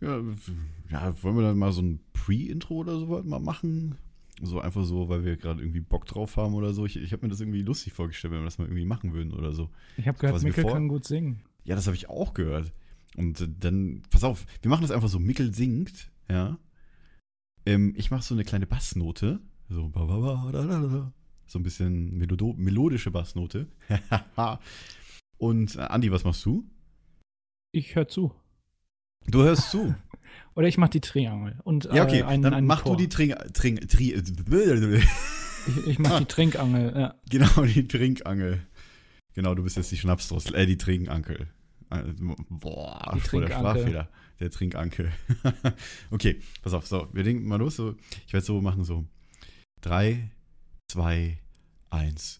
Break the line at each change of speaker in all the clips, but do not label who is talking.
Ja, ja, wollen wir dann mal so ein Pre-Intro oder so mal machen? So einfach so, weil wir gerade irgendwie Bock drauf haben oder so. Ich, ich habe mir das irgendwie lustig vorgestellt, wenn wir das mal irgendwie machen würden oder so.
Ich habe gehört, Mikkel
bevor-
kann gut singen.
Ja, das habe ich auch gehört. Und äh, dann, pass auf, wir machen das einfach so, Mickel singt, ja. Ähm, ich mache so eine kleine Bassnote. So, ba, ba, ba, da, da, da. so ein bisschen melodo melodische Bassnote. Und äh, Andi, was machst du?
Ich höre zu.
Du hörst zu.
Oder ich mache die Triangel. Und,
Ja, okay,
äh, einen,
dann
einen
mach
Chor.
du die Trink, Trink, Tri,
Ich, ich mache die Trinkangel. Ja.
genau, die Trinkangel. Genau, du bist jetzt die Schnapsdrossel, äh, die Trinkankel. Äh, Boah,
Die
voll der. Sprachfehler. Der Trinkankel. okay, pass auf, so, wir denken mal los. So, ich werde so machen, so. Drei, zwei, eins.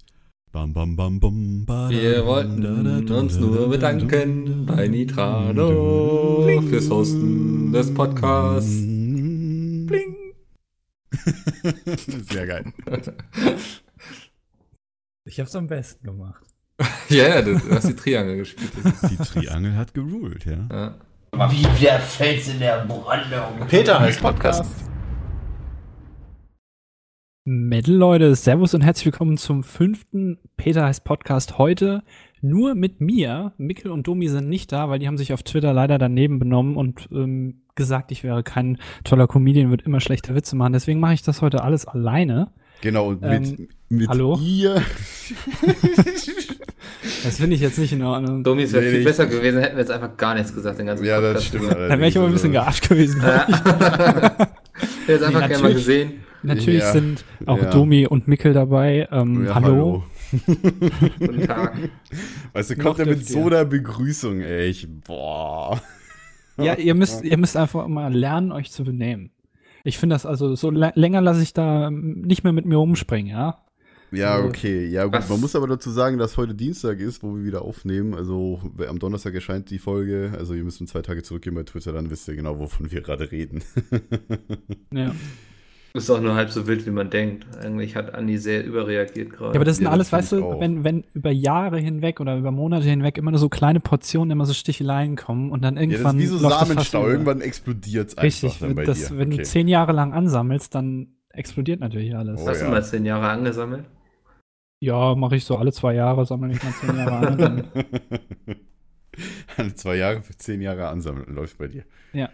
Bam, bam, bam, bam, ba,
Wir wollten
da, da, da,
uns nur
da,
bedanken
da,
bei Nitrado
da,
fürs Hosten des Podcasts.
Bling.
Sehr geil.
Ich habe es am besten gemacht.
Ja, ja, du hast die Triangel gespielt.
Die Triangel hat geruled, ja.
ja.
Wie der Fels in der Brandung.
Peter heißt Podcast.
Metal Leute, Servus und herzlich willkommen zum fünften Peter heißt Podcast heute. Nur mit mir. Mikkel und Domi sind nicht da, weil die haben sich auf Twitter leider daneben benommen und ähm, gesagt, ich wäre kein toller Comedian, würde immer schlechte Witze machen. Deswegen mache ich das heute alles alleine.
Genau, und mit,
Ähm,
mit
hallo?
ihr.
Das finde ich jetzt nicht in Ordnung.
Domi, es wäre
Nee,
viel besser gewesen, hätten wir jetzt einfach gar nichts gesagt, den ganzen
ja, das
Podcast.
stimmt.
Da wäre ich aber ein bisschen
allerdings.
gearscht gewesen.
Ja. Ich hätte es einfach
Nee,
gerne mal gesehen.
Natürlich
Ja.
sind auch
Ja.
Domi und Mikkel dabei. Ähm,
Ja,
hallo.
Guten Tag.
Weißt du, kommt er mit so einer Begrüßung, ey. Ich, boah.
Ja, ihr müsst, ihr müsst einfach mal lernen, euch zu benehmen. Ich finde das also, so lä- länger lasse ich da ähm, nicht mehr mit mir rumspringen, ja?
Ja,
Also,
okay. Ja, gut.
was-
Man muss aber dazu sagen, dass heute Dienstag ist, wo wir wieder aufnehmen. Also am Donnerstag erscheint die Folge. Also ihr müsst zwei Tage zurückgehen bei Twitter, dann wisst ihr genau, wovon wir gerade reden.
Ja.
Ist auch nur halb so wild, wie man denkt. Eigentlich hat Andi sehr überreagiert gerade.
Ja, aber das sind
Ja,
alles,
das
weißt du,
auch.
wenn, wenn über Jahre hinweg oder über Monate hinweg immer nur so kleine Portionen, immer so Sticheleien kommen und dann
ja, das
irgendwann.
ist wie so Samenstau. Irgendwann explodiert es einfach
Richtig,
dann bei
das,
dir.
wenn du zehn Jahre lang ansammelst, dann explodiert natürlich alles.
Oh,
Hast du
ja.
mal zehn Jahre angesammelt?
Ja, mache ich so alle zwei Jahre, sammle ich mal zehn Jahre an.
Alle zwei Jahre für zehn Jahre ansammeln läuft bei dir.
Ja.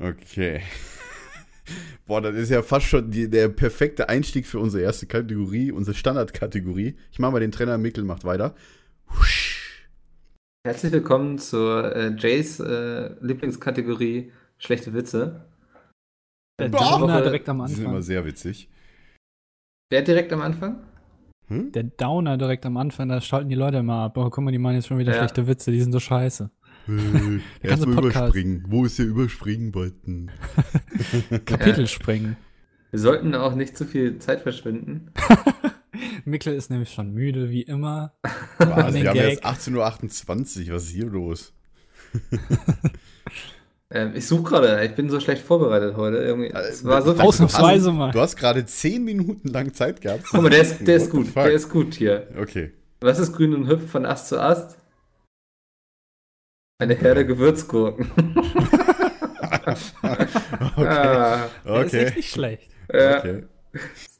Okay. Boah, das ist ja fast schon die, der perfekte Einstieg für unsere erste Kategorie, unsere Standardkategorie. Ich mache mal den Trainer, Mikkel macht weiter. Husch.
Herzlich willkommen zur äh, Jays äh, Lieblingskategorie schlechte Witze.
der
Boah.
Downer direkt am
Die sind immer
Anfang.
sehr witzig.
Wer direkt am Anfang?
Hm?
Der Downer direkt am Anfang, da schalten die Leute immer ab. Oh, guck mal, die machen jetzt schon wieder
Ja.
schlechte Witze, die sind so scheiße.
Äh,
ganze
Erstmal überspringen. Wo ist der Überspringen-Button?
Kapitel springen.
Wir sollten auch nicht zu viel Zeit verschwinden.
Mikkel ist nämlich schon müde, wie immer.
Was?
Den
Wir haben jetzt 18.28 Uhr. Was ist hier los?
Ähm, ich suche gerade, ich bin so schlecht vorbereitet heute. Irgendwie, es war so
Äh,
viel.
Ausnahmsweise mal.
Du hast gerade 10 Minuten lang Zeit gehabt.
Guck mal, der ist, der ist gut. Der ist gut hier.
Okay.
Was ist grün und hüpft von Ast zu Ast? Eine Herde Gewürzgurken.
Okay.
ah,
Der ist
Okay.
echt nicht schlecht.
ja,
okay.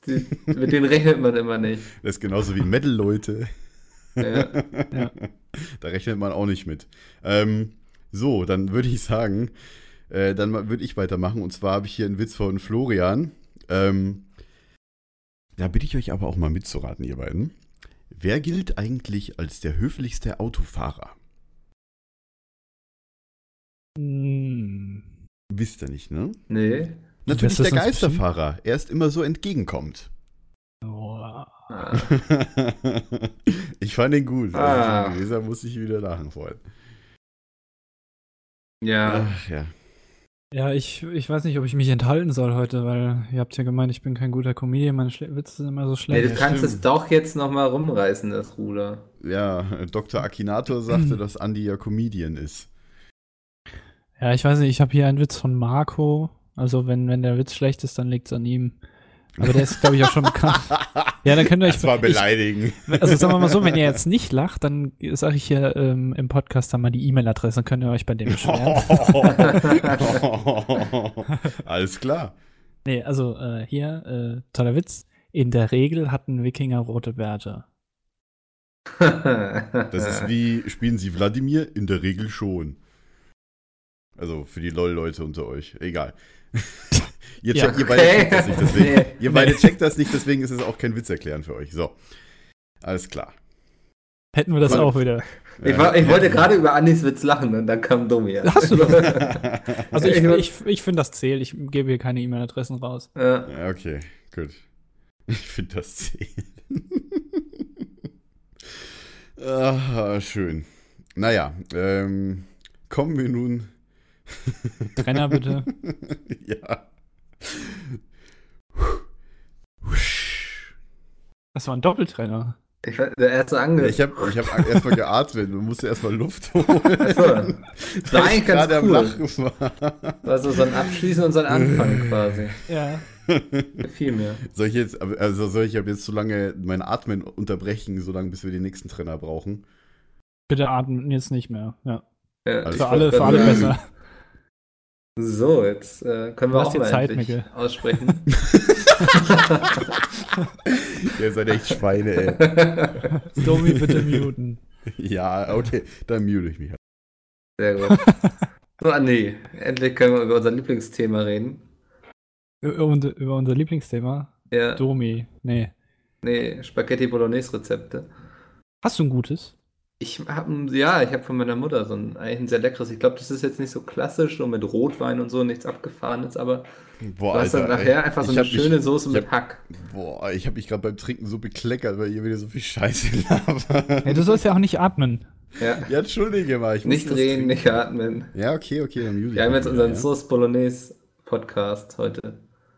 die, mit denen rechnet man immer nicht.
Das ist genauso wie Metal-Leute.
Ja.
Ja.
Da rechnet man auch nicht mit. Ähm, so, dann würde ich sagen, äh, dann würde ich weitermachen. Und zwar habe ich hier einen Witz von Florian. Ähm, da bitte ich euch aber auch mal mitzuraten, ihr beiden. Wer gilt eigentlich als der höflichste Autofahrer? Wisst ihr nicht, ne?
Nee.
Natürlich der Geisterfahrer. Er ist immer so entgegenkommt.
Oh.
Ah.
ich fand ihn gut.
Ah.
Also, Leser muss ich wieder lachen vorhin.
Ja.
Ach ja.
Ja, ich, ich weiß nicht, ob ich mich enthalten soll heute, weil ihr habt ja gemeint, ich bin kein guter Comedian, meine Schle Witze sind immer so
Nee,
schlecht.
du kannst
stimmt.
es doch jetzt nochmal rumreißen, das Ruder.
Ja, Dr. Akinator sagte, dass Andy ja Comedian ist.
Ja, ich weiß nicht, ich habe hier einen Witz von Marco. Also wenn, wenn der Witz schlecht ist, dann liegt's an ihm. Aber der ist, glaube ich, auch schon bekannt. Ja, dann könnt ihr euch.
Das war
ich,
beleidigen.
also sagen wir mal so, wenn ihr jetzt nicht lacht, dann sage ich hier ähm, im Podcast dann mal die E-Mail-Adresse, dann könnt ihr euch bei dem beschweren.
Alles klar.
Nee, also äh, hier, äh, toller Witz. In der Regel hatten Wikinger rote Bärte.
Das ist wie, spielen Sie Wladimir? In der Regel schon. Also für die LOL-Leute unter euch. Egal. ihr,
Ja.
checkt, ihr beide
Okay.
checkt das nicht, deswegen.
Nee.
Ihr beide checkt das nicht, deswegen ist es auch kein Witz erklären für euch. So. Alles klar.
Hätten wir das
Voll.
auch wieder.
Ich, war, ich wollte gerade über Andis Witz lachen und dann kam Domi.
Hast du Also ich,
ich,
ich finde, das zählt. Ich gebe hier keine E-Mail-Adressen raus.
Ja.
Ja, okay, gut. Ich finde das zählt. ah, schön. Naja, ähm, kommen wir nun.
Trenner bitte.
ja.
Das war ein Doppeltrenner.
Ich der erste Ange.
Ich habe ich hab erstmal geatmet und musste erstmal Luft holen.
Achso. Das war eigentlich ganz
gerade am
cool.
Lachen war.
War so, so ein Abschließen und so ein Anfang quasi.
Ja.
Gefiel mir.
Soll ich jetzt, also soll ich jetzt so lange mein Atmen unterbrechen, so lange bis wir den nächsten Trainer brauchen?
Bitte atmen jetzt nicht mehr. Ja.
Ja,
Also
Für alle, für alle
gerade
besser.
So, jetzt äh, können wir auch mal
Zeit,
endlich
Mikkel.
aussprechen.
Ihr seid echt Schweine, ey.
Domi, bitte muten.
Ja, okay, dann mute ich mich. halt.
Sehr gut. So, Andi, endlich können wir über unser Lieblingsthema reden.
Über unser, über unser Lieblingsthema.
Ja,
Domi. Nee.
nee, Spaghetti Bolognese Rezepte.
Hast du ein gutes?
Ich habe ja, ich habe von meiner Mutter so ein eigentlich ein sehr leckeres. Ich glaube, das ist jetzt nicht so klassisch, so mit Rotwein und so, nichts abgefahrenes, aber
Boah,
du hast dann
Alter,
nachher
ey.
einfach so
Ich
eine
hab mich-
schöne Soße mit
hab-
Hack.
Boah, ich habe mich gerade beim Trinken so bekleckert, weil ihr wieder so viel Scheiße labert.
Ja, du sollst ja auch nicht atmen.
Ja.
Ja, entschuldige mal. Ich muss
Nicht
trinken.
nicht atmen.
Ja, okay, okay, dann ich
Wir haben jetzt unseren
ja.
Sauce Bolognese Podcast heute.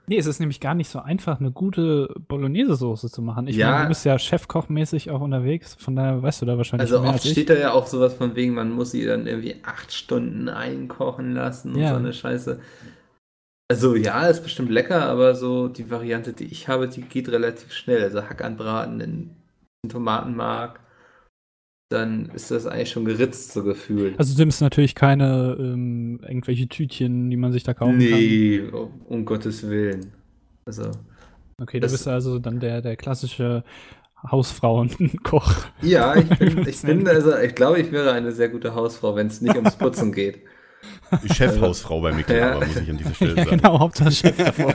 Nee, es ist nämlich gar nicht so einfach, eine gute Bolognese-Soße zu machen. Ich
Ja.
meine, du bist ja Chefkochmäßig auch unterwegs, von daher weißt du da wahrscheinlich
Also
mehr
oft
als
steht da ja auch sowas von wegen, man muss sie dann irgendwie acht Stunden einkochen lassen und
Ja.
so eine Scheiße. Also ja, ist bestimmt lecker, aber so die Variante, die ich habe, die geht relativ schnell. Also Hack anbraten in, in Tomatenmark, dann ist das eigentlich schon geritzt, so gefühlt.
Also du nimmst natürlich keine ähm, irgendwelche Tütchen, die man sich da kaufen
nee, um, um Gottes Willen. Also,
kann. Okay, du
das-
bist also dann der, der klassische Hausfrauenkoch.
ja, ich bin, ich bin also, ich glaube, ich wäre eine sehr gute Hausfrau, wenn es nicht ums Putzen geht.
Die Chefhausfrau bei Mikkel,
Ja.
aber muss ich an dieser Stelle
ja,
sagen.
genau, Hauptsache Chef davor.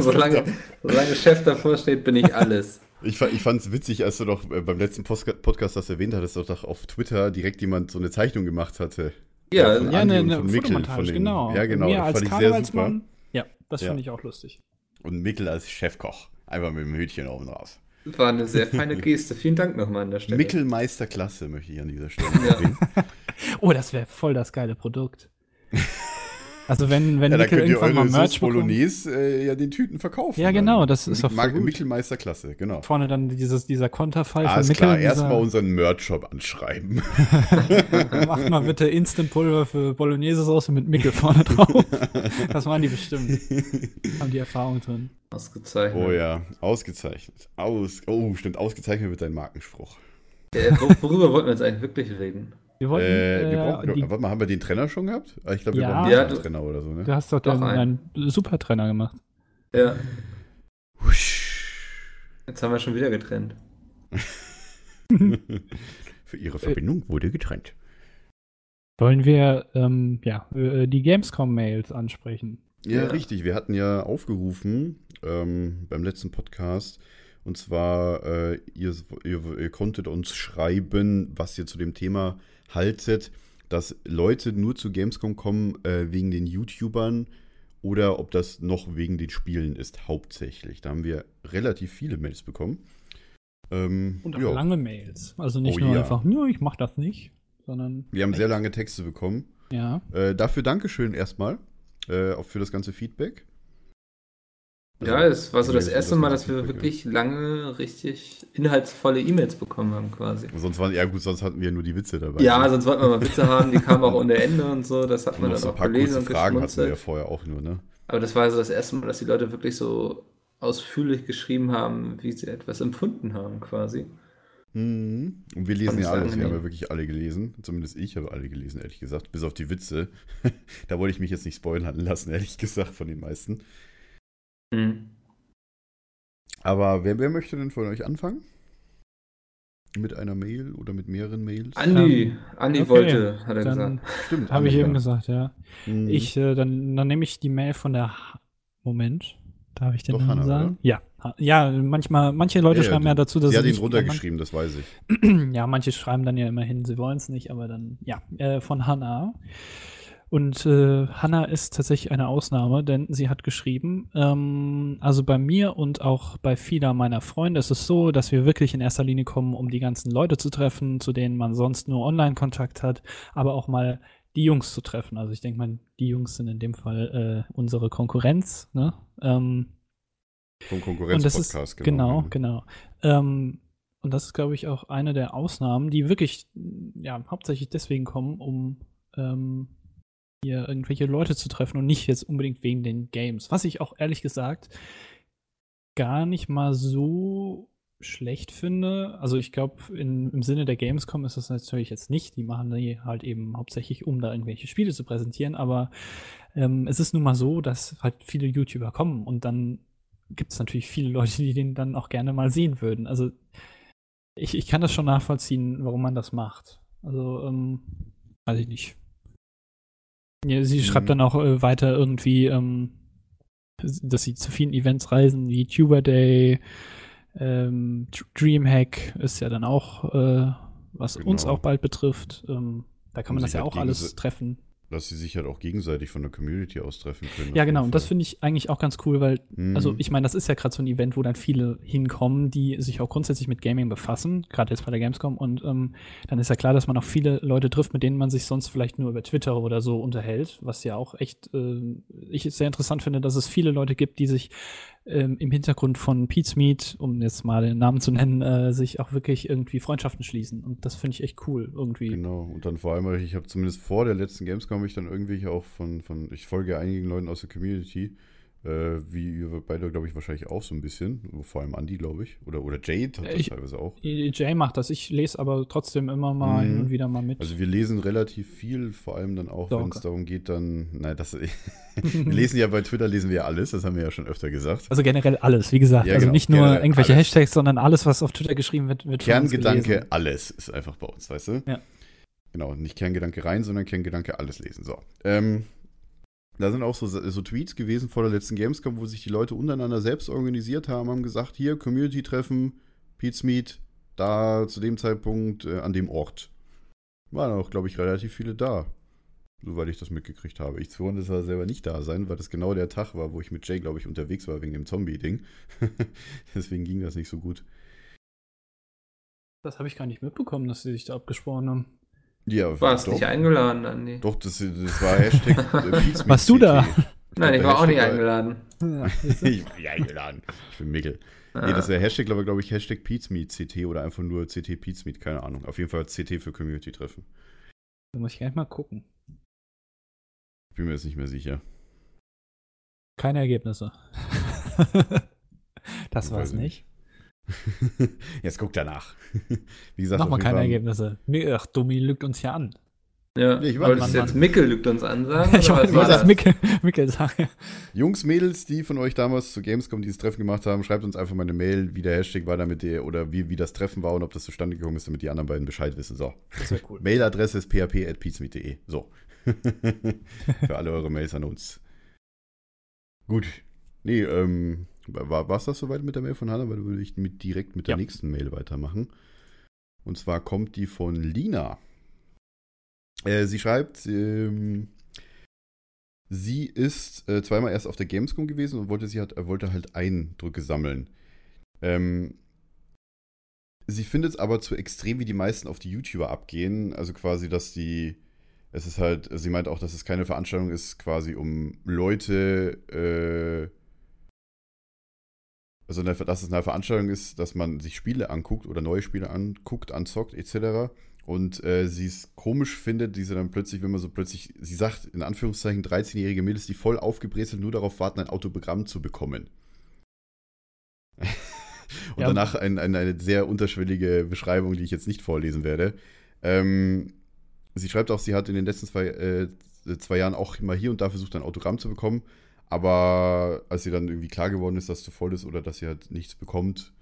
solange, solange Chef davor steht, bin ich alles.
Ich, ich fand es witzig, als du doch äh, beim letzten Postka- Podcast das erwähnt hattest, dass doch auf Twitter direkt jemand so eine Zeichnung gemacht hatte.
Ja,
von
ja,
Andi
eine, eine
von Mikkel, von den-
genau.
Ja, genau.
Mir
das
als
fand ich sehr super.
Karnevalsmann. Ja, das
Ja.
finde ich auch lustig.
Und Mikkel als Chefkoch. Einfach mit dem Hütchen oben drauf.
War eine sehr feine Geste. Vielen Dank nochmal an der Stelle.
Mickelmeisterklasse möchte ich an dieser Stelle
Ja.
erwähnen.
Oh, das wäre voll das geile Produkt. Also wenn, wenn
Ja, da
Mikkel
könnt ihr
irgendwann mal
eure
Merch
Bolognese äh, ja den Tüten verkaufen.
Ja, genau, das ist doch voll gut.
Mickelmeisterklasse, genau.
vorne dann dieses, dieser Konterfei von
Alles
Mikkel.
klar, erstmal unseren Merch-Shop anschreiben.
Macht mal bitte Instant-Pulver für Bolognese-Sauce mit Mickel vorne drauf. Das waren die bestimmt. Haben die Erfahrung drin.
Ausgezeichnet.
Oh ja, ausgezeichnet. Aus, oh, stimmt, ausgezeichnet wird dein Markenspruch.
Äh, wo, worüber wollten wir jetzt eigentlich wirklich reden?
Wir wollten,
Äh, wir
äh,
brauchen,
die,
warte mal, haben wir den Trenner schon gehabt? Ah, Ich glaube, wir
Ja.
brauchen
Ja,
einen
du-
Trenner oder so, ne?
du hast doch,
Doch, einen.
einen Supertrenner gemacht.
Ja, jetzt haben wir schon wieder getrennt.
Für ihre Verbindung wurde getrennt.
Wollen wir ähm, ja, äh, die Gamescom-Mails ansprechen?
Ja,
Ja.
richtig. Wir hatten ja aufgerufen ähm, beim letzten Podcast. Und zwar, äh, ihr, ihr, ihr konntet uns schreiben, was ihr zu dem Thema haltet, dass Leute nur zu Gamescom kommen äh, wegen den YouTubern oder ob das noch wegen den Spielen ist, hauptsächlich. Da haben wir relativ viele Mails bekommen. Ähm,
Und auch
ja.
lange Mails. Also nicht
Oh
nur
ja.
einfach, nö, ich mach das nicht, sondern
Wir haben sehr lange Texte bekommen.
ja.
Äh, dafür Dankeschön erstmal äh, auch für das ganze Feedback. Also,
Ja, es war so das erste Mal, dass wir wirklich lange richtig inhaltsvolle E-Mails bekommen haben, quasi.
Sonst waren, ja gut, sonst hatten wir nur die Witze dabei.
Ja, sonst wollten wir mal Witze haben, die kamen auch ohne Ende und so, das hat
und
man dann
so
auch
paar
gelesen und
Fragen hatten wir ja vorher auch nur, ne?
Aber das war also das erste Mal, dass die Leute wirklich so ausführlich geschrieben haben, wie sie etwas empfunden haben, quasi.
Mhm. Und wir lesen ja alles. Wir haben ja wirklich alle gelesen. Zumindest ich habe alle gelesen, ehrlich gesagt. Bis auf die Witze. da wollte ich mich jetzt nicht spoilern lassen, ehrlich gesagt, von den meisten.
Mhm.
Aber wer, wer möchte denn von euch anfangen? Mit einer Mail oder mit mehreren Mails?
Andi,
Ähm,
Andi
okay,
wollte, hat er
Dann
gesagt.
Stimmt.
habe ich eben
ja.
gesagt, ja.
Mhm.
Ich, äh, dann, dann nehme ich die Mail von der H Moment. Darf ich den
Doch,
Namen
Hannah,
sagen?
oder?
Ja. Ja, manchmal, manche Leute
Ja, ja,
schreiben ja
du-
dazu, dass
Sie hat ihn runtergeschrieben, das weiß ich.
ja, manche schreiben dann ja immerhin, sie wollen es nicht, aber dann, ja, äh, von Hannah. Und äh, Hannah ist tatsächlich eine Ausnahme, denn sie hat geschrieben, ähm, also bei mir und auch bei vieler meiner Freunde ist es so, dass wir wirklich in erster Linie kommen, um die ganzen Leute zu treffen, zu denen man sonst nur Online-Kontakt hat, aber auch mal die Jungs zu treffen. Also ich denke mal, die Jungs sind in dem Fall äh, unsere Konkurrenz, ne? Ähm,
Vom Konkurrenz-Podcast,
genau,
Mhm.
genau. Ähm, und das ist, glaube ich, auch eine der Ausnahmen, die wirklich, ja, hauptsächlich deswegen kommen, um ähm, hier irgendwelche Leute zu treffen und nicht jetzt unbedingt wegen den Games. Was ich auch ehrlich gesagt gar nicht mal so schlecht finde. Also ich glaube, im Sinne der Gamescom ist das natürlich jetzt nicht. Die machen die halt eben hauptsächlich, um da irgendwelche Spiele zu präsentieren. Aber ähm, es ist nun mal so, dass halt viele YouTuber kommen und dann gibt es natürlich viele Leute, die den dann auch gerne mal sehen würden. Also ich, ich kann das schon nachvollziehen, warum man das macht. Also, ähm, weiß ich nicht. Ja, sie schreibt
Mhm.
dann auch äh, weiter irgendwie, ähm, dass sie zu vielen Events reisen, wie Tuber Day, ähm, Dr- Dreamhack ist ja dann auch, äh, was uns
Genau.
auch bald betrifft. Ähm, da kann man das
sich
ja auch alles treffen.
Dass sie sich halt auch gegenseitig von der Community aus treffen können.
Ja, genau. Und das finde ich eigentlich auch ganz cool, weil
Mhm.
Also ich meine, das ist ja gerade so ein Event, wo dann viele hinkommen, die sich auch grundsätzlich mit Gaming befassen, gerade jetzt bei der Gamescom. Und ähm, dann ist ja klar, dass man auch viele Leute trifft, mit denen man sich sonst vielleicht nur über Twitter oder so unterhält, was ja auch echt, äh, ich sehr interessant finde, dass es viele Leute gibt, die sich ähm, im Hintergrund von Pete's Meet, um jetzt mal den Namen zu nennen, äh, sich auch wirklich irgendwie Freundschaften schließen. Und das finde ich echt cool irgendwie.
Genau, und dann vor allem, ich habe zumindest vor der letzten Gamescom ich dann irgendwie auch von, von, ich folge einigen Leuten aus der Community, äh, wie ihr beide, glaube ich, wahrscheinlich auch so ein bisschen, vor allem Andy, glaube ich, oder, oder Jade hat das
Ich-
teilweise auch.
Jay macht das. Ich lese aber trotzdem immer mal
Mhm.
hin und wieder mal mit.
Also wir lesen relativ viel, vor allem dann auch, wenn es darum geht, dann, nein, das, wir lesen ja bei Twitter, lesen wir ja alles, das haben wir ja schon öfter gesagt.
Also generell alles, wie gesagt.
Ja,
also
genau,
nicht nur irgendwelche
alles.
Hashtags, sondern alles, was auf Twitter geschrieben wird, wird von uns
Kerngedanke, alles ist einfach bei uns, weißt du?
Ja.
Genau, nicht Kerngedanke rein, sondern Kerngedanke alles lesen. So. Ähm, da sind auch so, so Tweets gewesen vor der letzten Gamescom, wo sich die Leute untereinander selbst organisiert haben, haben gesagt, hier, Community-Treffen, Pete's Meet, da zu dem Zeitpunkt äh, an dem Ort. Waren auch, glaube ich, relativ viele da. Soweit ich das mitgekriegt habe. Ich konnte zwar selber nicht da sein, weil das genau der Tag war, wo ich mit Jay, glaube ich, unterwegs war wegen dem Zombie-Ding. Deswegen ging das nicht so gut.
Das habe ich gar nicht mitbekommen, dass sie sich da abgesprochen haben.
Ja,
Warst
doch.
nicht eingeladen, Andi?
Doch, das, das war Hashtag äh,
Warst du da?
CT.
Nein, ich
glaub,
war auch nicht eingeladen.
ich bin nicht eingeladen. Ich bin Mickel. Nee, das ist der Hashtag, glaube glaub ich, Hashtag Pete's Meet CT oder einfach nur CT Pete's Meet, keine Ahnung. Auf jeden Fall CT für Community-Treffen.
Da muss ich gleich mal gucken.
Ich bin mir jetzt nicht mehr sicher.
Keine Ergebnisse. das
Ich
war's
weiß es
nicht.
Jetzt guck danach. Wie gesagt,
Nochmal keine
Fall-
Ergebnisse. Ach, Dummi lügt uns ja an.
Ja,
ich
nicht.
du jetzt Mickel lügt uns ansagen?
ich
oder
wollte das? Mickel, Mickel sagen.
Jungs, Mädels, die von euch damals zu Gamescom dieses Treffen gemacht haben, schreibt uns einfach mal eine Mail, wie der Hashtag war, damit ihr, oder wie, wie das Treffen war und ob das zustande gekommen ist, damit die anderen beiden Bescheid wissen. So.
Das wäre cool.
Mailadresse ist php.peatsmeet.de. So. Für alle eure Mails an uns. Gut. Nee, ähm, war es das soweit mit der Mail von Hannah? Weil dann würde ich mit, direkt mit der
Ja.
nächsten Mail weitermachen. Und zwar kommt die von Lina. Äh, sie schreibt, ähm, sie ist äh, zweimal erst auf der Gamescom gewesen und wollte, sie hat, wollte halt Eindrücke sammeln. Ähm, sie findet es aber zu extrem, wie die meisten auf die YouTuber abgehen. Also quasi, dass die, es ist halt, sie meint auch, dass es keine Veranstaltung ist, quasi um Leute, äh, also eine, dass es eine Veranstaltung ist, dass man sich Spiele anguckt oder neue Spiele anguckt, anzockt, etc. Und äh, sie es komisch findet, diese dann plötzlich, wenn man so plötzlich, sie sagt, in Anführungszeichen, 13-jährige Mädels, die voll aufgebrezelt nur darauf warten, ein Autogramm zu bekommen. Und
Ja.
danach ein, ein, eine sehr unterschwellige Beschreibung, die ich jetzt nicht vorlesen werde. Ähm, sie schreibt auch, sie hat in den letzten zwei, äh, zwei Jahren auch immer hier und da versucht, ein Autogramm zu bekommen. Aber als sie dann irgendwie klar geworden ist, dass es zu voll ist oder dass sie halt nichts bekommt,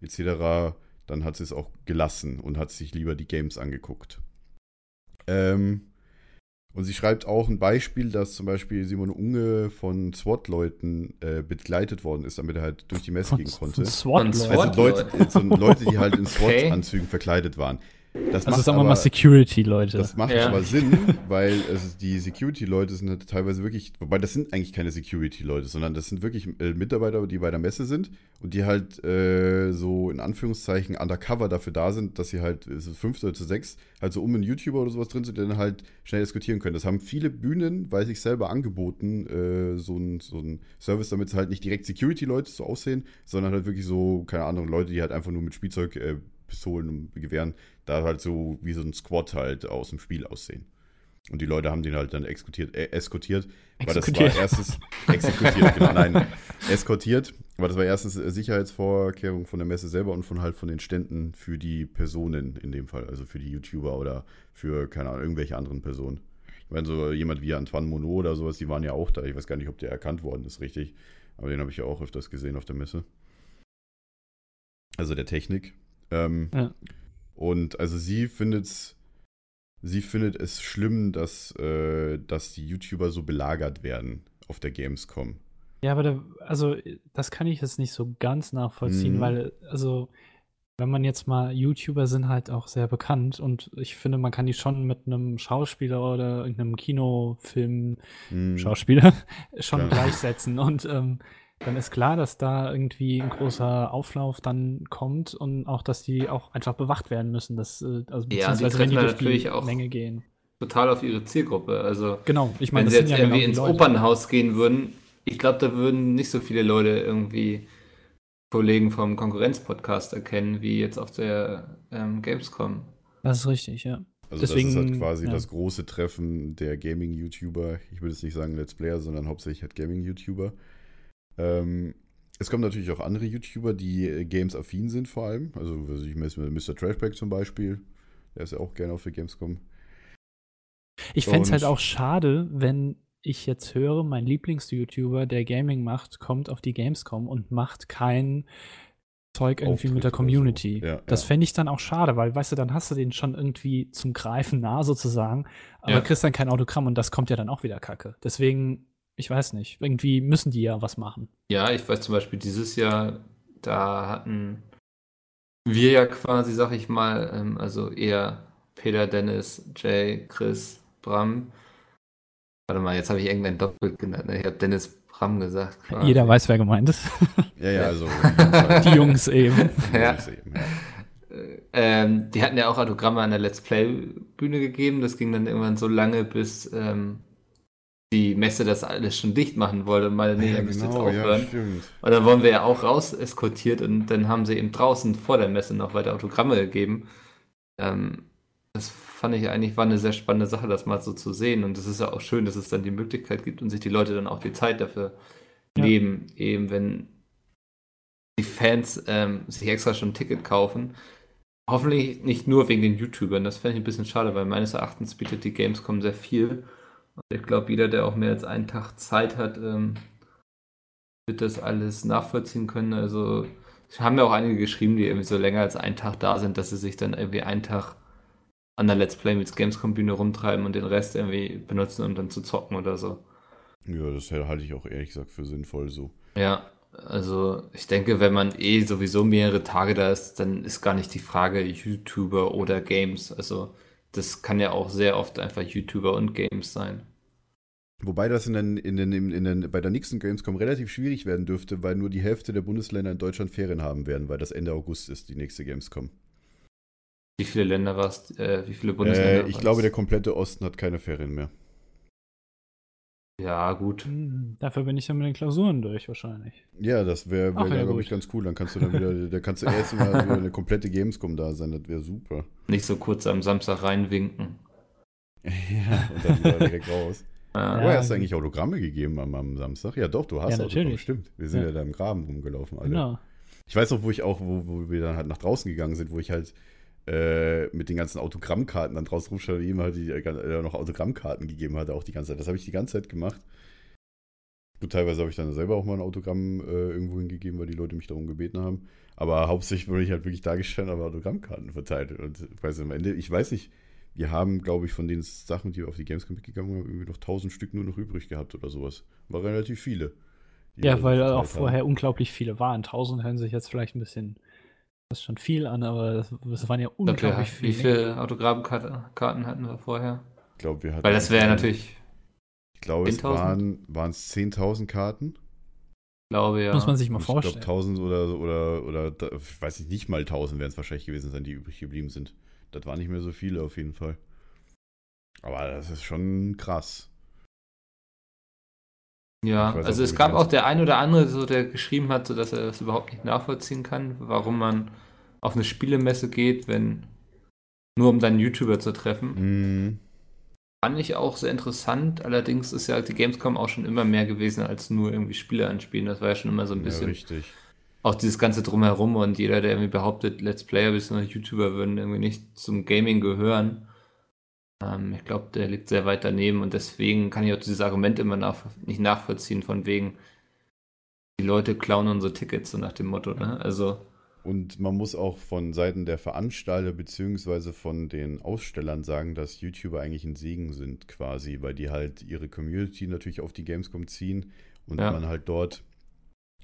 etc., dann hat sie es auch gelassen und hat sich lieber die Games angeguckt. Ähm, und sie schreibt auch ein Beispiel, dass zum Beispiel Simon Unge von SWAT-Leuten äh, begleitet worden ist, damit er halt durch die Messe gehen konnte.
Von
Leute.
SWAT?
Also Leute, so Leute, die halt in
Okay.
SWAT-Anzügen verkleidet waren. Das
Also
macht
sagen wir
aber,
mal Security, Leute.
das macht
Ja.
aber Sinn, weil es, die Security-Leute sind halt teilweise wirklich, wobei das sind eigentlich keine Security-Leute, sondern das sind wirklich äh, Mitarbeiter, die bei der Messe sind und die halt äh, so in Anführungszeichen undercover dafür da sind, dass sie halt äh, so fünf oder zu sechs halt so um einen YouTuber oder sowas drin sind, dann halt schnell diskutieren können. Das haben viele Bühnen, weiß ich selber, angeboten, äh, so ein, so ein Service, damit es halt nicht direkt Security-Leute so aussehen, sondern halt wirklich so, keine Ahnung, Leute, die halt einfach nur mit Spielzeug, äh, Pistolen und Gewehren da halt so wie so ein Squad halt aus dem Spiel aussehen. Und die Leute haben den halt dann exekutiert, äh, eskortiert, weil das war erstens exekutiert, genau, nein, eskortiert, weil das war erstens Sicherheitsvorkehrung von der Messe selber und von halt von den Ständen für die Personen in dem Fall, also für die YouTuber oder für, keine Ahnung, irgendwelche anderen Personen. Ich meine, so jemand wie Antoine Monod oder sowas, die waren ja auch da. Ich weiß gar nicht, ob der erkannt worden ist, richtig. Aber den habe ich ja auch öfters gesehen auf der Messe. Also der Technik. Ähm,
Ja.
Und also sie findet sie findet es schlimm, dass, äh, dass die YouTuber so belagert werden auf der Gamescom.
Ja, aber da, also das kann ich jetzt nicht so ganz nachvollziehen,
Mhm.
weil, also, wenn man jetzt mal, YouTuber sind halt auch sehr bekannt und ich finde, man kann die schon mit einem Schauspieler oder irgendeinem Kinofilm
Hm.
Schauspieler schon
Klar.
gleichsetzen und ähm, dann ist klar, dass da irgendwie ein großer Auflauf dann kommt und auch, dass die auch einfach bewacht werden müssen, dass, äh, also
Ja, die
beziehungsweise wenn die durch die
natürlich auch-
Menge gehen.
Total auf ihre Zielgruppe. Also,
Genau, ich meine,
wenn
das
sie jetzt
ja genau
irgendwie
die
ins
Leute.
Opernhaus gehen würden, ich glaube, da würden nicht so viele Leute irgendwie Kollegen vom Konkurrenzpodcast erkennen, wie jetzt auf der ähm, Gamescom.
Das ist richtig, ja.
Also das ist halt
Deswegen,
quasi
ja.
das große Treffen der Gaming-YouTuber. Ich würde jetzt nicht sagen Let's Player, sondern hauptsächlich halt Gaming-YouTuber. Ähm, es kommen natürlich auch andere YouTuber, die äh, Games-affin sind vor allem. Also also ich Mr. Trashback zum Beispiel. Der ist ja auch gerne auf der Gamescom.
Ich fände es halt auch schade, wenn ich jetzt höre, mein Lieblings-YouTuber, der Gaming macht, kommt auf die Gamescom und macht kein Zeug irgendwie mit der
Auftritt oder so.
Community.
Ja,
das
ja.
fände ich dann auch schade, weil, weißt du, dann hast du den schon irgendwie zum Greifen nah sozusagen, aber
Ja.
kriegst dann kein Autogramm und das kommt ja dann auch wieder kacke. Deswegen, ich weiß nicht, irgendwie müssen die ja was machen.
Ja, ich weiß zum Beispiel dieses Jahr, da hatten wir ja quasi, sag ich mal, ähm, also eher Peter, Dennis, Jay, Chris, Bram. Warte mal, jetzt habe ich irgendeinen doppelt genannt. ne? Ich habe Dennis Bram gesagt. quasi.
Jeder weiß, wer gemeint ist.
Ja, ja, also
die Jungs eben.
Die
Ja.
Jungs eben, ja.
Ähm, die hatten ja auch Autogramme an der Let's Play-Bühne gegeben. Das ging dann irgendwann so lange, bis ähm, die Messe das alles schon dicht machen wollte. Mal, nee,
ja,
ihr müsst jetzt
genau, ja,
aufhören.
stimmt.
Und dann wurden wir ja auch raus eskortiert und dann haben sie eben draußen vor der Messe noch weiter Autogramme gegeben. Ähm, das fand ich eigentlich war eine sehr spannende Sache, das mal so zu sehen. Und es ist ja auch schön, dass es dann die Möglichkeit gibt und sich die Leute dann auch die Zeit dafür
Ja.
nehmen, eben wenn die Fans ähm, sich extra schon ein Ticket kaufen. Hoffentlich nicht nur wegen den YouTubern. Das fände ich ein bisschen schade, weil meines Erachtens bietet die Gamescom sehr viel. Und ich glaube, jeder, der auch mehr als einen Tag Zeit hat, ähm, wird das alles nachvollziehen können. Also es haben ja auch einige geschrieben, die irgendwie so länger als einen Tag da sind, dass sie sich dann irgendwie einen Tag an der Let's Play mit Gamescom Bühne rumtreiben und den Rest irgendwie benutzen, um dann zu zocken oder so.
Ja, das halte ich auch ehrlich gesagt für sinnvoll so.
Ja, also ich denke, wenn man eh sowieso mehrere Tage da ist, dann ist gar nicht die Frage YouTuber oder Games. Also das kann ja auch sehr oft einfach YouTuber und Games sein.
Wobei das in den, in den, in den, bei der nächsten Gamescom relativ schwierig werden dürfte, weil nur die Hälfte der Bundesländer in Deutschland Ferien haben werden, weil das Ende August ist, die nächste Gamescom.
Wie viele Länder warst, äh, wie viele Bundesländer?
Äh, ich
war's?
glaube, der komplette Osten hat keine Ferien mehr.
Ja, gut.
Hm, Dafür bin ich dann mit den Klausuren durch wahrscheinlich.
Ja, das wäre, wär,
ja,
glaube
gut.
ich, ganz cool. Dann kannst du dann wieder, da kannst du erst mal wieder eine komplette Gamescom da sein, das wäre super.
Nicht so kurz am Samstag reinwinken.
ja, und dann wieder direkt raus.
Ja.
Woher hast du eigentlich Autogramme gegeben am, am Samstag? Ja, doch, du hast
Ja,
Autogramme,
natürlich.
stimmt. Wir sind ja.
Ja.
da im Graben rumgelaufen, alle.
Genau.
Ich weiß noch, wo ich auch, wo, wo wir dann halt nach draußen gegangen sind, wo ich halt äh, mit den ganzen Autogrammkarten dann draußen rumstand, ihm halt die, äh, noch Autogrammkarten gegeben hatte, auch die ganze Zeit. Das habe ich die ganze Zeit gemacht. Gut, teilweise habe ich dann selber auch mal ein Autogramm äh, irgendwo hingegeben, weil die Leute mich darum gebeten haben. Aber hauptsächlich wurde ich halt wirklich da gestanden, aber Autogrammkarten verteilt. Und ich weiß am Ende, ich weiß nicht, wir haben, glaube ich, von den Sachen, die wir auf die Gamescom mitgegangen haben, irgendwie noch 1000 Stück nur noch übrig gehabt oder sowas. War relativ viele.
Ja, weil
verteilt
auch
haben.
vorher unglaublich viele waren. 1000 hören sich jetzt vielleicht ein bisschen, das ist schon viel an, aber das, das waren ja
Ich glaub, wir,
unglaublich
wie
viele.
viele Autogrammkarten hatten wir vorher?
Ich glaube, wir hatten.
Weil das wäre natürlich,
Ich glaube, es
10.000?
waren, waren es 10.000 Karten.
glaube ja.
Muss man sich mal
Und ich glaube,
vorstellen.
1000 oder, oder, oder, ich weiß nicht, nicht mal 1000 werden es wahrscheinlich gewesen sein, die übrig geblieben sind. Das waren nicht mehr so viele auf jeden Fall. Aber das ist schon krass.
Ja, also es gab auch der ein oder andere, so, der geschrieben hat, so, dass er das überhaupt nicht nachvollziehen kann, warum man auf eine Spielemesse geht, wenn nur um dann YouTuber zu treffen.
Mhm.
Fand ich auch sehr interessant. Allerdings ist ja die Gamescom auch schon immer mehr gewesen als nur irgendwie Spiele anspielen. Das war ja schon immer so ein
Ja,
bisschen
richtig.
auch dieses ganze Drumherum und jeder, der irgendwie behauptet, Let's Player bzw. YouTuber würden irgendwie nicht zum Gaming gehören. Ähm, ich glaube, der liegt sehr weit daneben und deswegen kann ich auch dieses Argument immer nach, nicht nachvollziehen, von wegen, die Leute klauen unsere Tickets, so nach dem Motto. Ne? Also,
Und man muss auch von Seiten der Veranstalter beziehungsweise von den Ausstellern sagen, dass YouTuber eigentlich ein Segen sind quasi, weil die halt ihre Community natürlich auf die Gamescom ziehen und
Ja.
man halt dort,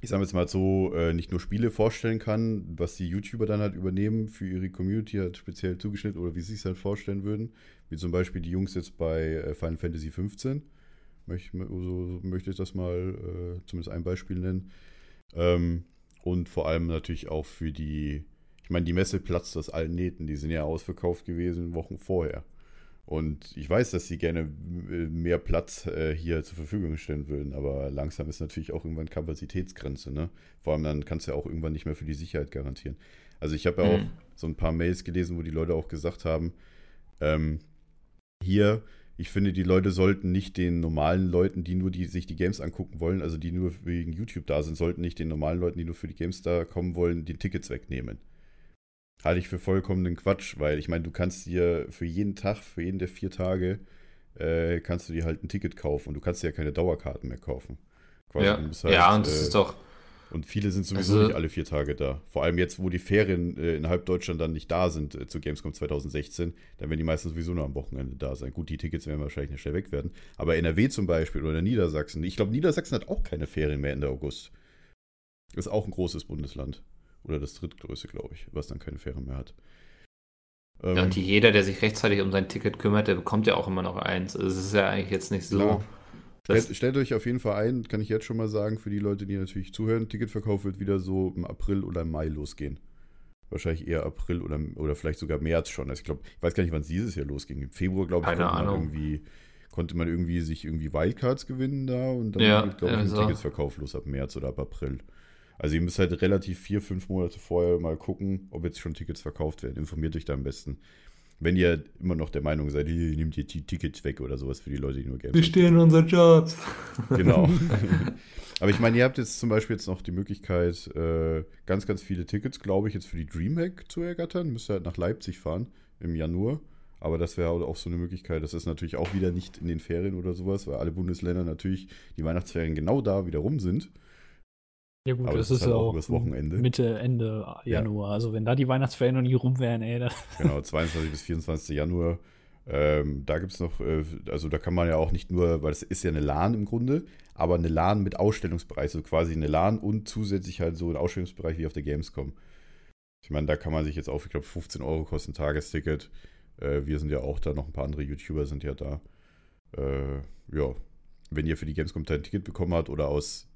ich sage jetzt mal so, äh, nicht nur Spiele vorstellen kann, was die YouTuber dann halt übernehmen für ihre Community halt speziell zugeschnitten oder wie sie es halt vorstellen würden, wie zum Beispiel die Jungs jetzt bei äh, Final Fantasy 15. Möchte, so möchte ich das mal äh, zumindest ein Beispiel nennen. Ähm, und vor allem natürlich auch für die, ich meine, die Messe platzt aus allen Nähten, die sind ja ausverkauft gewesen Wochen vorher. Und ich weiß, dass sie gerne äh, mehr Platz äh, hier zur Verfügung stellen würden, aber langsam ist natürlich auch irgendwann Kapazitätsgrenze, ne? Vor allem dann kannst du ja auch irgendwann nicht mehr für die Sicherheit garantieren. Also ich habe ja auch
Mhm.
so ein paar Mails gelesen, wo die Leute auch gesagt haben, ähm, hier, ich finde, die Leute sollten nicht den normalen Leuten, die nur die, sich die Games angucken wollen, also die nur wegen YouTube da sind, sollten nicht den normalen Leuten, die nur für die Games da kommen wollen, die Tickets wegnehmen. Halte ich für vollkommenen Quatsch, weil ich meine, du kannst dir für jeden Tag, für jeden der vier Tage, äh, kannst du dir halt ein Ticket kaufen und du kannst dir ja keine Dauerkarten mehr kaufen. Quasi,
ja,
halt,
ja, und das
äh,
ist doch,
und viele sind sowieso
Also-
nicht alle vier Tage da. Vor allem jetzt, wo die Ferien äh, in halb Deutschland dann nicht da sind äh, zu Gamescom 2016, dann werden die meisten sowieso nur am Wochenende da sein. Gut, die Tickets werden wahrscheinlich nicht schnell weg werden. Aber NRW zum Beispiel oder Niedersachsen, ich glaube, Niedersachsen hat auch keine Ferien mehr Ende August. Ist auch ein großes Bundesland. Oder das drittgrößte, glaube ich, was dann keine Ferien mehr hat. Ähm,
ja, und jeder, der sich rechtzeitig um sein Ticket kümmert, der bekommt ja auch immer noch eins. Also es ist ja eigentlich jetzt nicht so.
Klar. Stellt, stellt euch auf jeden Fall ein, kann ich jetzt schon mal sagen, für die Leute, die natürlich zuhören, Ticketverkauf wird wieder so im April oder im Mai losgehen. Wahrscheinlich eher April oder, oder vielleicht sogar März schon. Also ich glaube, ich weiß gar nicht, wann es dieses Jahr losging. Im Februar, glaube ich,
Keine
konnte man
Ahnung.
irgendwie konnte man irgendwie sich irgendwie Wildcards gewinnen da und dann
Ja,
geht, glaube ich, ein
so.
Ticketsverkauf los ab März oder ab April. Also ihr müsst halt relativ vier, fünf Monate vorher mal gucken, ob jetzt schon Tickets verkauft werden. Informiert euch da am besten. Wenn ihr immer noch der Meinung seid, ihr nehmt ihr die Tickets weg oder sowas für die Leute, die nur Games
Wir stehen unsere Jobs.
Genau. Aber ich meine, ihr habt jetzt zum Beispiel jetzt noch die Möglichkeit, äh, ganz, ganz viele Tickets, glaube ich, jetzt für die Dreamhack zu ergattern. Müsst ihr halt nach Leipzig fahren im Januar. Aber das wäre auch so eine Möglichkeit. Das ist natürlich auch wieder nicht in den Ferien oder sowas, weil alle Bundesländer natürlich die Weihnachtsferien genau da wieder rum sind.
Ja gut,
Aber
das
das
ist
halt
ja
auch
auch
übers Wochenende.
Mitte, Ende Januar. Also wenn da die Weihnachtsferien noch nie rum wären, ey,
Genau, 22 bis 24. Januar. Ähm, da gibt es noch, äh, also da kann man ja auch nicht nur, weil es ist ja eine LAN im Grunde, aber eine LAN mit Ausstellungsbereich, so quasi eine LAN und zusätzlich halt so ein Ausstellungsbereich wie auf der Gamescom. Ich meine, da kann man sich jetzt auch, ich glaube, 15 Euro kostet ein Tagesticket. Äh, wir sind ja auch da, noch ein paar andere YouTuber sind ja da. Äh, ja, wenn ihr für die Gamescom ein Ticket bekommen habt oder aus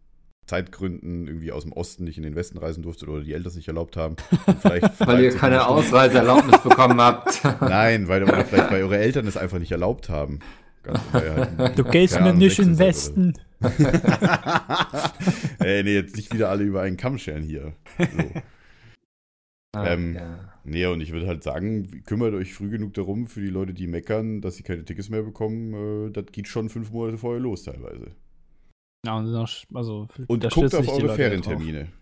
Zeitgründen irgendwie aus dem Osten nicht in den Westen reisen durftet oder die Eltern es nicht erlaubt haben, vielleicht
Weil ihr keine Ausreiseerlaubnis bekommen habt.
Nein, weil oder vielleicht weil eure Eltern es einfach nicht erlaubt haben. Halt-
Du gehst mir nicht in den Westen.
Ey, nee, jetzt nicht wieder alle über einen Kamm scheren hier. So. Ähm,
ja.
Nee, und ich würde halt sagen, kümmert euch früh genug darum für die Leute, die meckern, dass sie keine Tickets mehr bekommen. Äh, das geht schon fünf Monate vorher los teilweise.
Ja, und also,
Und
da
guckt auf eure
ja.
Ferientermine.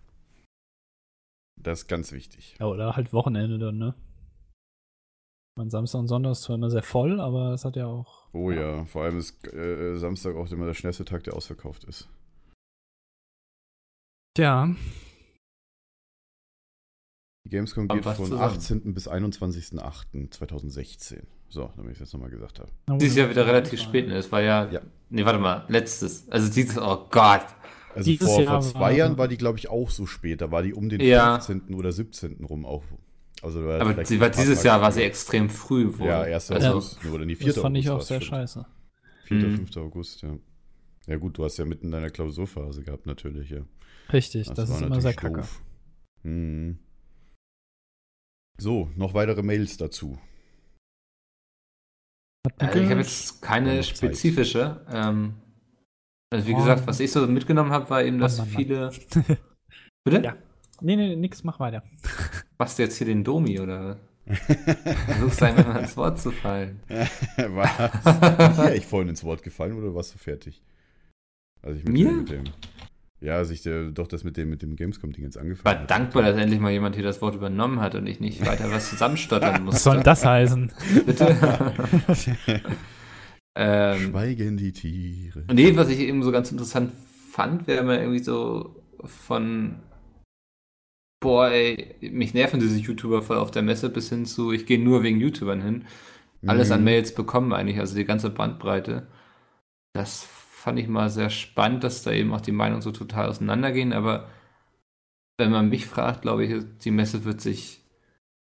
Das ist ganz wichtig.
Ja, oder halt Wochenende dann, ne? Mein Samstag und Sonntag ist zwar immer sehr voll, aber es hat ja auch.
Oh ja, vor allem ist äh, Samstag auch immer der schnellste Tag, der ausverkauft ist.
Ja,
Die Gamescom geht von
zusammen.
18. bis 21.08.2016. So, damit ich es jetzt nochmal gesagt habe.
Dieses Jahr wieder relativ spät, ne? Es war ja,
Ja.
Nee, warte mal, letztes. Also dieses, oh Gott.
Also
Dieses
vor,
Jahr
vor zwei
war-
Jahren war die, glaube ich, auch so spät. Da war die um den
Ja.
15. oder 17. rum auch. Also
Aber sie war dieses Jahr war sie extrem früh wohl.
Ja, 1.
Also,
August. Oder die 4.
das fand ich auch sehr
stimmt.
scheiße.
4.
Mhm.
5. August, ja. Ja gut, du hast ja mitten in deiner Klausurphase gehabt, natürlich, ja.
Richtig, das,
war
ist immer sehr
natürlich
kacke.
Mhm. So, noch weitere Mails dazu.
Also ich habe jetzt keine spezifische. Ähm, also wie
Oh.
gesagt, was ich so mitgenommen habe, war eben, dass
Mann, Mann,
viele. Bitte?
Ja. Nee, nee, nix, mach weiter.
Machst du jetzt hier den Domi oder? Versuchst einfach mal ins Wort zu fallen.
Was? Bin ich vorhin ins Wort gefallen oder warst du fertig? Also ich mit
Mir?
Dem, mit dem, ja, als ich der, doch das mit dem, mit dem Gamescom-Ding jetzt
War
angefangen habe.
dankbar, dass endlich mal jemand hier das Wort übernommen hat und ich nicht weiter was zusammenstottern musste.
Was soll denn das heißen?
Bitte? ähm,
Schweigen die Tiere.
Nee, was ich eben so ganz interessant fand, wäre mal irgendwie so von boah, ey, mich nerven diese YouTuber voll auf der Messe bis hin zu, ich gehe nur wegen YouTubern hin. Alles an
Mhm.
Mails bekommen eigentlich, also die ganze Bandbreite. Das fand ich mal sehr spannend, dass da eben auch die Meinungen so total auseinandergehen, aber wenn man mich fragt, glaube ich, die Messe wird sich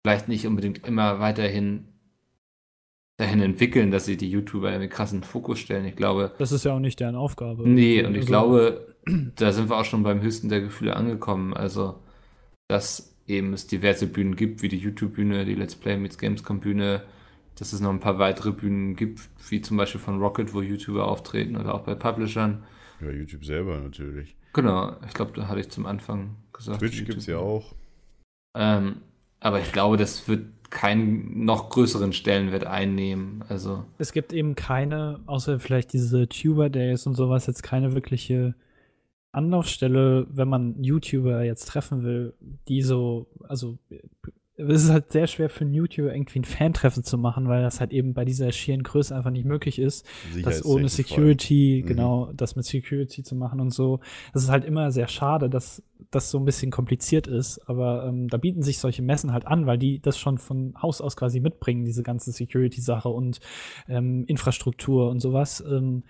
vielleicht nicht unbedingt immer weiterhin dahin entwickeln, dass sie die YouTuber irgendwie krassen Fokus stellen. Ich glaube,
Das ist ja auch nicht deren Aufgabe.
Nee, und ich
Also,
glaube, da sind wir auch schon beim höchsten der Gefühle angekommen. Also, dass eben es diverse Bühnen gibt, wie die YouTube-Bühne, die Let's Play Meets Gamescom-Bühne, dass es noch ein paar weitere Bühnen gibt, wie zum Beispiel von Rocket, wo YouTuber auftreten oder auch bei Publishern.
Ja, YouTube selber natürlich.
Genau, ich glaube, da hatte ich zum Anfang gesagt.
Twitch gibt es ja auch.
Ähm, aber ich glaube, das wird keinen noch größeren Stellenwert einnehmen. Also,
Es gibt eben keine, außer vielleicht diese Tuber Days und sowas, jetzt keine wirkliche Anlaufstelle, wenn man YouTuber jetzt treffen will, die so, also es ist halt sehr schwer für einen YouTuber irgendwie ein Fan-Treffen zu machen, weil das halt eben bei dieser schieren Größe einfach nicht möglich ist, das ohne. Security,
Mhm.
genau, das mit Security zu machen und so. Das ist halt immer sehr schade, dass das so ein bisschen kompliziert ist, aber ähm, da bieten sich solche Messen halt an, weil die das schon von Haus aus quasi mitbringen, diese ganze Security-Sache und ähm, Infrastruktur und sowas. Ähm,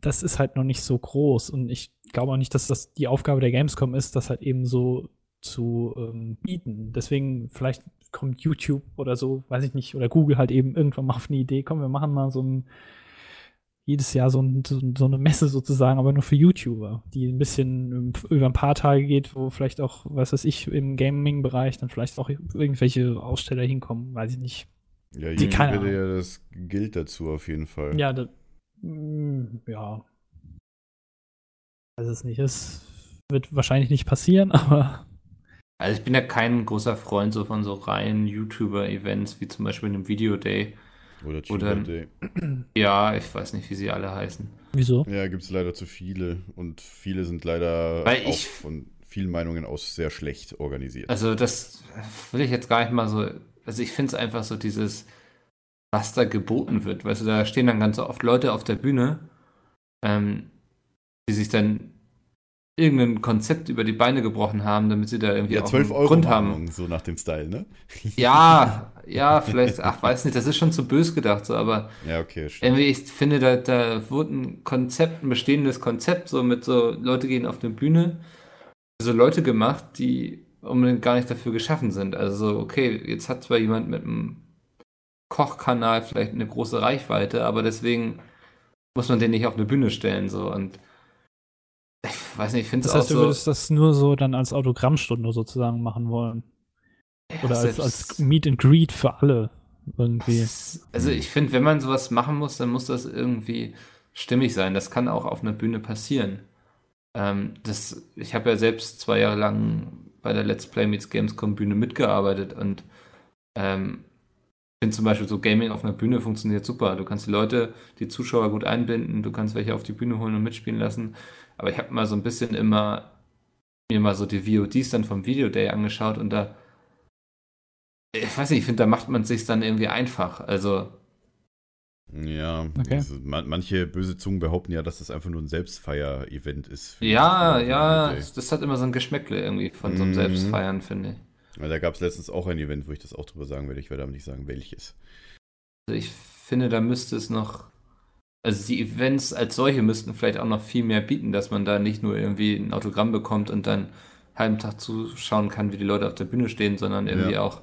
das ist halt noch nicht so groß und ich glaube auch nicht, dass das die Aufgabe der Gamescom ist, das halt eben so zu ähm, bieten. Deswegen vielleicht kommt YouTube oder so, weiß ich nicht, oder Google halt eben irgendwann mal auf eine Idee, komm, wir machen mal so ein jedes Jahr so, ein, so, eine Messe sozusagen, aber nur für YouTuber, die ein bisschen ähm, über ein paar Tage geht, wo vielleicht auch, was weiß ich, im Gaming-Bereich dann vielleicht auch irgendwelche Aussteller hinkommen, weiß ich nicht.
Ja,
Die keine Ahnung.
ja das gilt dazu auf jeden Fall.
Ja, da, mm, ja. Weiß es nicht. Es wird wahrscheinlich nicht passieren, aber
also ich bin ja kein großer Freund so von so reinen YouTuber-Events, wie zum Beispiel einem Video Day.
Oder
Oder-
Tuber Day.
Ja, ich weiß nicht, wie sie alle heißen.
wieso?
Ja, gibt es leider zu viele. Und viele sind leider
Weil
auch
ich-
von vielen Meinungen aus sehr schlecht organisiert.
Also das will ich jetzt gar nicht mal so. Also ich finde es einfach so dieses, was da geboten wird. Weißt du, da stehen dann ganz oft Leute auf der Bühne, ähm, die sich dann irgendein Konzept über die Beine gebrochen haben, damit sie da irgendwie
ja,
auch
12
einen
Euro
Grund haben.
Mahnung, so nach dem Style, ne?
Ja, ja, vielleicht, ach, weiß nicht, das ist schon zu bös gedacht, so, aber
Ja, okay, stimmt.
irgendwie, ich finde, da, da wurde ein Konzept, ein bestehendes Konzept, so mit so, Leute gehen auf eine Bühne, so Leute gemacht, die unbedingt gar nicht dafür geschaffen sind. Also, so, okay, jetzt hat zwar jemand mit einem Kochkanal vielleicht eine große Reichweite, aber deswegen muss man den nicht auf eine Bühne stellen, so, und ich weiß nicht, ich finde es
Das heißt,
auch
du
so.
würdest das nur so dann als Autogrammstunde sozusagen machen wollen.
ja,
Oder als, als Meet and Greet für alle irgendwie.
Also ich finde, wenn man sowas machen muss, dann muss das irgendwie stimmig sein. Das kann auch auf einer Bühne passieren. Ähm, das, ich habe ja selbst zwei Jahre lang bei der Let's Play Meets Gamescom Bühne mitgearbeitet und ähm, finde zum Beispiel so Gaming auf einer Bühne funktioniert super. Du kannst die Leute, die Zuschauer gut einbinden, du kannst welche auf die Bühne holen und mitspielen lassen. Aber ich habe mal so ein bisschen immer mir mal so die VODs dann vom Video Day angeschaut und da, ich weiß nicht, ich finde, da macht man sich dann irgendwie einfach. Also,
Ja,
Okay.
also, man, manche böse Zungen behaupten ja, dass das einfach nur ein Selbstfeier-Event ist.
ja, ja, das, hat immer so ein Geschmäckle irgendwie von so einem
Mhm.
Selbstfeiern, finde ich.
Weil Da gab es letztens auch ein Event, wo ich das auch drüber sagen werde. Ich werde aber nicht sagen, welches.
Also ich finde, da müsste es noch, also die Events als solche müssten vielleicht auch noch viel mehr bieten, dass man da nicht nur irgendwie ein Autogramm bekommt und dann einen halben Tag zuschauen kann, wie die Leute auf der Bühne stehen, sondern irgendwie
Ja.
auch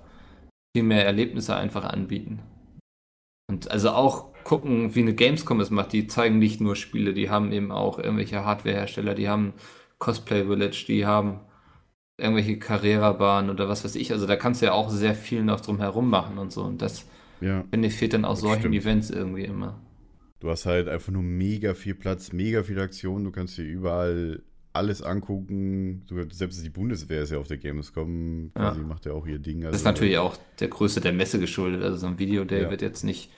viel mehr Erlebnisse einfach anbieten. Und also auch gucken, wie eine Gamescom es macht. Die zeigen nicht nur Spiele, die haben eben auch irgendwelche Hardwarehersteller, die haben Cosplay Village, die haben irgendwelche Carrera-Bahnen oder was weiß ich. Also da kannst du ja auch sehr viel noch drum herum machen und so. Und das,
Ja.
finde ich, fehlt dann auch solchen
stimmt.
Events irgendwie immer.
Du hast halt einfach nur mega viel Platz, mega viel Aktion. Du kannst dir überall alles angucken. Selbst die Bundeswehr ist ja auf der Gamescom.
Ja.
Quasi macht ja auch ihr Ding.
Das ist
Also,
natürlich auch der Größe der Messe geschuldet. Also so ein Video, der
Ja.
wird jetzt nicht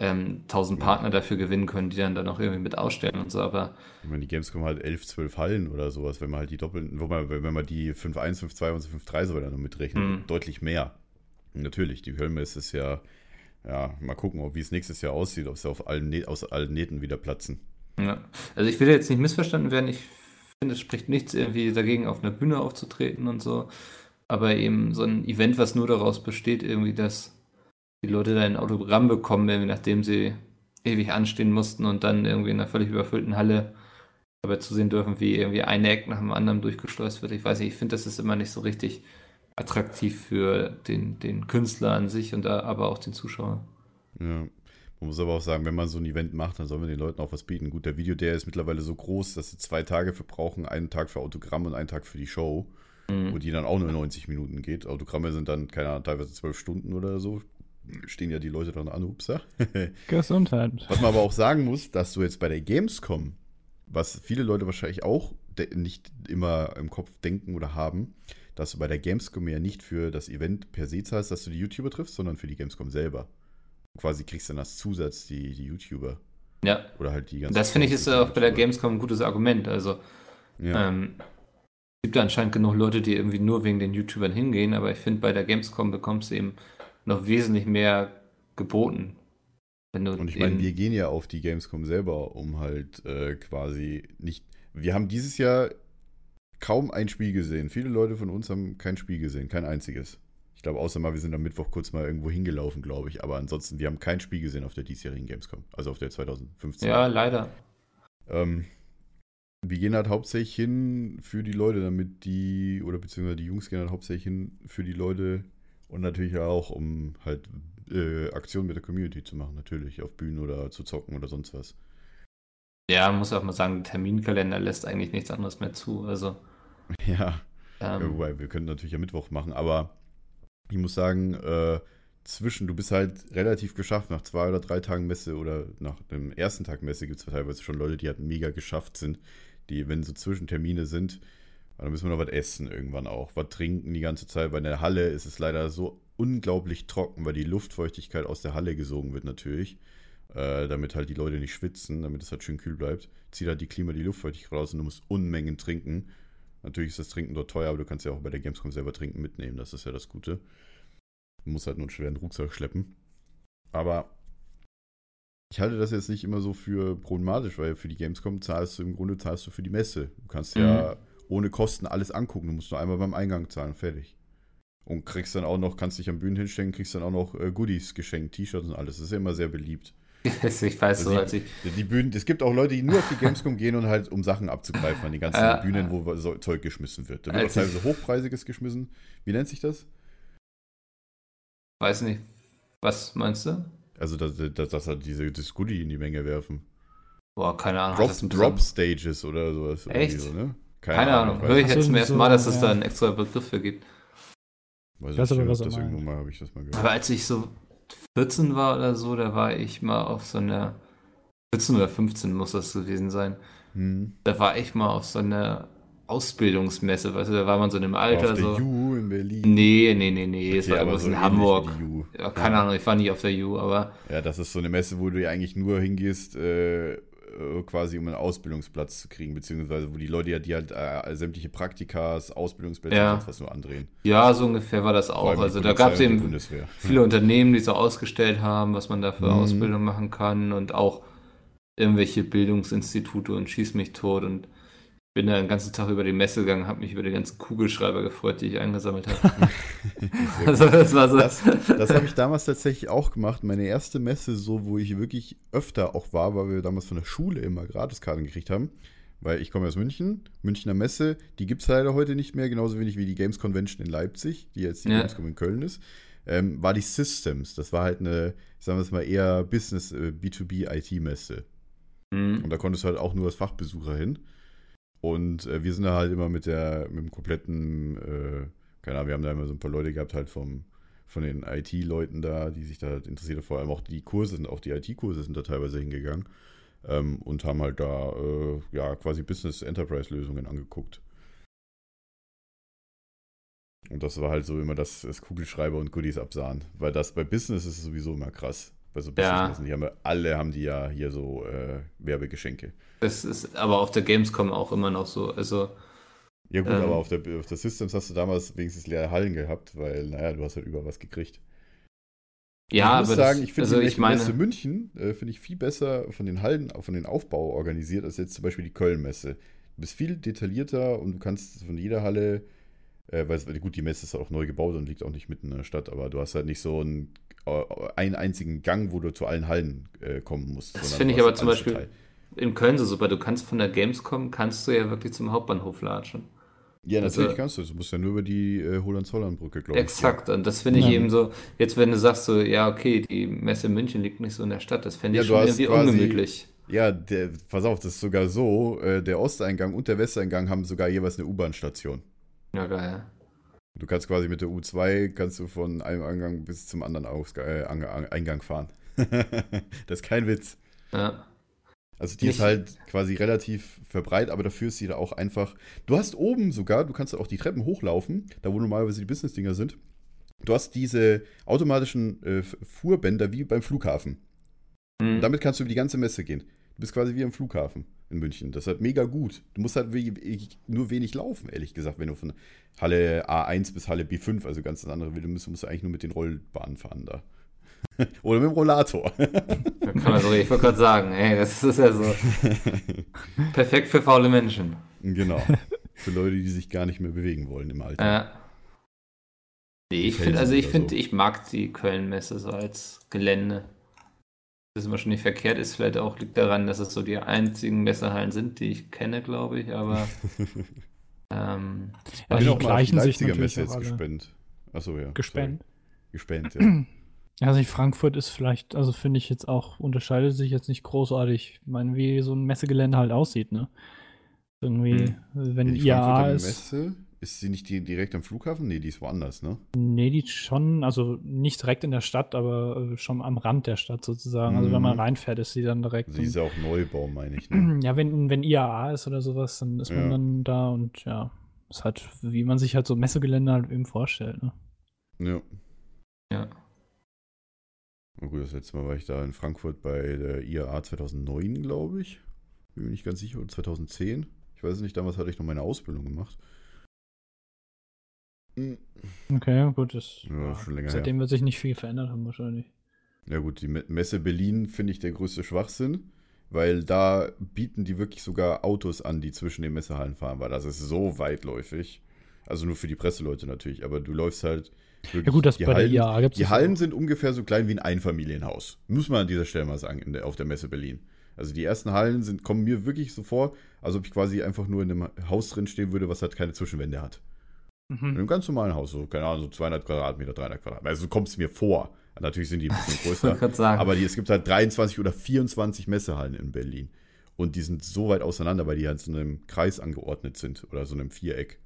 ähm, 1000
Ja.
Partner dafür gewinnen können, die dann da noch irgendwie mit ausstellen und so. Aber
Ich meine, die Gamescom hat 11, 12 Hallen oder sowas, wenn man halt die doppelten, wo man, wenn man die 5.1, 5.2 und 5.3 so weiter noch mitrechnet,
Mhm.
deutlich mehr. Und natürlich, die Höllmesse ist ja, ja, mal gucken, wie es nächstes Jahr aussieht, ob sie auf allen, aus allen Nähten wieder platzen.
ja. Also ich will jetzt nicht missverstanden werden. Ich finde, es spricht nichts irgendwie dagegen, auf einer Bühne aufzutreten und so. Aber eben so ein Event, was nur daraus besteht, irgendwie, dass die Leute da ein Autogramm bekommen, irgendwie nachdem sie ewig anstehen mussten und dann irgendwie in einer völlig überfüllten Halle dabei zusehen dürfen, wie irgendwie ein Eck nach dem anderen durchgeschleust wird. Ich weiß nicht, ich finde, das ist immer nicht so richtig attraktiv für den, den Künstler an sich und aber auch den Zuschauer.
Ja. Man muss aber auch sagen, wenn man so ein Event macht, dann soll man den Leuten auch was bieten. Gut, der Video, der ist mittlerweile so groß, dass sie zwei Tage für brauchen, einen Tag für Autogramm und einen Tag für die Show,
Mhm.
wo die dann auch nur 90 Minuten geht. Autogramme sind dann, keine Ahnung, teilweise zwölf Stunden oder so. Stehen ja die Leute dann an, upsa.
Gesundheit.
Was man aber auch sagen muss, dass du jetzt bei der Gamescom, was viele Leute wahrscheinlich auch nicht immer im Kopf denken oder haben, dass du bei der Gamescom ja nicht für das Event per se zahlst, dass du die YouTuber triffst, sondern für die Gamescom selber. Quasi kriegst du dann als Zusatz die, die YouTuber.
Ja,
Oder halt die ganzen.
das finde ich ist auch bei der Gamescom ein gutes Argument. Also
Ja,
Ähm, es gibt anscheinend genug Leute, die irgendwie nur wegen den YouTubern hingehen, aber ich finde, bei der Gamescom bekommst du eben noch wesentlich mehr geboten.
Und ich meine, wir gehen ja auf die Gamescom selber, um halt äh, quasi nicht. Wir haben dieses Jahr kaum ein Spiel gesehen. Viele Leute von uns haben kein Spiel gesehen, kein einziges. Ich glaube, außer mal, wir sind am Mittwoch kurz mal irgendwo hingelaufen, glaube ich. Aber ansonsten, wir haben kein Spiel gesehen auf der diesjährigen Gamescom. Also auf der 2015.
ja, leider.
Ähm, wir gehen halt hauptsächlich hin für die Leute, damit die, oder beziehungsweise die Jungs gehen halt hauptsächlich hin für die Leute und natürlich auch, um halt äh, Aktionen mit der Community zu machen, natürlich, auf Bühnen oder zu zocken oder sonst was.
Ja, muss auch mal sagen, der Terminkalender lässt eigentlich nichts anderes mehr zu. Also,
Ja,
ähm,
wobei, wir können natürlich am Mittwoch machen, aber ich muss sagen, äh, zwischen, du bist halt relativ geschafft, nach zwei oder drei Tagen Messe oder nach dem ersten Tag Messe gibt es teilweise schon Leute, die halt mega geschafft sind, die, wenn so Zwischentermine sind, dann müssen wir noch was essen irgendwann auch, was trinken die ganze Zeit, weil in der Halle ist es leider so unglaublich trocken, weil die Luftfeuchtigkeit aus der Halle gesogen wird natürlich, äh, damit halt die Leute nicht schwitzen, damit es halt schön kühl bleibt, zieht halt die Klima die Luftfeuchtigkeit raus und du musst Unmengen trinken. Natürlich ist das Trinken dort teuer, aber du kannst ja auch bei der Gamescom selber Trinken mitnehmen. Das ist ja das Gute. Du musst halt nur einen schweren Rucksack schleppen. Aber ich halte das jetzt nicht immer so für problematisch, weil für die Gamescom zahlst du im Grunde zahlst du für die Messe. Du kannst ja ohne Kosten alles angucken. Du musst nur einmal beim Eingang zahlen, fertig. Und kriegst dann auch noch, kannst dich am Bühnen hinstellen, kriegst dann auch noch äh, Goodies geschenkt, T-Shirts und alles. Das ist ja immer sehr beliebt.
ich weiß so,
Also
als ich,
Die Bühnen, es gibt auch Leute, die nur auf die Gamescom gehen und halt um Sachen abzugreifen an die ganzen
Ja.
Bühnen, wo so Zeug geschmissen wird. Da wird auch teilweise hochpreisiges geschmissen. Wie nennt sich das?
weiß nicht, was meinst du?
Also, dass, dass, dass halt diese das Goodie in die Menge werfen.
Boah, keine Ahnung.
Drop, Drop Stages oder sowas. irgendwie
Echt?
So, ne?
Keine Ahnung. Höre ich
so,
jetzt zum ersten
so,
Mal, dass es
ja.
da einen extra Begriff für gibt.
Weiß
Ich
nicht, das irgendwo mal habe ich das mal gehört.
Aber als ich so 14 war oder so, da war ich mal auf so einer 14 oder 15 muss das gewesen sein.
Hm.
Da war ich mal auf so einer Ausbildungsmesse, weißt du, da war man so in einem Alter
auf der
so.
U in Berlin.
Nee, nee, nee, nee, es
Okay,
war irgendwas
so
in Hamburg. Ja, keine Ahnung, ich war nie auf der U, aber
Ja, das ist so eine Messe, wo du ja eigentlich nur hingehst, äh, äh, quasi um einen Ausbildungsplatz zu kriegen, beziehungsweise wo die Leute ja die halt äh, sämtliche Praktikas, Ausbildungsplätze
Ja.
und was nur andrehen.
Ja, so ungefähr war das auch. Also da gab es eben
Bundeswehr.
viele Unternehmen, die so ausgestellt haben, was man da für
Mhm.
Ausbildung machen kann und auch irgendwelche Bildungsinstitute und schieß mich tot und bin da den ganzen Tag über die Messe gegangen, habe mich über die ganzen Kugelschreiber gefreut, die ich eingesammelt habe. Also das war so.
Das, das habe ich damals tatsächlich auch gemacht. Meine erste Messe, so wo ich wirklich öfter auch war, weil wir damals von der Schule immer Gratiskarten gekriegt haben. Weil ich komme aus München, Münchner Messe, die gibt es leider heute nicht mehr, genauso wenig wie die Games Convention in Leipzig, die jetzt die
Ja.
Gamescom in Köln ist. Ähm, war die Systems. Das war halt eine, sagen wir es mal, eher Business, äh, B2B-IT-Messe.
Mhm.
Und da konntest du halt auch nur als Fachbesucher hin. Und äh, wir sind da halt immer mit der, mit dem kompletten, äh, keine Ahnung, wir haben da immer so ein paar Leute gehabt, halt vom, von den IT-Leuten da, die sich da halt interessiert, vor allem auch die Kurse sind, auch die IT-Kurse sind da teilweise hingegangen ähm, und haben halt da, äh, ja, quasi Business-Enterprise-Lösungen angeguckt. Und das war halt so immer das, das Kugelschreiber und Goodies absahen. Weil das bei Business ist es sowieso immer krass. Bei so
Ja.
Die haben alle haben die ja hier so äh, Werbegeschenke.
Das ist aber auf der Gamescom auch immer noch so. Also,
Ja gut,
Ähm.
aber auf der, auf der Systems hast du damals wenigstens leere Hallen gehabt, weil, naja, du hast halt über was gekriegt.
ja,
ich muss
aber
sagen,
das,
ich finde
also
die
ich meine,
Messe München äh, finde ich viel besser von den Hallen, von den Aufbau organisiert, als jetzt zum Beispiel die Köln-Messe. Du bist viel detaillierter und du kannst von jeder Halle, äh, weil gut, die Messe ist auch neu gebaut und liegt auch nicht mitten in der Stadt, aber du hast halt nicht so äh, einen einzigen Gang, wo du zu allen Hallen äh, kommen musst.
Das finde ich aber zum Beispiel
verteilt.
in Köln so super. Du kannst von der Gamescom, kannst du ja wirklich zum Hauptbahnhof latschen.
Ja,
also-
natürlich kannst du. Du musst ja nur über die äh, Hohenzollern-Brücke, glaube ich.
Exakt, und das finde ich
Ja.
eben so, jetzt wenn du sagst so, ja, okay, die Messe München liegt nicht so in der Stadt, das fände
Ja,
ich schon irgendwie
quasi-
ungemütlich.
Ja, der, pass auf, das ist sogar so, äh, der Osteingang und der Westeingang haben sogar jeweils eine U-Bahn-Station.
Ja, geil.
Du kannst quasi mit der U2, kannst du von einem Eingang bis zum anderen Ausga äh, Ang- Ang- Eingang fahren. das ist kein Witz.
Ja.
Also die
Nicht-
ist halt quasi relativ verbreitet, aber dafür ist sie da auch einfach. Du hast oben sogar, du kannst auch die Treppen hochlaufen, da wo normalerweise die Business-Dinger sind. Du hast diese automatischen äh, Fuhrbänder wie beim Flughafen.
Hm.
Und damit kannst du über die ganze Messe gehen. Du bist quasi wie am Flughafen in München. Das ist halt mega gut. Du musst halt nur wenig laufen, ehrlich gesagt, wenn du von Halle A1 bis Halle B5, also ganz das andere, willst, musst du eigentlich nur mit den Rollbahnen fahren da. Oder mit dem Rollator.
Da kann man so, ich wollte gerade sagen, ey, das ist ja so perfekt für faule Menschen.
genau. Für Leute, die sich gar nicht mehr bewegen wollen im Alter.
Ja. Nee, ich finde, also ich finde,
so.
ich mag die Köln-Messe so als Gelände. Das ist immer schon nicht verkehrt ist, vielleicht auch liegt daran, dass es so die einzigen Messehallen sind, die ich kenne, glaube ich, aber ähm,
Ja,
Ich
die
bin auch mal auf die
gleichen sich
Leipziger
natürlich
Messe jetzt gespannt. Achso, ja.
Gespannt.
Gespannt, ja.
Also Frankfurt ist vielleicht, also finde ich jetzt auch, unterscheidet sich jetzt nicht großartig. Ich meine, wie so ein Messegelände halt aussieht, ne? Irgendwie,
Hm.
wenn IAA
Frankfurter
ist.
Messe, ist sie nicht die, direkt am Flughafen? Nee, die ist woanders, ne?
Nee, die schon, also nicht direkt in der Stadt, aber äh, schon am Rand der Stadt sozusagen. Also wenn man
Mhm.
reinfährt, ist sie dann direkt.
Also die ist ja auch Neubau, meine ich. Ne?
ja, wenn, wenn IAA ist oder sowas, dann ist man
Ja.
dann da und ja, ist halt, wie man sich halt so Messegelände halt eben vorstellt, ne?
Ja.
ja.
Na gut, das letzte Mal war ich da in Frankfurt bei der IAA 2009, glaube ich. Bin mir nicht ganz sicher, oder 2010. Ich weiß es nicht, damals hatte ich noch meine Ausbildung gemacht. Hm.
Okay, gut, das,
Ja, schon länger
seitdem wird sich nicht viel verändert haben wahrscheinlich.
Ja gut, die Me- Messe Berlin finde ich der größte Schwachsinn, weil da bieten die wirklich sogar Autos an, die zwischen den Messehallen fahren, weil das ist so weitläufig. Also nur für die Presseleute natürlich, aber du läufst halt wirklich
Ja gut, das
die
bei
Hallen,
der IAA gibt es
Die Hallen sind ungefähr so klein wie ein Einfamilienhaus. Muss man an dieser Stelle mal sagen, der, auf der Messe Berlin. Also die ersten Hallen sind, kommen mir wirklich so vor, als ob ich quasi einfach nur in einem Haus drin stehen würde, was halt keine Zwischenwände hat. In
Mhm.
einem ganz normalen Haus, so, keine Ahnung, so 200 Quadratmeter, 300 Quadratmeter. Also so kommt es mir vor. Natürlich sind die ein bisschen
Ich wollte
größer.
gerade sagen.
aber die, es gibt halt 23 oder 24 Messehallen in Berlin. Und die sind so weit auseinander, weil die halt so in einem Kreis angeordnet sind oder so einem Viereck.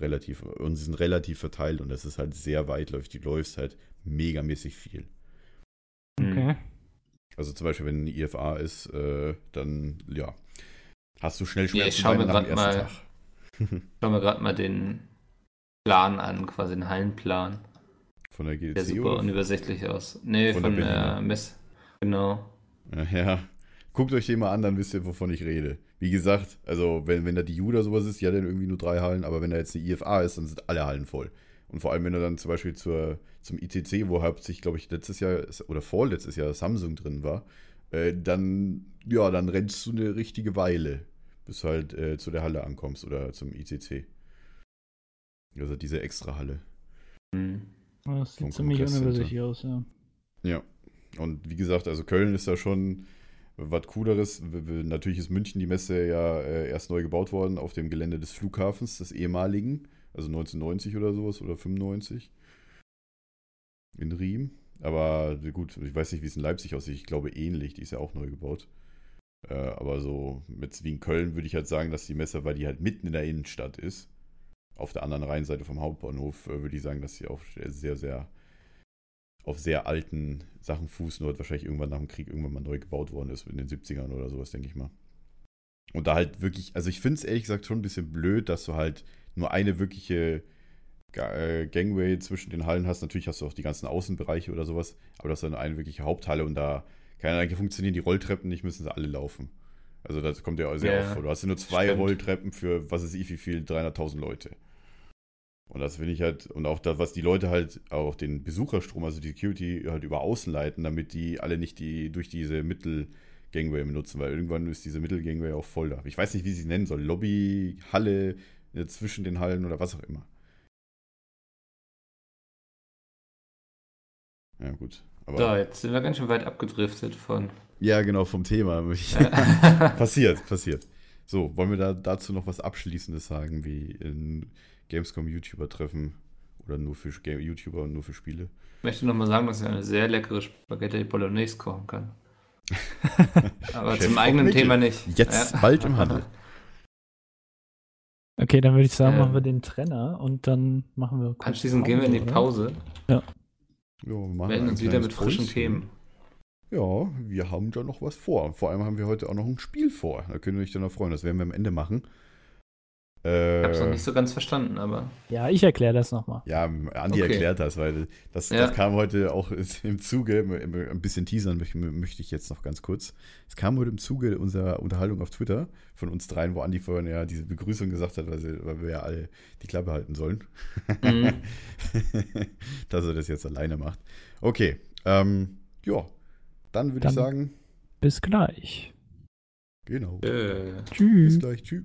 Relativ. Und sie sind relativ verteilt und das ist halt sehr weitläufig. Du läufst halt megamäßig viel.
Hm.
Okay.
Also zum Beispiel, wenn eine IFA ist, äh, dann, ja, hast du schnell
Ja, ich
Schmerzen
schau mir
nach dem
grad
ersten
mal-
Tag.
Schau mir gerade mal den Plan an, quasi den Hallenplan.
Von der GDC
Der super
oder?
unübersichtlich aus. Nee,
Von
von,
der Berliner.
Mess. Genau.
Ja, guckt euch den mal an, dann wisst ihr, wovon ich rede. Wie gesagt, also wenn, wenn da die Juda sowas ist, die hat dann irgendwie nur drei Hallen, aber wenn da jetzt eine IFA ist, dann sind alle Hallen voll. Und vor allem, wenn du dann zum Beispiel zur, zum ITC, wo hauptsächlich, glaube ich, letztes Jahr oder vorletztes Jahr Samsung drin war, äh, dann, ja, dann rennst du eine richtige Weile, bis du halt äh, zu der Halle ankommst oder zum ICC. Also diese extra Halle.
Hm.
Das sieht ziemlich unübersichtlich aus, ja.
Ja. Und wie gesagt, also Köln ist da schon was Cooleres. Natürlich ist München die Messe ja äh, erst neu gebaut worden auf dem Gelände des Flughafens, des ehemaligen, also 1990 oder sowas oder 95 in Riem. Aber gut, ich weiß nicht, wie es in Leipzig aussieht. Ich glaube ähnlich, die ist ja auch neu gebaut. Äh, aber so mit wie in Köln würde ich halt sagen, dass die Messe, weil die halt mitten in der Innenstadt ist, auf der anderen Rheinseite vom Hauptbahnhof, äh, würde ich sagen, dass sie auch sehr, sehr auf sehr alten Sachen nur hat wahrscheinlich irgendwann nach dem Krieg irgendwann mal neu gebaut worden ist, in den 70ern oder sowas, denke ich mal. Und da halt wirklich, also ich finde es ehrlich gesagt schon ein bisschen blöd, dass du halt nur eine wirkliche äh, Gangway zwischen den Hallen hast. Natürlich hast du auch die ganzen Außenbereiche oder sowas, aber das ist dann eine wirkliche Haupthalle und da kann eigentlich funktionieren die Rolltreppen nicht, müssen sie alle laufen. Also das kommt ja auch sehr
Ja,
oft vor. Du hast ja nur zwei
stimmt.
Rolltreppen für, was ist ich, wie viel, 300.000 Leute. Und das finde ich halt, und auch das, was die Leute halt, auch den Besucherstrom, also die Security halt über außen leiten, damit die alle nicht die durch diese Mittelgangway benutzen, weil irgendwann ist diese Mittelgangway auch voll da. Ich weiß nicht, wie sie es nennen soll. Lobby, Halle, äh, zwischen den Hallen oder was auch immer. Ja, gut. Aber,
So, jetzt sind wir ganz schön weit abgedriftet von.
Ja, genau, vom Thema. passiert, passiert. So, wollen wir da dazu noch was Abschließendes sagen, wie in Gamescom-YouTuber-Treffen oder nur für Ga- YouTuber und nur für Spiele?
Ich möchte nochmal sagen, dass ich eine sehr leckere Spaghetti Bolognese kochen kann. Aber
Chef
zum eigenen
Mikkel.
Thema nicht.
Jetzt bald im Handel.
Okay, dann würde ich sagen,
Ähm.
machen wir den Trenner und dann machen wir kurz
Anschließend gehen wir in die
oder?
Pause,
Ja, wir machen
melden uns wieder mit frischen
Päuschen.
Themen.
Ja, wir haben da noch was vor. Vor allem haben wir heute auch noch ein Spiel vor. Da könnt ihr euch dann noch freuen. Das werden wir am Ende machen. Äh,
Ich habe es noch nicht so ganz verstanden, aber
Ja, ich erkläre das nochmal.
Ja, Andi
Okay.
erklärt das, weil das,
Ja.
das kam heute auch im Zuge, ein bisschen teasern möchte, ich jetzt noch ganz kurz. Es kam heute im Zuge unserer Unterhaltung auf Twitter von uns dreien, wo Andi vorhin ja diese Begrüßung gesagt hat, weil, sie, weil wir ja alle die Klappe halten sollen.
Mhm.
Dass er das jetzt alleine macht. Okay, ähm, ja, dann würde ich sagen,
Bis gleich.
genau.
äh,
Bis
Tschüss.
gleich, tschüss.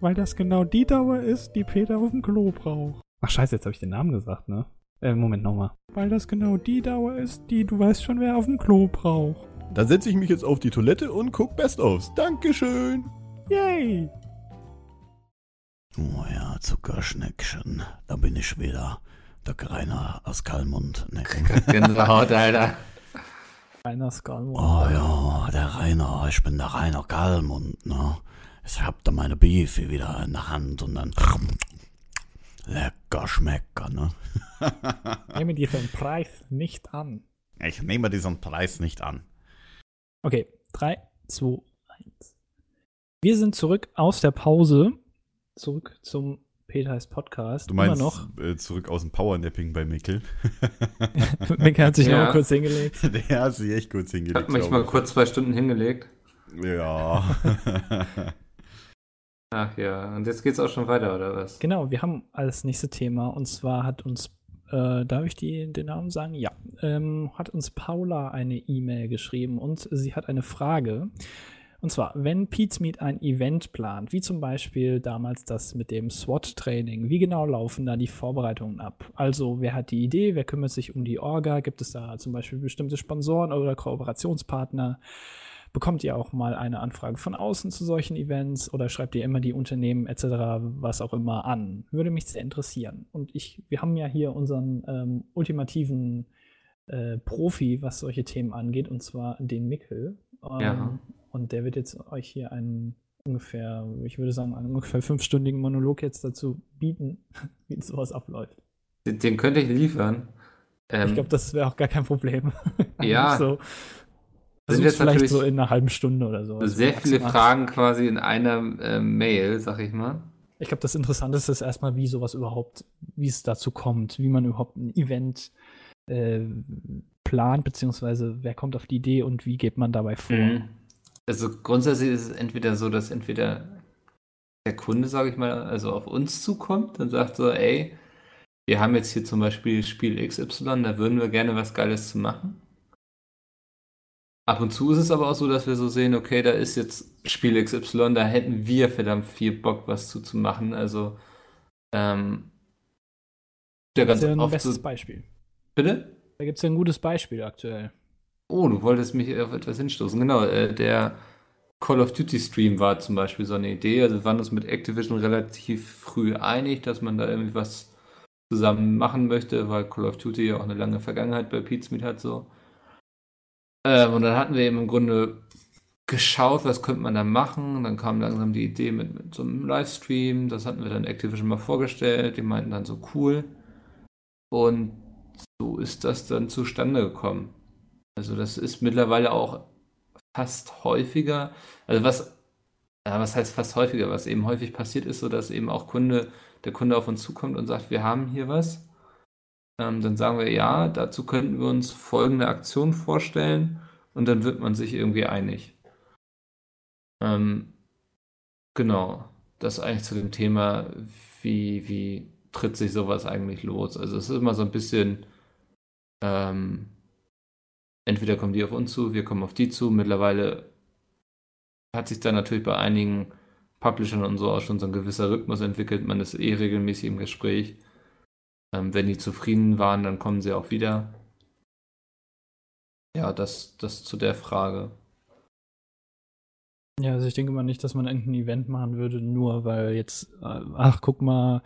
Weil das genau die Dauer ist, die Peter auf dem Klo braucht. Ach scheiße, jetzt habe ich den Namen gesagt, ne? Äh, Moment nochmal. Weil das genau die Dauer ist, die du weißt schon, wer auf dem Klo braucht.
Dann setze ich mich jetzt auf die Toilette und guck Best-ofs. Dankeschön!
Yay!
Oh ja, Zuckerschneckchen, da bin ich wieder. Der Rainer aus Kalmund. Ne?
Gänsehaut, Alter.
Einer Skull.
Oh ja, der Rainer, ich bin der Rainer Kalmund, ne? Ich hab da meine Beefy wieder in der Hand und dann lecker schmecker, ne?
Nehme diesen Preis nicht an.
Ich nehme diesen Preis nicht an.
Okay, 3, 2, 1. Wir sind zurück aus der Pause. Zurück zum Peter heißt Podcast.
Du meinst
Immer noch.
Äh, zurück aus dem Powernapping bei Mikkel?
Mick hat sich
Ja.
noch kurz hingelegt.
Der hat sich echt kurz
Ich
hingelegt.
habe mich mal
ich.
kurz zwei Stunden hingelegt.
Ja.
Ach ja, und jetzt geht's auch schon weiter, oder was?
Genau, wir haben als nächstes Thema und zwar hat uns, äh, darf ich die, den Namen sagen? Ja, ähm, hat uns Paula eine E-Mail geschrieben und sie hat eine Frage. Und zwar, wenn Pizmeet ein Event plant, wie zum Beispiel damals das mit dem SWAT-Training, wie genau laufen da die Vorbereitungen ab? Also, wer hat die Idee, wer kümmert sich um die Orga? Gibt es da zum Beispiel bestimmte Sponsoren oder Kooperationspartner? Bekommt ihr auch mal eine Anfrage von außen zu solchen Events oder schreibt ihr immer die Unternehmen etc., was auch immer an? Würde mich sehr interessieren. Und ich, wir haben ja hier unseren ähm, ultimativen äh, Profi, was solche Themen angeht, und zwar den Mikkel. Ähm,
Ja.
Und der wird jetzt euch hier einen ungefähr, ich würde sagen, einen ungefähr fünfstündigen Monolog jetzt dazu bieten, wie sowas abläuft.
Den, den könnte ich liefern. Ähm,
ich glaube, das wäre auch gar kein Problem.
Ja.
so.
Sind jetzt
vielleicht so in einer halben Stunde oder so. Also
sehr viele
maximal.
Fragen quasi in einer äh, Mail, sag ich mal.
Ich glaube, das Interessanteste ist erstmal, wie sowas überhaupt, wie es dazu kommt, wie man überhaupt ein Event äh, plant, beziehungsweise wer kommt auf die Idee und wie geht man dabei vor.
Mhm. Also grundsätzlich ist es entweder so, dass entweder der Kunde, sage ich mal, also auf uns zukommt und sagt so, ey, wir haben jetzt hier zum Beispiel Spiel XY, da würden wir gerne was Geiles zu machen. Ab und zu ist es aber auch so, dass wir so sehen, okay, da ist jetzt Spiel XY, da hätten wir verdammt viel Bock, was zu, zu machen. Also, ähm,
Das
ganz
ist ja ein
oft
bestes Beispiel.
bitte?
Da gibt es ja ein gutes Beispiel aktuell.
Oh, du wolltest mich auf etwas hinstoßen. Genau, äh, der Call of Duty Stream war zum Beispiel so eine Idee. Also wir waren uns mit Activision relativ früh einig, dass man da irgendwie was zusammen machen möchte, weil Call of Duty ja auch eine lange Vergangenheit bei Pizmeet hat so. Ähm, und dann hatten wir eben im Grunde geschaut, was könnte man da machen. Dann kam langsam die Idee mit, mit so einem Livestream. Das hatten wir dann Activision mal vorgestellt. Die meinten dann so cool. Und so ist das dann zustande gekommen. Also das ist mittlerweile auch fast häufiger. Also was, ja, was heißt fast häufiger? Was eben häufig passiert ist, so dass eben auch Kunde, der Kunde auf uns zukommt und sagt, wir haben hier was. Ähm, dann sagen wir, ja, dazu könnten wir uns folgende Aktion vorstellen und dann wird man sich irgendwie einig. Ähm, genau, das eigentlich zu dem Thema, wie, wie tritt sich sowas eigentlich los? Also es ist immer so ein bisschen, ähm, entweder kommen die auf uns zu, wir kommen auf die zu. Mittlerweile hat sich da natürlich bei einigen Publishern und so auch schon so ein gewisser Rhythmus entwickelt. Man ist eh regelmäßig im Gespräch. Ähm, wenn die zufrieden waren, dann kommen sie auch wieder. Ja, das, das zu der Frage.
Ja, also ich denke mal nicht, dass man irgendein Event machen würde, nur weil jetzt, äh, ach, guck mal,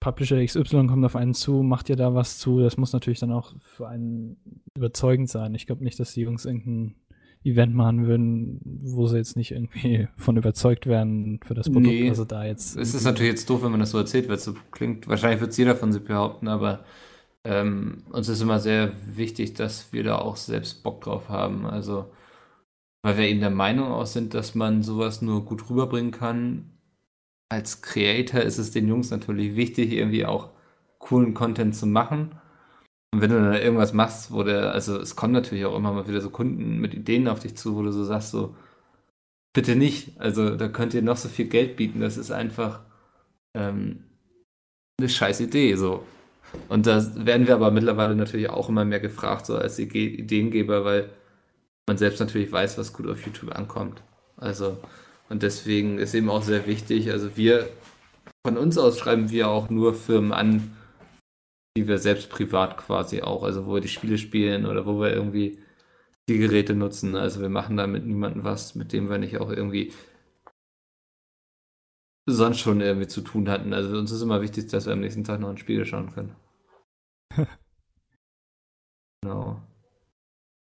Publisher XY kommt auf einen zu, macht ihr da was zu. Das muss natürlich dann auch für einen überzeugend sein. Ich glaube nicht, dass die Jungs irgendein Event machen würden, wo sie jetzt nicht irgendwie von überzeugt werden für das Produkt,
Nee.
also da jetzt.
Es ist natürlich jetzt doof, wenn man das so erzählt, weil es so klingt. Wahrscheinlich wird es jeder von sich behaupten, aber ähm, uns ist immer sehr wichtig, dass wir da auch selbst Bock drauf haben. Also, weil wir eben der Meinung auch sind, dass man sowas nur gut rüberbringen kann. Als Creator ist es den Jungs natürlich wichtig, irgendwie auch coolen Content zu machen. Und wenn du dann irgendwas machst, wo der, also es kommen natürlich auch immer mal wieder so Kunden mit Ideen auf dich zu, wo du so sagst, so, bitte nicht. Also da könnt ihr noch so viel Geld bieten. Das ist einfach ähm, eine scheiß Idee. So. Und da werden wir aber mittlerweile natürlich auch immer mehr gefragt, so als Ide- Ideengeber, weil man selbst natürlich weiß, was gut auf YouTube ankommt. Also, und deswegen ist eben auch sehr wichtig, also wir, von uns aus schreiben wir auch nur Firmen an, die wir selbst privat quasi auch, also wo wir die Spiele spielen oder wo wir irgendwie die Geräte nutzen. Also wir machen da mit niemandem was, mit dem wir nicht auch irgendwie sonst schon irgendwie zu tun hatten. Also uns ist immer wichtig, dass wir am nächsten Tag noch ein Spiel schauen können. genau.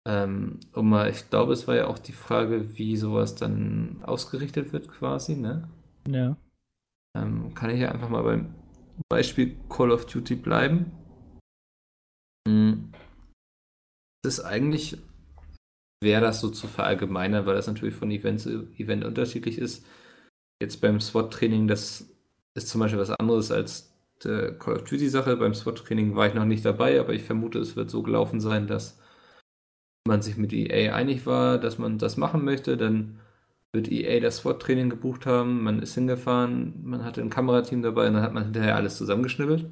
Ähm, um mal, ich glaube, es war ja auch die Frage, wie sowas dann ausgerichtet wird quasi, ne?
Ja.
Ähm, kann ich ja einfach mal beim Beispiel Call of Duty bleiben. Hm. Es ist eigentlich, wäre das so zu verallgemeinern, weil das natürlich von Event zu Event unterschiedlich ist. Jetzt beim SWAT-Training, das ist zum Beispiel was anderes als der Call of Duty-Sache. Beim SWAT-Training war ich noch nicht dabei, aber ich vermute, es wird so gelaufen sein, dass man sich mit EA einig war, dass man das machen möchte. Dann wird EA das SWAT-Training gebucht haben, man ist hingefahren, man hatte ein Kamerateam dabei und dann hat man hinterher alles zusammengeschnibbelt.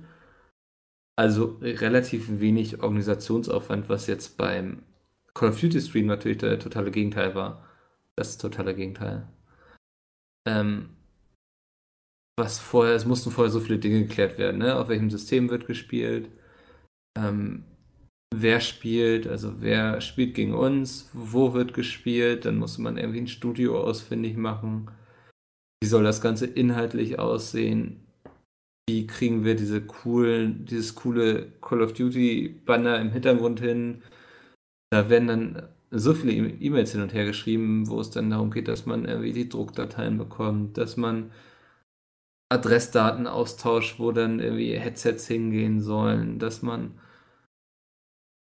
Also relativ wenig Organisationsaufwand, was jetzt beim Call of Duty Stream natürlich der totale Gegenteil war. Das totale Gegenteil. Ähm, was vorher, es mussten vorher so viele Dinge geklärt werden, ne? Auf welchem System wird gespielt? Ähm, wer spielt, also wer spielt gegen uns, wo wird gespielt, dann musste man irgendwie ein Studio ausfindig machen. Wie soll das Ganze inhaltlich aussehen? Wie kriegen wir diese coolen, dieses coole Call of Duty Banner im Hintergrund hin? Da werden dann so viele E- E-Mails hin und her geschrieben, wo es dann darum geht, dass man irgendwie die Druckdateien bekommt, dass man Adressdaten austauscht, wo dann irgendwie Headsets hingehen sollen, dass man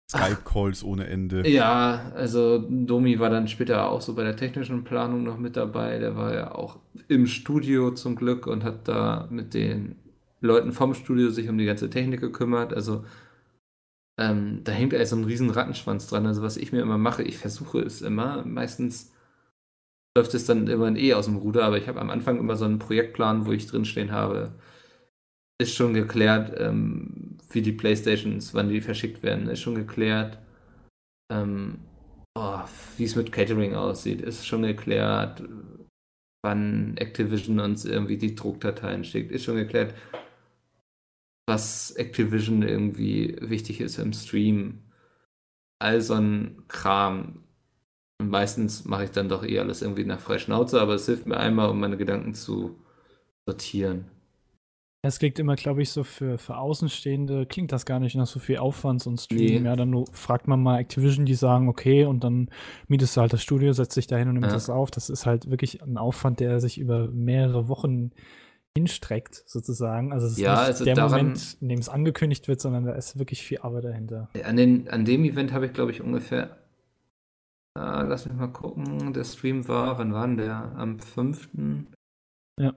Skype-Calls ohne Ende.
Ja, also Domi war dann später auch so bei der technischen Planung noch mit dabei. Der war ja auch im Studio zum Glück und hat da mit den Leuten vom Studio sich um die ganze Technik gekümmert. Also ähm, da hängt eigentlich so ein riesen Rattenschwanz dran. Also was ich mir immer mache, ich versuche es immer. Meistens läuft es dann immer eh aus dem Ruder, aber ich habe am Anfang immer so einen Projektplan, wo ich drinstehen habe, ist schon geklärt, ähm, wie die Playstations, wann die verschickt werden, ist schon geklärt. Ähm, oh, wie es mit Catering aussieht, ist schon geklärt. Wann Activision uns irgendwie die Druckdateien schickt, ist schon geklärt. Was Activision irgendwie wichtig ist im Stream. All so ein Kram. Und meistens mache ich dann doch eh alles irgendwie nach Freischnauze, aber es hilft mir einmal, um meine Gedanken zu sortieren.
Es klingt immer, glaube ich, so für, für Außenstehende, klingt das gar nicht nach so viel Aufwand, so ein Stream.
Nee.
Ja, dann nur, fragt man mal Activision, die sagen, okay, und dann mietest du halt das Studio, setzt dich dahin und nimmst
Ja.
das auf. Das ist halt wirklich ein Aufwand, der sich über mehrere Wochen hinstreckt, sozusagen. Also es ist
Ja,
nicht
also
der
daran-
Moment, in dem es angekündigt wird, sondern da ist wirklich viel Arbeit dahinter.
An, den, an dem Event habe ich, glaube ich, ungefähr. Äh, lass mich mal gucken. Der Stream war, wann war denn der? Am 5.
Ja.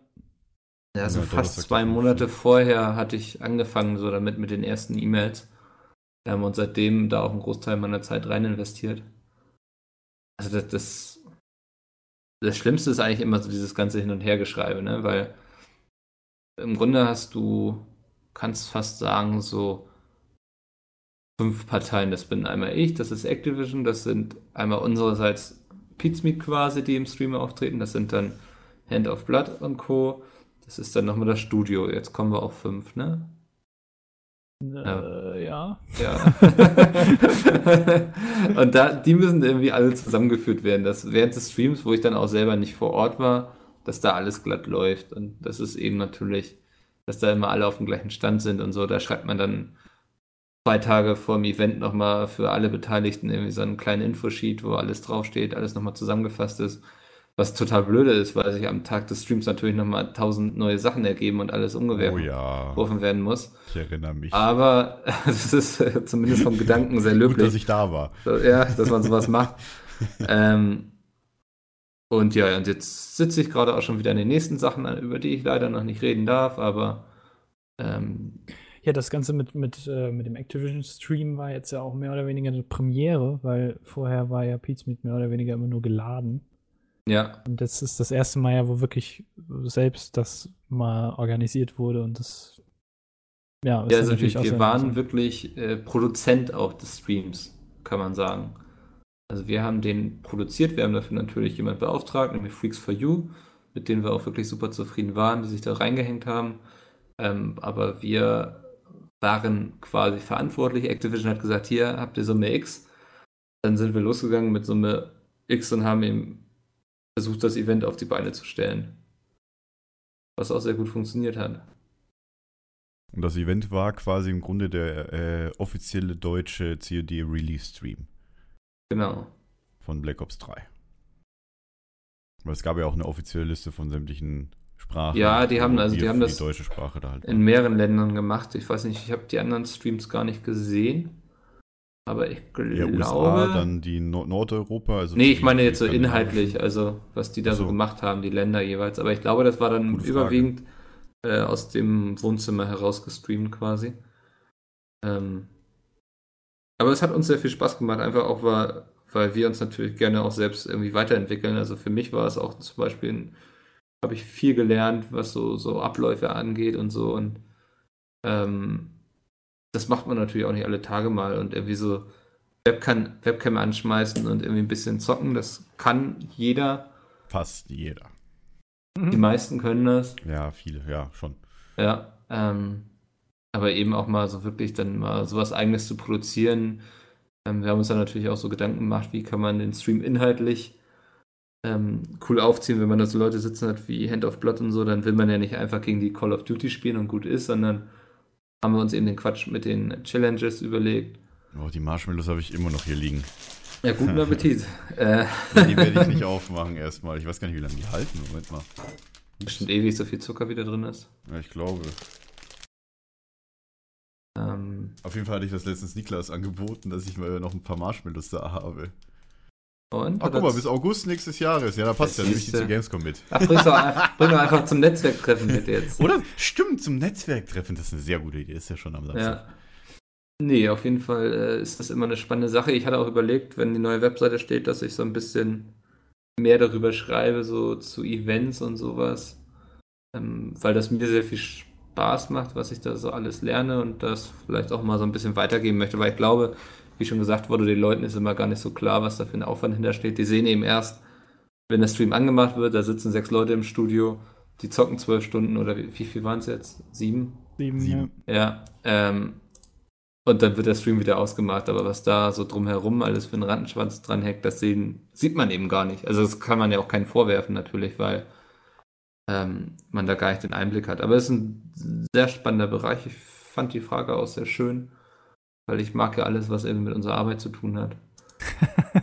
Ja, also
Ja,
fast zwei
der 5..
Monate vorher hatte ich angefangen, so damit mit den ersten E-Mails. Wir haben uns seitdem da auch einen Großteil meiner Zeit rein investiert. Also das, das, das Schlimmste ist eigentlich immer so dieses ganze Hin- und Hergeschreibe, ne? Weil im Grunde hast du, kannst fast sagen, so fünf Parteien. Das bin einmal ich, das ist Activision, das sind einmal unsererseits Pizmeet quasi, die im Stream auftreten, das sind dann Hand of Blood und Co. Das ist dann nochmal das Studio. Jetzt kommen wir auf fünf, ne?
Äh, ja.
Ja. und da, die müssen irgendwie alle zusammengeführt werden. Dass während des Streams, wo ich dann auch selber nicht vor Ort war, dass da alles glatt läuft. Und das ist eben natürlich, dass da immer alle auf dem gleichen Stand sind und so. Da schreibt man dann zwei Tage vor dem Event nochmal für alle Beteiligten irgendwie so einen kleinen Infosheet, wo alles draufsteht, alles nochmal zusammengefasst ist. Was total blöde ist, weil sich am Tag des Streams natürlich nochmal tausend neue Sachen ergeben und alles
Oh
umgeworfen
ja,
werden muss.
ich erinnere mich.
Aber es ist zumindest vom Gedanken sehr
Gut, dass
löblich.
ich da war.
Ja, dass man sowas macht. ähm, und ja, und jetzt sitze ich gerade auch schon wieder an den nächsten Sachen, an, über die ich leider noch nicht reden darf, aber ähm,
Ja, das Ganze mit, mit, äh, mit dem Activision-Stream war jetzt ja auch mehr oder weniger eine Premiere, weil vorher war ja Pizmeet mehr oder weniger immer nur geladen.
ja,
Und das ist das erste Mal ja, wo wirklich selbst das mal organisiert wurde und das ja, ist
ja also wir, wir waren wirklich äh, Produzent auch des Streams, kann man sagen. Also wir haben den produziert, wir haben dafür natürlich jemand beauftragt, nämlich Freaks for You, mit denen wir auch wirklich super zufrieden waren, die sich da reingehängt haben. Ähm, aber wir waren quasi verantwortlich. Activision hat gesagt, hier habt ihr Summe X. Dann sind wir losgegangen mit Summe X und haben eben versucht, das Event auf die Beine zu stellen. Was auch sehr gut funktioniert hat.
Und das Event war quasi im Grunde der äh, offizielle deutsche COD-Release-Stream
Genau.
von Black Ops 3. Weil es gab ja auch eine offizielle Liste von sämtlichen Sprachen.
Ja, die haben- also die haben das
die deutsche Sprache da halt.
in mehreren Ländern gemacht. Ich weiß nicht, ich habe die anderen Streams gar nicht gesehen. Aber ich
ja,
glaube.
USA, dann die Nord Nordeuropa. Also
nee, ich meine jetzt so inhaltlich, also was die da so
so.
gemacht haben, die Länder jeweils. Aber ich glaube, das war dann überwiegend äh, aus dem Wohnzimmer heraus gestreamt quasi. Ähm, aber es hat uns sehr viel Spaß gemacht, einfach auch, weil, weil wir uns natürlich gerne auch selbst irgendwie weiterentwickeln. Also für mich war es auch zum Beispiel, habe ich viel gelernt, was so, so Abläufe angeht und so. Und ähm, das macht man natürlich auch nicht alle Tage mal und irgendwie so Webcam, Webcam anschmeißen und irgendwie ein bisschen zocken. Das kann jeder.
Fast jeder.
Die meisten können das.
Ja, viele, ja, schon.
Ja. Ähm, aber eben auch mal so wirklich dann mal sowas Eigenes zu produzieren. Ähm, wir haben uns dann natürlich auch so Gedanken gemacht, wie kann man den Stream inhaltlich ähm, cool aufziehen, wenn man da so Leute sitzen hat wie Hand of Blood und so, dann will man ja nicht einfach gegen die Call of Duty spielen und gut ist, sondern haben wir uns eben den Quatsch mit den Challenges überlegt.
Oh, die Marshmallows habe ich immer noch hier liegen.
Ja, guten Appetit. äh,
Die werde ich nicht aufmachen erstmal. Ich weiß gar nicht, wie lange die halten. Moment mal.
bestimmt ewig so viel Zucker wieder drin ist.
Ja, ich glaube.
Ähm,
Auf jeden Fall hatte ich das letztens Niklas angeboten, dass ich mal noch ein paar Marshmallows da habe.
und?
Ach, guck mal, bis August nächstes Jahres. Ja, da passt ja, nehme ich die zu Gamescom mit.
Ach, doch, bring doch einfach zum Netzwerktreffen mit jetzt.
Oder? Stimmt, zum Netzwerktreffen. Das ist eine sehr gute Idee. Ist ja schon am Samstag.
Ja. Nee, auf jeden Fall äh, ist das immer eine spannende Sache. Ich hatte auch überlegt, wenn die neue Webseite steht, dass ich so ein bisschen mehr darüber schreibe, so zu Events und sowas. Ähm, weil das mir sehr viel Spaß macht, was ich da so alles lerne und das vielleicht auch mal so ein bisschen weitergeben möchte, weil ich glaube, wie schon gesagt wurde, den Leuten ist immer gar nicht so klar, was da für ein Aufwand hintersteht. Die sehen eben erst, wenn der Stream angemacht wird, da sitzen sechs Leute im Studio, die zocken zwölf Stunden oder wie, wie viel waren es jetzt? Sieben?
Sieben,
Sieben.
Ja, ähm, und dann wird der Stream wieder ausgemacht, aber was da so drumherum alles für einen Rattenschwanz dranhängt, das sehen, sieht man eben gar nicht. Also das kann man ja auch keinen vorwerfen natürlich, weil ähm, man da gar nicht den Einblick hat. Aber es ist ein sehr spannender Bereich. Ich fand die Frage auch sehr schön, weil ich mag ja alles, was irgendwie mit unserer Arbeit zu tun hat.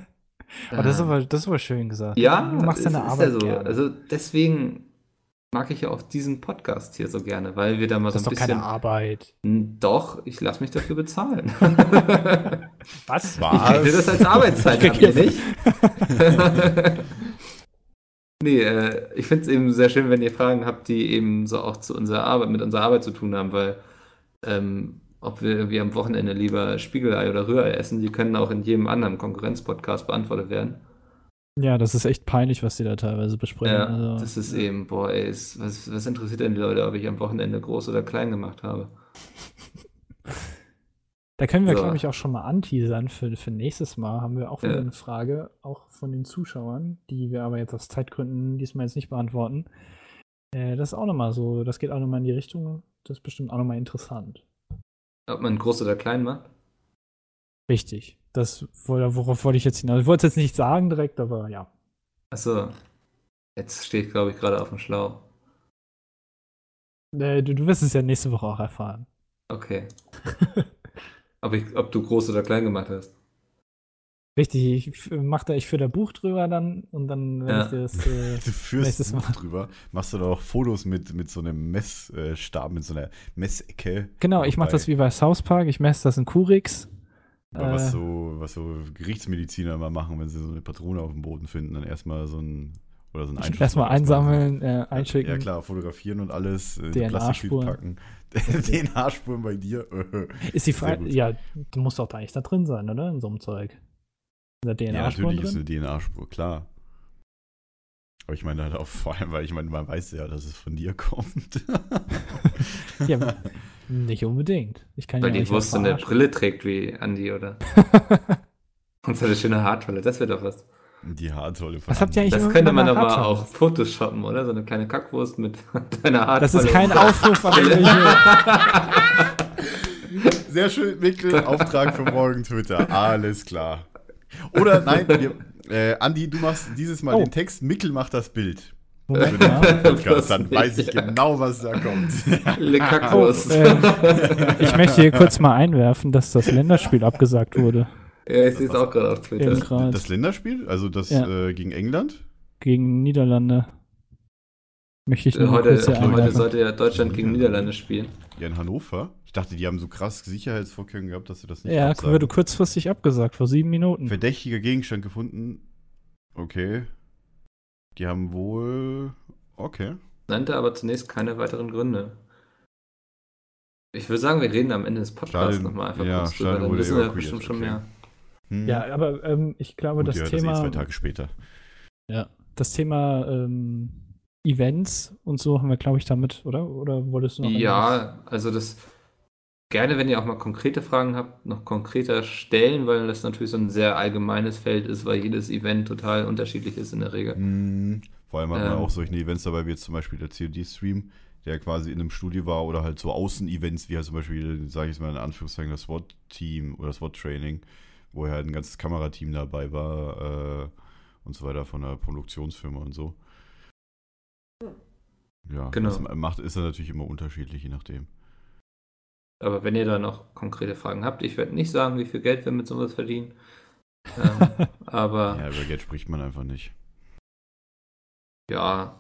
Aber das ist aber, das ist aber schön gesagt.
ja,
du machst deine
ist
Arbeit
ja so.
gerne.
Also deswegen mag ich ja auch diesen Podcast hier so gerne, weil wir da mal
das ist
so
doch
ein bisschen.
keine Arbeit.
Doch, ich lasse mich dafür bezahlen.
Was?
Ich kenne das als Arbeitszeit,
Ich
habt ihr nicht? nee, äh, ich finde es eben sehr schön, wenn ihr Fragen habt, die eben so auch zu unserer Arbeit, mit unserer Arbeit zu tun haben, weil ähm, ob wir irgendwie am Wochenende lieber Spiegelei oder Rührei essen, die können auch in jedem anderen Konkurrenzpodcast beantwortet werden.
Ja, das ist echt peinlich, was die da teilweise besprechen.
Ja,
also,
das ist eben, boah, ey, ist, was, was interessiert denn die Leute, ob ich am Wochenende groß oder klein gemacht habe?
Da können wir,
So.
glaube ich, auch schon mal anteasern für, für nächstes Mal. Haben wir auch wieder
Ja.
eine Frage, auch von den Zuschauern, die wir aber jetzt aus Zeitgründen diesmal jetzt nicht beantworten. Äh, das ist auch nochmal so, das geht auch nochmal in die Richtung, das ist bestimmt auch nochmal interessant.
Ob man groß oder klein macht?
Richtig. Das, worauf wollte ich jetzt hinaus? Ich wollte es jetzt nicht sagen direkt, aber ja.
Achso, jetzt stehe ich, glaube ich, gerade auf dem Schlauch.
Äh, du, du wirst es ja nächste Woche auch erfahren.
Okay. ob, ich, ob du groß oder klein gemacht hast.
Richtig, ich mach da, ich führe da Buch drüber dann und dann werde
Ja.
ich dir das. Äh,
Du führst
Nächstes
ein Buch
Mal.
drüber. Machst du da auch Fotos mit, mit so einem Messstab, mit so einer Messecke.
genau, ich mache das wie bei South Park, ich messe das in Kurix.
Aber was
Äh.
so, was so Gerichtsmediziner immer machen, wenn sie so eine Patrone auf dem Boden finden, dann erstmal so ein oder so ein Einschuss-
Erstmal einsammeln, äh, einschicken.
Ja klar, fotografieren und alles, äh, in
DNA
Plastiktüten
Spuren.
packen. DNA-Spuren bei dir.
Ist die Frage, ja, du musst doch da eigentlich da drin sein, oder? In so einem Zeug. Sind da
ja,
DNA-Spuren
natürlich ist
drin?
eine DNA-Spur, klar. Aber ich meine halt auch vor allem, weil ich meine, man weiß ja, dass es von dir kommt.
Ja, aber nicht unbedingt. Ich kann
Weil
ja
die Wurst so eine. Brille trägt wie Andi, oder? Und so eine schöne Haartolle, das wäre doch was.
Die Haartolle von
Was habt ihr eigentlich
Das könnte man aber
Haartolle?
auch photoshoppen, oder? So eine kleine Kackwurst mit deiner Haartolle.
Das ist kein Aufruf an.
Sehr schön, Mikkel, Auftrag für morgen Twitter. Alles klar. Oder nein, wir, äh, Andi, du machst dieses Mal
Oh.
den Text, Mikkel macht das Bild.
Moment.
Podcast, dann weiß ich genau, was da kommt.
Le
Oh,
Kackwurst.
äh, ich möchte hier kurz mal einwerfen, dass das Länderspiel abgesagt wurde.
Ja, ich sehe es auch gerade auf Twitter.
Gerade
Das Länderspiel, also das
Ja.
äh, gegen England?
gegen Niederlande. Möchte ich
Äh,
nur
Heute, heute sollte ja Deutschland gegen Niederlande spielen.
Ja, in Hannover. Ich dachte, die haben so krass Sicherheitsvorkehrungen gehabt, dass sie das nicht
Ja,
absagen.
wurde kurzfristig abgesagt, vor sieben Minuten.
Verdächtiger Gegenstand gefunden. Okay. Die haben wohl. Okay.
Nannte aber zunächst keine weiteren Gründe. Ich würde sagen, wir reden am Ende des Podcasts nochmal einfach
ja,
kurz drüber. Dann wissen wir bestimmt schon
okay.
mehr.
Hm.
Ja, aber ähm, ich glaube,
Gut,
das
ja, das eh
Thema.
zwei Tage später.
Ja, das Thema ähm, Events und so haben wir, glaube ich, damit, oder? Oder wolltest du noch?
Ja, also das gerne, wenn ihr auch mal konkrete Fragen habt, noch konkreter stellen, weil das natürlich so ein sehr allgemeines Feld ist, weil jedes Event total unterschiedlich ist in der Regel.
Hm, Vor allem hat man
Ähm.
auch solche Events dabei, wie jetzt zum Beispiel der COD-Stream, der quasi in einem Studio war oder halt so Außen-Events, wie halt zum Beispiel, sage ich jetzt mal in Anführungszeichen, das SWAT-Team oder SWAT-Training, wo halt ein ganzes Kamerateam dabei war äh, und so weiter von der Produktionsfirma und so. Ja,
Genau.
das macht, ist dann natürlich immer unterschiedlich, je nachdem.
Aber wenn ihr da noch konkrete Fragen habt, ich werde nicht sagen, wie viel Geld wir mit sowas verdienen. Ähm, aber
Ja, über Geld spricht man einfach nicht.
ja.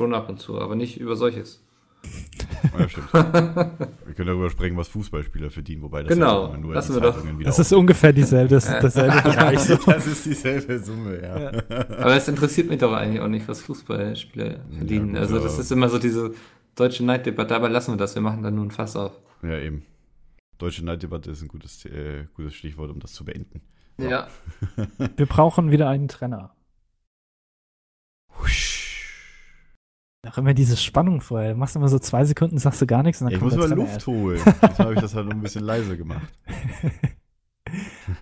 Schon ab und zu, aber nicht über solches.
Ja, stimmt. Wir können darüber sprechen, was Fußballspieler verdienen, wobei das
Genau,
ja nur
lassen
in
wir doch.
Zeitungen wieder
Das ist ungefähr dieselbe, das, dasselbe Bereich. So.
Das ist dieselbe Summe, ja.
Aber es interessiert mich doch eigentlich auch nicht, was Fußballspieler verdienen.
gut,
also das ist immer so diese deutsche Neiddebatte, aber lassen wir das, wir machen da nur ein Fass auf.
Ja, eben. Deutsche Neiddebatte ist ein gutes, äh, gutes Stichwort, um das zu beenden.
Ja.
Wir brauchen wieder einen Trenner. Auch immer diese Spannung vorher. Du machst immer so zwei Sekunden, sagst du gar nichts und dann
ich
kommt
muss mal Luft holen. Deshalb habe ich das halt noch ein bisschen leiser gemacht.
erst.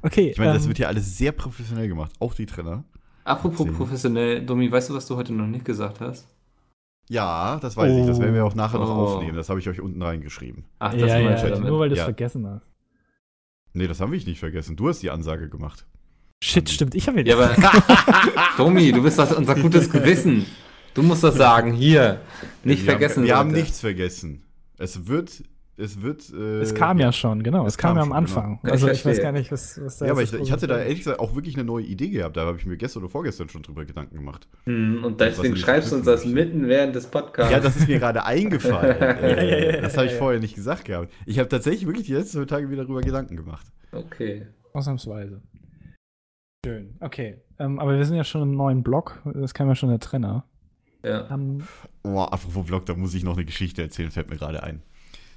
Okay.
Ich meine, das
ähm,
wird ja alles sehr professionell gemacht. Auch die Trenner.
Apropos professionell, Domi, weißt du, was du heute noch nicht gesagt hast?
Ja, das weiß ich. Das werden wir auch nachher noch
Oh.
aufnehmen. Das habe ich euch unten reingeschrieben.
Ach, das
ja, ja,
damit.
nur weil du es
Ja.
vergessen hast.
Nee, das habe ich nicht vergessen. Du hast die Ansage gemacht.
Shit, stimmt. Ich habe
Ja, aber Domi, du bist doch unser gutes Gewissen. Du musst das sagen, hier. Nicht
wir
vergessen.
Haben, wir haben
Leute.
nichts vergessen. Es wird, es wird. Äh,
Es kam ja schon, genau. Es, kam,
kam
ja am
schon,
Anfang.
genau.
Also
Ich
ich weiß gar nicht, was, was da
Ja, aber ich, ich hatte da ehrlich gesagt auch wirklich eine neue Idee gehabt. Da habe ich mir gestern oder vorgestern schon drüber Gedanken gemacht.
Hm, Und deswegen schreibst du uns das mitten während des Podcasts.
Ja, das ist mir gerade eingefallen. Äh, das habe ich vorher nicht gesagt gehabt. Ich habe tatsächlich wirklich die letzten zwei Tage wieder darüber Gedanken gemacht.
Okay.
Ausnahmsweise. Schön. Okay. Ähm, aber wir sind ja schon im neuen Block. Das kam ja schon der Trenner.
Ja.
Ähm,
Oh, apropos Blog, da muss ich noch eine Geschichte erzählen, fällt mir gerade ein.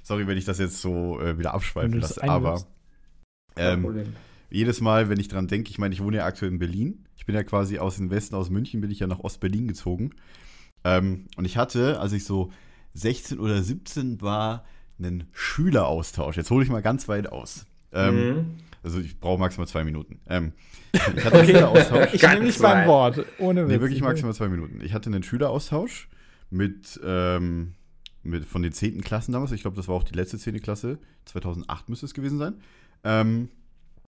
Sorry, wenn ich das jetzt so äh, wieder abschweifen lasse, aber ähm, jedes Mal, wenn ich dran denke, ich meine, ich wohne ja aktuell in Berlin. Ich bin ja quasi aus dem Westen, aus München, bin ich ja nach Ostberlin gezogen. Ähm, und ich hatte, als ich so 16 oder 17 war, einen Schüleraustausch. Jetzt hole ich mal ganz weit aus. Ähm,
Mhm.
Also ich brauche maximal zwei Minuten. Ähm, ich hatte einen Schüleraustausch.
ich nehme
frei.
beim Wort. Ohne Witz.
Nee, wirklich maximal zwei Minuten. Ich hatte einen Schüleraustausch mit, ähm, mit von den 10. Klassen damals. Ich glaube, das war auch die letzte 10. Klasse. 2008 müsste es gewesen sein. Ähm,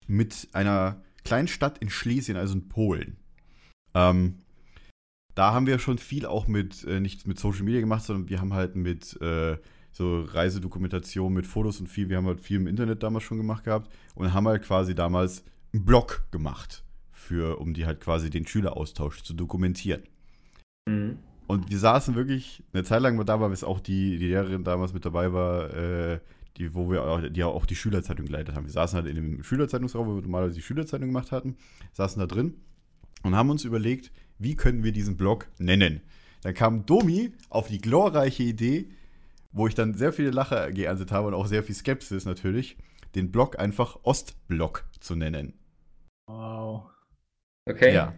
mit einer kleinen Stadt in Schlesien, also in Polen. Ähm, da haben wir schon viel auch mit, äh, nicht mit Social Media gemacht, sondern wir haben halt mit äh, so Reisedokumentation, mit Fotos und viel, wir haben halt viel im Internet damals schon gemacht gehabt und haben halt quasi damals einen Blog gemacht, für, um die halt quasi den Schüleraustausch zu dokumentieren.
Mhm.
Und wir saßen wirklich eine Zeit lang da war, bis auch die, die Lehrerin damals mit dabei war, äh, die, wo wir auch, die auch die Schülerzeitung geleitet haben. Wir saßen halt in dem Schülerzeitungsraum, wo wir normalerweise die Schülerzeitung gemacht hatten, saßen da drin und haben uns überlegt, wie können wir diesen Blog nennen. Dann kam Domi auf die glorreiche Idee, wo ich dann sehr viele Lacher geerntet habe und auch sehr viel Skepsis natürlich, den Blog einfach Ostblock zu nennen.
Wow.
Okay.
Ja.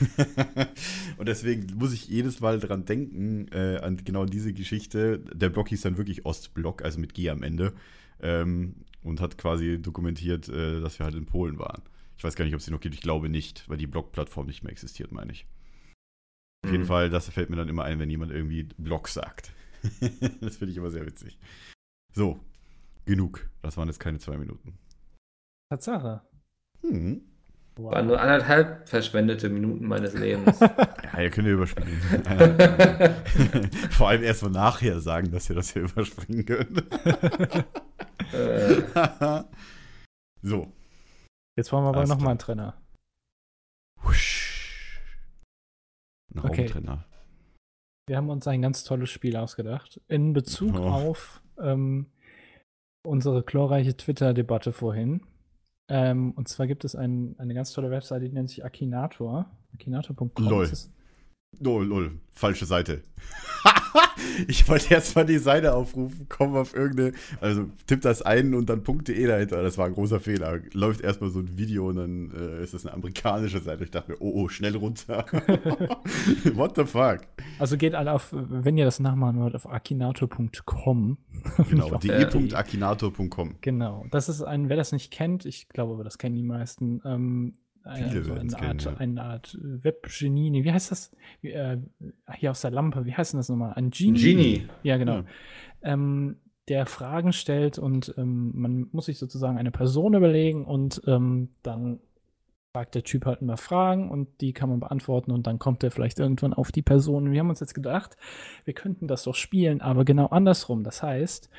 und deswegen muss ich jedes Mal dran denken, äh, an genau diese Geschichte. Der Block hieß dann wirklich Ostblock, also mit G am Ende. Ähm, und hat quasi dokumentiert, äh, dass wir halt in Polen waren. Ich weiß gar nicht, ob es die noch gibt. Ich glaube nicht, weil die Blog-Plattform nicht mehr existiert, meine ich. Auf jeden
Mhm.
Fall, das fällt mir dann immer ein, wenn jemand irgendwie Blog sagt. das finde ich immer sehr witzig. So, genug. Das waren jetzt keine zwei Minuten.
Tatsache.
Hm.
Wow.
Waren nur anderthalb verschwendete Minuten meines Lebens.
Ja, ihr könnt ja überspringen. Vor allem erst so nachher sagen, dass ihr das hier überspringen könnt.
äh,
so.
Jetzt wollen wir aber nochmal einen Trenner.
Husch. Ein
Okay.
Raumtrenner.
Wir haben uns ein ganz tolles Spiel ausgedacht. In Bezug
Oh.
auf ähm, unsere glorreiche Twitter-Debatte vorhin. Ähm, und zwar gibt es ein, eine ganz tolle Webseite, die nennt sich Akinator. Akinator.com.
Lol.
ist
Oh, lol, falsche Seite. ich wollte erst mal die Seite aufrufen, komm auf irgendeine, also tipp das ein und dann .de dahinter. Das war ein großer Fehler. Läuft erstmal so ein Video und dann äh, ist das eine amerikanische Seite. Ich dachte mir, oh, oh, schnell runter. What the fuck?
Also geht alle auf, wenn ihr das nachmachen wollt, auf akinator.com.
Genau, de.akinator.com.
Genau. Das ist ein, wer das nicht kennt, ich glaube, aber das kennen die meisten, ähm,
Viele
also eine, Art,
kennen, ja.
eine Art Webgenie. Nee, wie heißt das? Äh, hier aus der Lampe, wie heißt denn das nochmal? Ein Genie.
Genie.
Ja, genau.
Ja.
Ähm, der Fragen stellt und ähm, man muss sich sozusagen eine Person überlegen und ähm, dann fragt der Typ halt immer Fragen und die kann man beantworten und dann kommt er vielleicht irgendwann auf die Person. Wir haben uns jetzt gedacht, wir könnten das doch spielen, aber genau andersrum. Das heißt,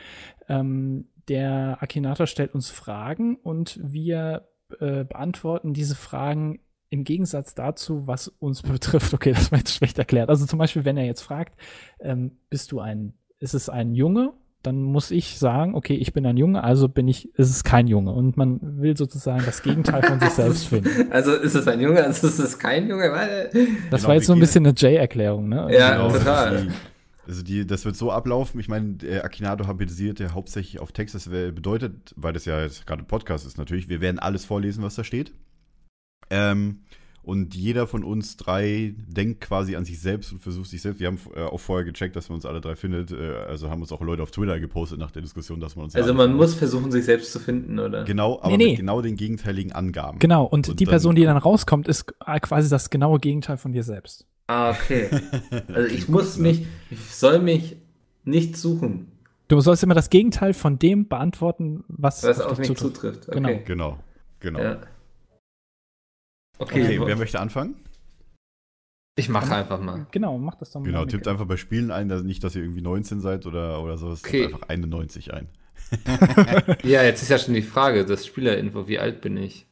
ähm, der Akinator stellt uns Fragen und wir äh, beantworten diese Fragen im Gegensatz dazu, was uns betrifft. Okay, das war jetzt schlecht erklärt. Also zum Beispiel, wenn er jetzt fragt, ähm, bist du ein, ist es ein Junge? Dann muss ich sagen, okay, ich bin ein Junge, also bin ich, ist es kein Junge. Und man will sozusagen das Gegenteil von sich selbst finden.
Also ist es ein Junge, also ist es kein Junge, weil.
Das
Genau,
war jetzt so ein bisschen eine Jay-Erklärung, ne?
Ja,
Genau,
total.
Also die, das wird so ablaufen. Ich meine, der Akinato habilisiert ja hauptsächlich auf Text. Das bedeutet, weil das ja jetzt gerade Podcast ist natürlich, wir werden alles vorlesen, was da steht. Ähm, und jeder von uns drei denkt quasi an sich selbst und versucht sich selbst. Wir haben äh, auch vorher gecheckt, dass man uns alle drei findet. Äh, also haben uns auch Leute auf Twitter gepostet nach der Diskussion, dass man uns.
Also man muss versuchen, sich selbst zu finden, oder?
Genau, aber
Nee, nee.
mit genau den gegenteiligen Angaben.
Genau, und,
Und
die
dann-
Person, die dann rauskommt, ist quasi das genaue Gegenteil von dir selbst.
Ah, okay. Also ich muss
gut, ne?
mich, ich soll mich nicht suchen,
Du sollst immer das Gegenteil von dem beantworten, was,
was
auf
auf
dich
mich
zutrifft.
zutrifft. Okay.
Genau, genau.
Ja. Okay,
Okay, wer möchte anfangen?
ich mache einfach mal.
Genau, mach das doch mal.
Genau, tippt einfach bei Spielen ein, dass nicht, dass ihr irgendwie 19 seid oder, oder sowas.
Okay.
Tippt einfach 91 ein.
Ja, jetzt ist ja schon die Frage, das Spielerinfo, wie alt bin ich?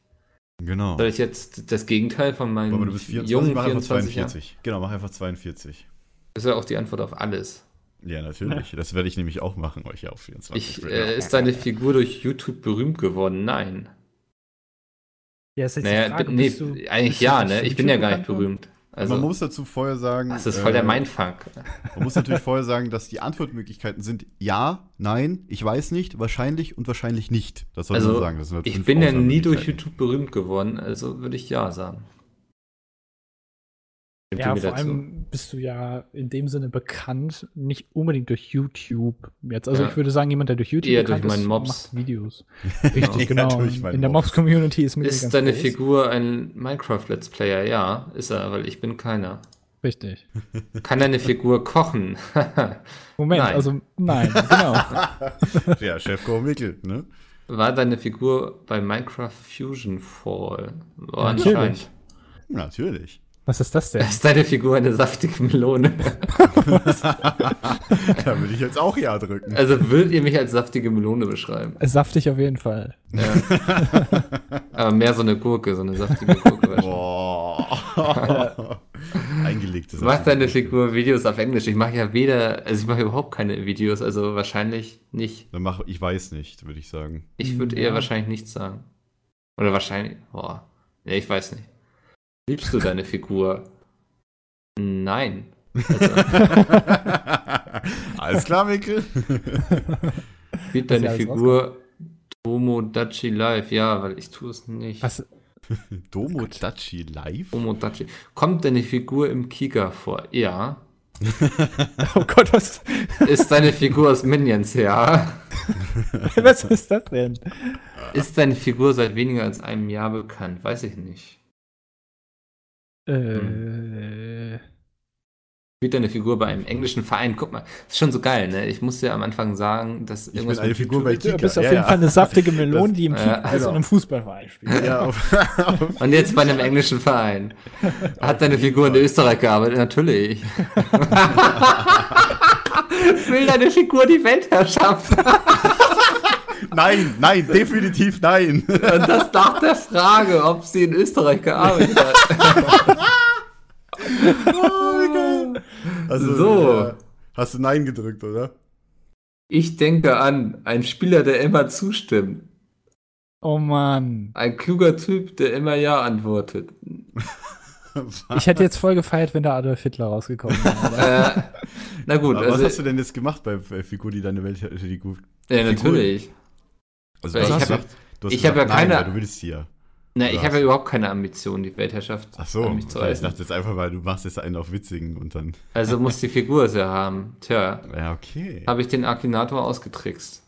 Genau.
Soll ich jetzt das Gegenteil von meinem
Aber du bist 24,
jungen
mach einfach
24 Jahren?
42. Genau, mach einfach 42.
Das ist ja auch die Antwort auf alles.
Ja, natürlich. Das werde ich nämlich auch machen, euch ja auf 24.
Ich, äh, ist deine Figur durch YouTube berühmt geworden? Nein.
Ja, ist jetzt
Naja,
die Frage,
nee,
bist du-
eigentlich ja, ne? Ich bin ja gar nicht berühmt. Also,
man muss dazu vorher sagen.
das ist voll der
äh,
Mindfuck.
Man muss natürlich vorher sagen, dass die Antwortmöglichkeiten sind ja, nein, ich weiß nicht, wahrscheinlich und wahrscheinlich nicht. Das soll man
Also,
sagen. Das sind halt
ich bin ja nie durch. YouTube berühmt geworden, also würde ich ja sagen.
Ja, vor
dazu?
allem bist du ja in dem Sinne bekannt, nicht unbedingt durch YouTube jetzt. Also
Ja.
ich würde sagen, jemand, der durch YouTube
Eher
bekannt
durch meinen
ist,
Mobs.
macht Videos.
Richtig,
genau. in der
Mobs.
Mobs-Community ist mir
Ist deine Figur ein Minecraft-Let's Player? Ja, ist er, weil ich bin keiner.
Richtig.
Kann deine Figur kochen?
Moment,
Nein.
also nein, genau.
Ja, Chefkoch Mikkel, ne?
War deine Figur bei Minecraft Fusion Fall? Oh,
Ja, natürlich.
Natürlich.
Was ist das denn?
Ist deine Figur eine saftige Melone?
Da würde ich jetzt auch ja drücken.
Also würdet ihr mich als saftige Melone beschreiben?
Saftig auf jeden Fall.
Ja. Aber mehr so eine Gurke, so eine saftige Gurke. wahrscheinlich.
Boah. Eingelegte Sache.
Macht deine Figur Videos auf Englisch? Ich mache ja weder, also ich mache überhaupt keine Videos, also wahrscheinlich nicht.
Dann mach, ich weiß nicht, würde ich sagen.
Ich würde eher wahrscheinlich nichts sagen. Oder wahrscheinlich, boah, nee, ich weiß nicht. Liebst du deine Figur? Nein. Also,
Alles klar, Mikkel?
du
deine Figur Tomodachi Live? Ja, weil ich tue es nicht.
Was,
Domodachi live?
Tomodachi. Kommt deine Figur im Kika vor? Ja.
oh Gott, was,
Ist deine Figur aus Minions? Ja.
was ist das denn?
Ist deine Figur seit weniger als einem Jahr bekannt? Weiß ich nicht.
Äh,
Spielt deine Figur bei einem englischen Verein? Guck mal, ist schon so geil, ne? Ich musste ja am Anfang sagen, dass
Ich
irgendwas
bin eine Figur bei
YouTube-
du
Kika.
bist auf
ja,
jeden
ja.
Fall eine saftige Melone,
Das-
die im Kika also in einem Fußballverein spielt.
Ja, auf, auf,
Und jetzt bei einem englischen Verein. Hat deine Figur in Österreich gearbeitet? Natürlich. Will deine Figur die Weltherrschaft?
Nein, nein, definitiv nein.
Und das nach der Frage, ob sie in Österreich gearbeitet hat.
Also,
So.
ja. Hast du Nein gedrückt, oder?
Ich denke an einen Spieler, der immer zustimmt.
Oh Mann.
Ein kluger Typ, der immer Ja antwortet.
Ich hätte jetzt voll gefeiert, wenn da Adolf Hitler rausgekommen wäre.
Äh, na gut,
Aber was
also.
hast du denn jetzt gemacht bei Figur, die deine Welt die gut.
ja, natürlich.
Also,
Ich
du hast
hab- ja
nein,
keine-
weil du willst hier.
Na, ich habe ja überhaupt keine Ambition, die Weltherrschaft
Ach so,
an mich zu
okay, ich
reißen.
dachte jetzt einfach, weil du machst jetzt einen auf Witzigen und dann.
Also muss die Figur es ja haben. Tja,
Ja, okay.
habe ich den Akinator ausgetrickst.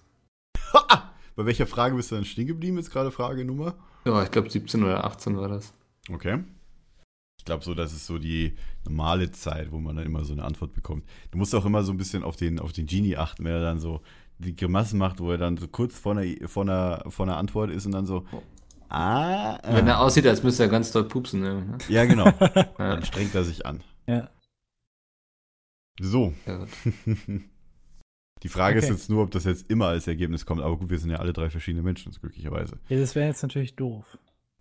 Bei welcher Frage bist du dann stehen geblieben? Jetzt gerade Frage Nummer?
Ja, ich glaube 17 oder 18 war das.
Okay. Ich glaube so, das ist so die normale Zeit, wo man dann immer so eine Antwort bekommt. Du musst auch immer so ein bisschen auf den, auf den Genie achten, wenn er dann so die Grimassen macht, wo er dann so kurz vor einer, vor einer, vor einer Antwort ist und dann so, Ah,
Wenn
ah.
er aussieht, als müsste er ganz doll pupsen. Ne?
Ja, genau. Dann strengt er sich an.
Ja.
So.
Ja.
Die Frage ist
Okay.
jetzt nur, ob das jetzt immer als Ergebnis kommt. Aber gut, wir sind ja alle drei verschiedene Menschen, glücklicherweise.
Ja, das wäre jetzt natürlich doof.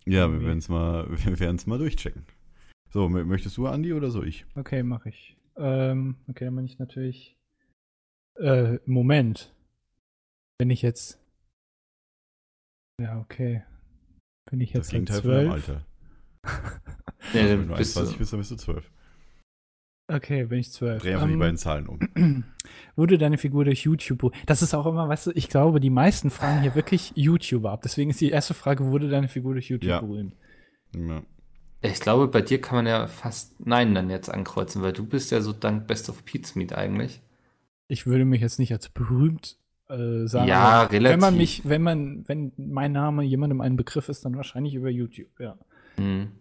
Ja, wir
Irgendwie.
werden es mal, wir werden's mal durchchecken. So, mö- möchtest du, Andi, oder so ich?
Okay, mache ich. Ähm, okay, dann bin ich natürlich. Äh, Moment. Wenn ich jetzt. Ja, okay. Bin ich
Das
jetzt halt
Gegenteil von deinem
zwölf?
Alter.
Ja,
Wenn
dann
du
bist
21
du,
bist, dann bist du 12.
Okay, bin ich zwölf.
Dreh einfach die
Ähm,
beiden Zahlen um.
Wurde deine Figur durch YouTube. Das ist auch immer, weißt du, ich glaube, die meisten fragen hier wirklich YouTuber ab. Deswegen ist die erste Frage, wurde deine Figur durch YouTube
Ja.
berühmt?
Ja.
ich glaube, bei dir kann man ja fast Nein dann jetzt ankreuzen, weil du bist ja so dank Best of Pete's Meet eigentlich.
Ich würde mich jetzt nicht als berühmt äh, sagen.
Ja,
aber Wenn
relativ.
man mich, wenn man, wenn mein Name jemandem ein Begriff ist, dann wahrscheinlich über YouTube, ja.
Hm.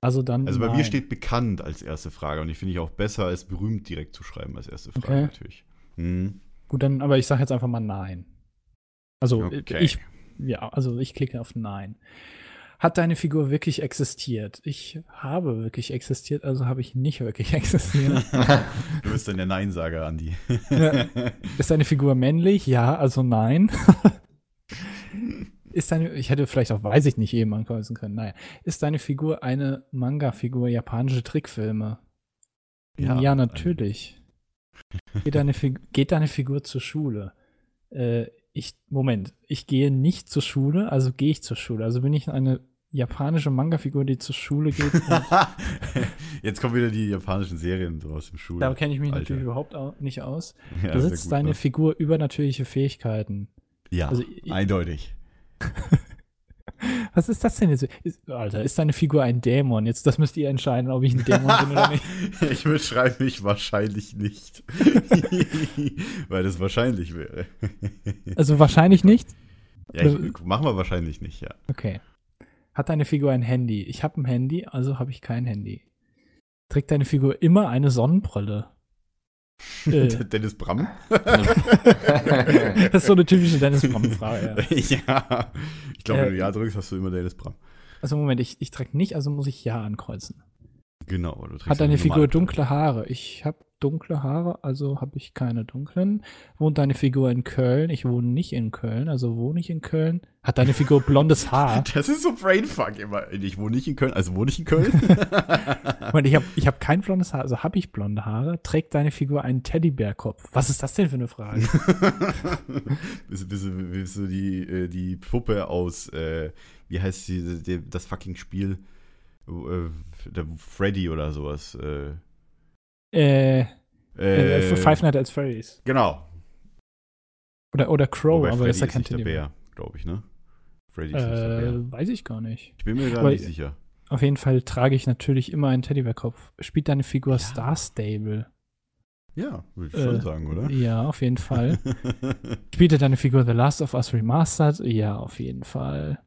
Also dann.
Also bei mir
nein.
steht bekannt als erste Frage und ich finde ich auch besser als berühmt direkt zu schreiben als erste Frage
Okay.
natürlich. Hm.
Gut, dann, aber ich sage jetzt einfach mal nein. Also
Okay.
ich, ja, also ich klicke auf nein. Hat deine Figur wirklich existiert? Ich habe wirklich existiert, also habe ich nicht wirklich existiert.
Du bist dann der Neinsager, Andi.
Ja. Ist deine Figur männlich? Ja, also nein. Ist deine, ich hätte vielleicht auch, weiß ich nicht, eben ankreuzen können. Naja. Ist deine Figur eine Manga-Figur, japanische Trickfilme?
Ja,
Ja, natürlich. Geht deine, geht deine Figur zur Schule? Äh, ich, Moment, ich gehe nicht zur Schule, also gehe ich zur Schule. Also bin ich eine japanische Manga-Figur, die zur Schule geht.
Jetzt kommen wieder die japanischen Serien so aus dem Schul.
da kenne ich mich
Alter.
natürlich überhaupt au nicht aus.
Ja,
Besitzt
gut,
deine
ne?
Figur übernatürliche Fähigkeiten?
Ja,
Also,
eindeutig.
Was ist das denn jetzt? Ist, Alter, ist deine Figur ein Dämon? Jetzt, das müsst ihr entscheiden, ob ich ein Dämon bin oder nicht.
ich beschreibe mich wahrscheinlich nicht. Weil das wahrscheinlich wäre.
Also wahrscheinlich nicht.
Ja, ich, machen wir wahrscheinlich nicht, ja.
Okay. Hat deine Figur ein Handy? Ich habe ein Handy, also habe ich kein Handy. Trägt deine Figur immer eine Sonnenbrille? äh,
Dennis Bram?
das ist so eine typische Dennis Bram-Frage. Ja.
ja. Ich glaube, wenn du
Äh,
Ja drückst, hast du immer Dennis Bram.
Also Moment, ich, ich trage nicht, also muss ich Ja ankreuzen.
Genau. Du trägst
Hat deine
eine
Figur dunkle Haare? Ich habe dunkle Haare, also habe ich keine dunklen. Wohnt deine Figur in Köln? Ich wohne nicht in Köln, also wohne ich in Köln. Hat deine Figur blondes Haar?
Das ist so Brainfuck immer. Ich wohne nicht in Köln, also wohne ich in Köln?
Moment, ich habe ich hab kein blondes Haar, also habe ich blonde Haare. Trägt deine Figur einen Teddybärkopf? Was ist das denn für eine Frage?
bist, bist, du- bist du die, äh, die Puppe aus, äh, wie heißt die, das fucking Spiel? Äh, der Freddy oder sowas. Äh,
äh, äh,
äh,
Five Nights at Freddy's.
Genau.
Oder, oder Crow,
Wobei
aber
Freddy
das ist ja kein Teddybär.
Bär, glaube ich, ne? Freddy ist nicht der Bär.
Äh, weiß ich gar nicht.
Ich bin mir da nicht sicher.
Auf jeden Fall trage ich natürlich immer einen Teddybärkopf. Spielt deine Figur Star Stable?
Ja, würde ich schon
Äh,
sagen, oder?
Ja, auf jeden Fall. Spielte deine Figur The Last of Us Remastered? Ja, auf jeden Fall.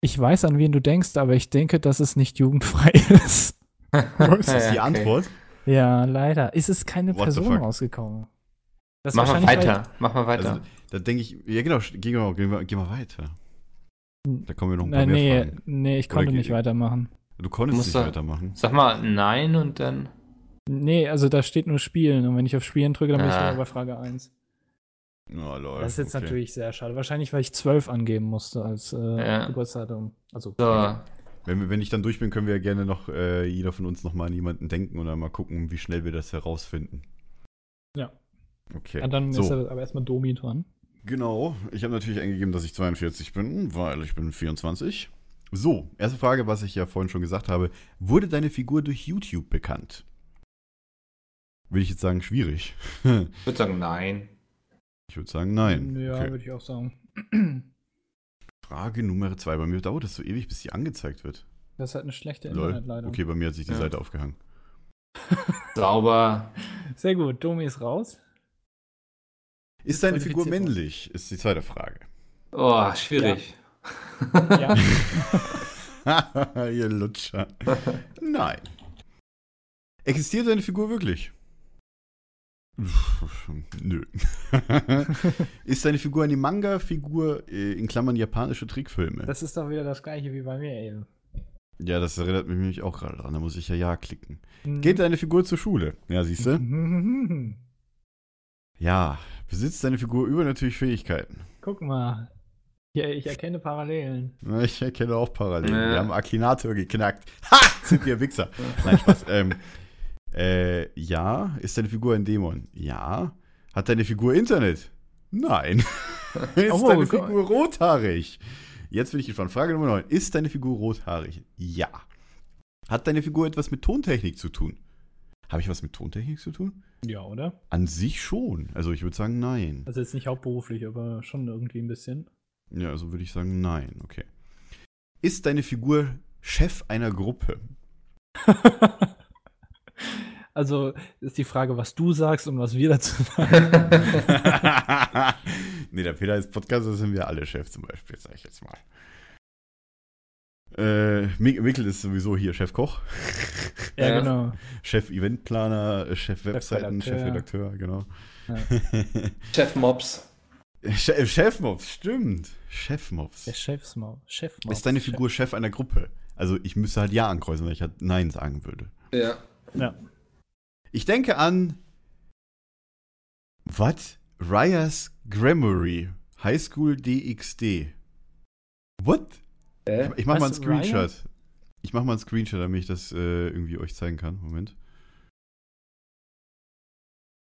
Ich weiß, an wen du denkst, aber ich denke, dass es nicht jugendfrei ist.
ist das die
Ja, okay.
Antwort?
Ja, leider. Ist es keine
What
Person rausgekommen? Das
Mach mal weiter. Mach mal weiter.
Also, da denke ich, ja genau, gehen wir, gehen, wir, gehen wir weiter. Da kommen wir noch ein paar
Weil,
mehr
nee,
Fragen.
nee, ich
Oder
konnte
ge-
nicht weitermachen.
Du konntest
Musst
nicht
du-
weitermachen.
Sag mal Nein und dann.
Nee, also da steht nur Spielen und wenn ich auf Spielen drücke, dann bin ich
Ah.
wieder bei Frage 1.
Oh, lol,
Das ist jetzt
okay.
natürlich sehr schade. Wahrscheinlich, weil ich 12 angeben musste als äh,
Ja.
Geburtsdatum. Also,
So.
Wenn, wenn ich dann durch bin, können wir ja gerne noch, äh, jeder von uns noch mal an jemanden denken und dann mal gucken, wie schnell wir das herausfinden.
Ja.
Okay.
ja, dann
so,
ist aber erstmal Domi dran.
genau. Ich habe natürlich eingegeben, dass ich 42 bin, weil ich bin 24. So, erste Frage, was ich ja vorhin schon gesagt habe. Wurde deine Figur durch YouTube bekannt? Würde ich jetzt sagen, schwierig.
Ich würde sagen Nein.
Ich würde sagen, nein.
Ja,
Okay.
würde ich auch sagen.
Frage Nummer zwei. Bei mir dauert es so ewig, bis die angezeigt wird.
Das ist halt eine schlechte
Lol.
Internetleitung.
Okay, bei mir hat sich die
Ja.
Seite aufgehangen.
Sauber.
Sehr gut, Domi ist raus.
Ist deine Figur männlich? Ist die zweite Frage.
Oh, schwierig.
Ja.
Ihr Lutscher. Nein. Existiert deine Figur wirklich? Nö. ist deine Figur eine Manga-Figur äh, in Klammern japanische Trickfilme?
Das ist doch wieder das gleiche wie bei mir eben.
ja, das erinnert mich nämlich auch gerade dran. Da muss ich ja Ja klicken.
Mhm.
Geht deine Figur zur Schule? Ja, siehst du? Ja. Besitzt deine Figur übernatürliche Fähigkeiten?
Guck mal. Hier, ich erkenne Parallelen.
Ich erkenne auch Parallelen.
Ja.
Wir haben Akinator geknackt. Ha! Sind wir Wichser. Nein, Spaß. ähm, äh, ja. Ist deine Figur ein Dämon? Ja. Hat deine Figur Internet? Nein. ist
Oh,
deine
Gott.
Figur rothaarig? Jetzt bin ich gespannt. Frage Nummer 9. Ist deine Figur rothaarig? Ja. Hat deine Figur etwas mit Tontechnik zu tun? Habe ich was mit Tontechnik zu tun?
Ja, oder?
An sich schon. Also ich würde sagen nein.
Also jetzt nicht hauptberuflich, aber schon irgendwie ein bisschen.
Ja, also würde ich sagen nein. Okay. Ist deine Figur Chef einer Gruppe?
also ist die Frage, was du sagst und was wir dazu sagen.
nee, der Peter ist Podcaster, sind wir alle Chef zum Beispiel, sag ich jetzt mal. Äh, Mik Mikkel ist sowieso hier Chefkoch,
ja,
Ja.
genau.
Chef Eventplaner, äh, Chef Webseiten,
Chefredakteur.
Chefredakteur, genau.
Chef Mops.
Chef Chefmops, stimmt. Chefmops.
Der Chefsmaul. Chef
Ist deine Figur Chef einer Gruppe? Also ich müsste halt Ja ankreuzen, weil ich halt Nein sagen würde.
Ja.
Ja.
Ich denke an. Was? Ryas Grammary. High School DXD. What?
Hä?
Ich mach mal einen
Was, Raya?
Screenshot. Ich mach mal einen Screenshot, damit ich das äh, irgendwie euch zeigen kann. Moment.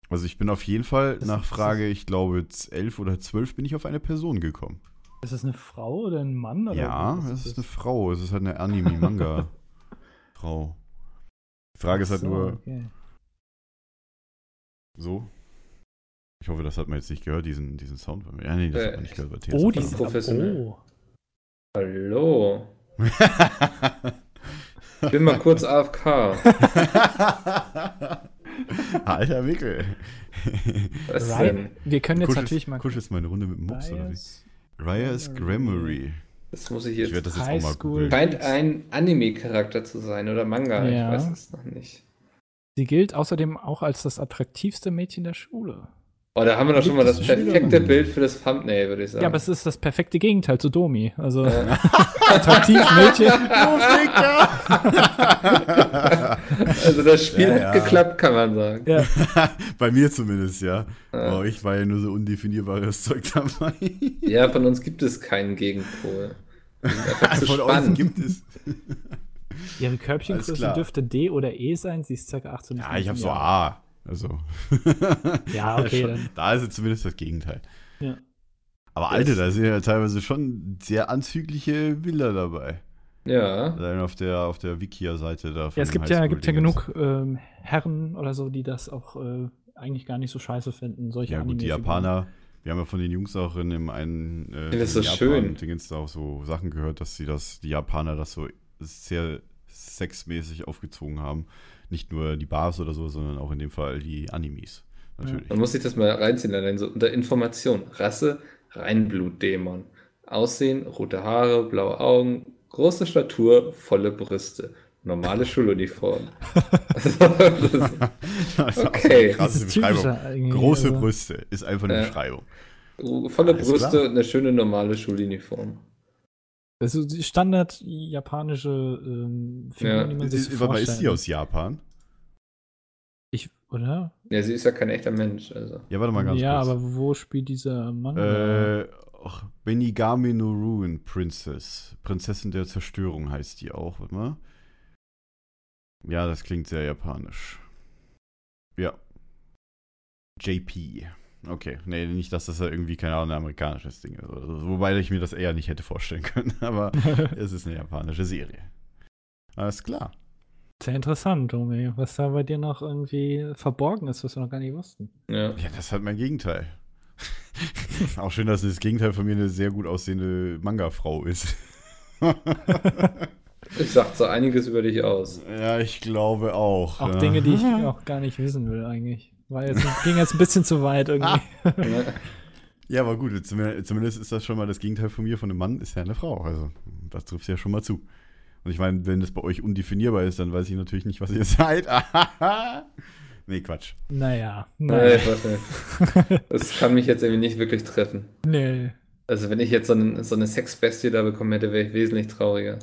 Also ich bin auf jeden Fall
Das-
nach Frage, ich glaube, 11 oder 12 bin ich auf eine Person gekommen.
Ist das eine Frau oder ein Mann? Oder
ja, es ist eine Frau. Es ist halt eine Anime-Manga-Frau. Die Frage ist halt
so,
nur,
okay.
So. Ich hoffe, das hat man jetzt nicht gehört, diesen, diesen Sound. Ja, nee, das
Äh,
hat man nicht gehört. bei
Oh,
TSF.
die sind
professionell.
Oh.
Hallo. Ich bin mal kurz AFK.
Alter Wickel.
Was
Ryan,
denn?
wir können jetzt
Kuschelst-
natürlich mal.
Kuschelst mal eine Runde mit dem Mops oder wie? Raya's Grammary.
Das muss ich
Ich werde
jetzt.
das jetzt
High
auch mal googeln.
Scheint ein Anime-Charakter zu sein oder Manga.
Ja.
Ich weiß es noch nicht.
Sie gilt außerdem auch als das attraktivste Mädchen der Schule.
Oh, da haben wir doch schon mal das perfekte
Schülerin.
Bild für das Thumbnail, würde ich sagen.
Ja, aber es ist das perfekte Gegenteil zu Domi. Also
Ja.
attraktiv Mädchen.
also das Spiel
Ja,
hat
ja.
geklappt, kann man sagen.
Ja.
Bei mir zumindest, ja.
Ja.
Oh, ich war ja nur so undefinierbares Zeug dabei.
Ja, von uns gibt es keinen Gegenpol.
Von euch gibt es.
Ihre Körbchengröße dürfte D oder E sein. Sie ist ca. 18
Ja, ich habe so. A. Also.
Ja, okay, dann.
Da ist es zumindest das Gegenteil.
Ja.
Aber Alter, da sind ja teilweise schon sehr anzügliche Bilder dabei.
Ja.
Allein auf der, auf der Wikia-Seite da.
Ja, es gibt ja, gibt ja genug ähm, Herren oder so, die das auch äh, eigentlich gar nicht so scheiße finden. Solche
Ja, gut, die. Japaner, wir haben ja von den Jungs auch in dem einen äh,
finde das so
Japan-
schön.
Dingens da auch so Sachen gehört, dass sie das, die Japaner das so sehr sexmäßig aufgezogen haben. Nicht nur die Bars oder so, sondern auch in dem Fall die Animes. Natürlich.
Man muss sich das mal reinziehen, allein so unter Information. Rasse, Reinblutdämon. Aussehen, rote Haare, blaue Augen, große Statur, volle Brüste. Normale Schuluniform. also, Okay.
krasse Beschreibung. Große
also-
Brüste ist einfach eine. Beschreibung.
volle
Alles
Brüste
klar.
und eine schöne normale Schuluniform.
Das ist die standard japanische ähm, Figuren,
Ja.
die man sich so
warte mal, ist die aus Japan?
Ich, oder?
Ja, sie ist ja kein echter Mensch. Also.
Ja, warte mal ganz
ja,
kurz.
aber wo spielt dieser Manga?
Äh, ach, Benigami no Ruin Princess. Prinzessin der Zerstörung heißt die auch, warte mal. Ja, das klingt sehr japanisch. Ja. JP. Okay, nee, nicht, dass das ja irgendwie, keine Ahnung, ein amerikanisches Ding ist. oder so. Wobei ich mir das eher nicht hätte vorstellen können, aber es ist eine japanische Serie. Alles klar.
Sehr interessant, Domi. Was da bei dir noch irgendwie verborgen ist, was wir noch gar nicht wussten.
Ja.
Ja, das ist halt mein Gegenteil. auch schön, dass das Gegenteil von mir eine sehr gut aussehende Manga-Frau ist.
Ich sagt so einiges über dich aus.
Ja, ich glaube auch.
Auch
ja.
Dinge, die ich auch gar nicht wissen will, eigentlich. War jetzt, ging jetzt ein bisschen zu weit irgendwie.
Ja.
Ja, aber gut, zumindest ist das schon mal das Gegenteil von mir, von einem Mann, ist ja eine Frau. Also, das trifft ja schon mal zu. Und ich meine, wenn das bei euch undefinierbar ist, dann weiß ich natürlich nicht, was ihr seid. Nee, Quatsch.
Naja.
Nein,
Naja.
warte. Das kann mich jetzt irgendwie nicht wirklich treffen.
Nee.
Also wenn ich jetzt so, einen, so eine Sexbestie da bekommen hätte, wäre ich wesentlich trauriger.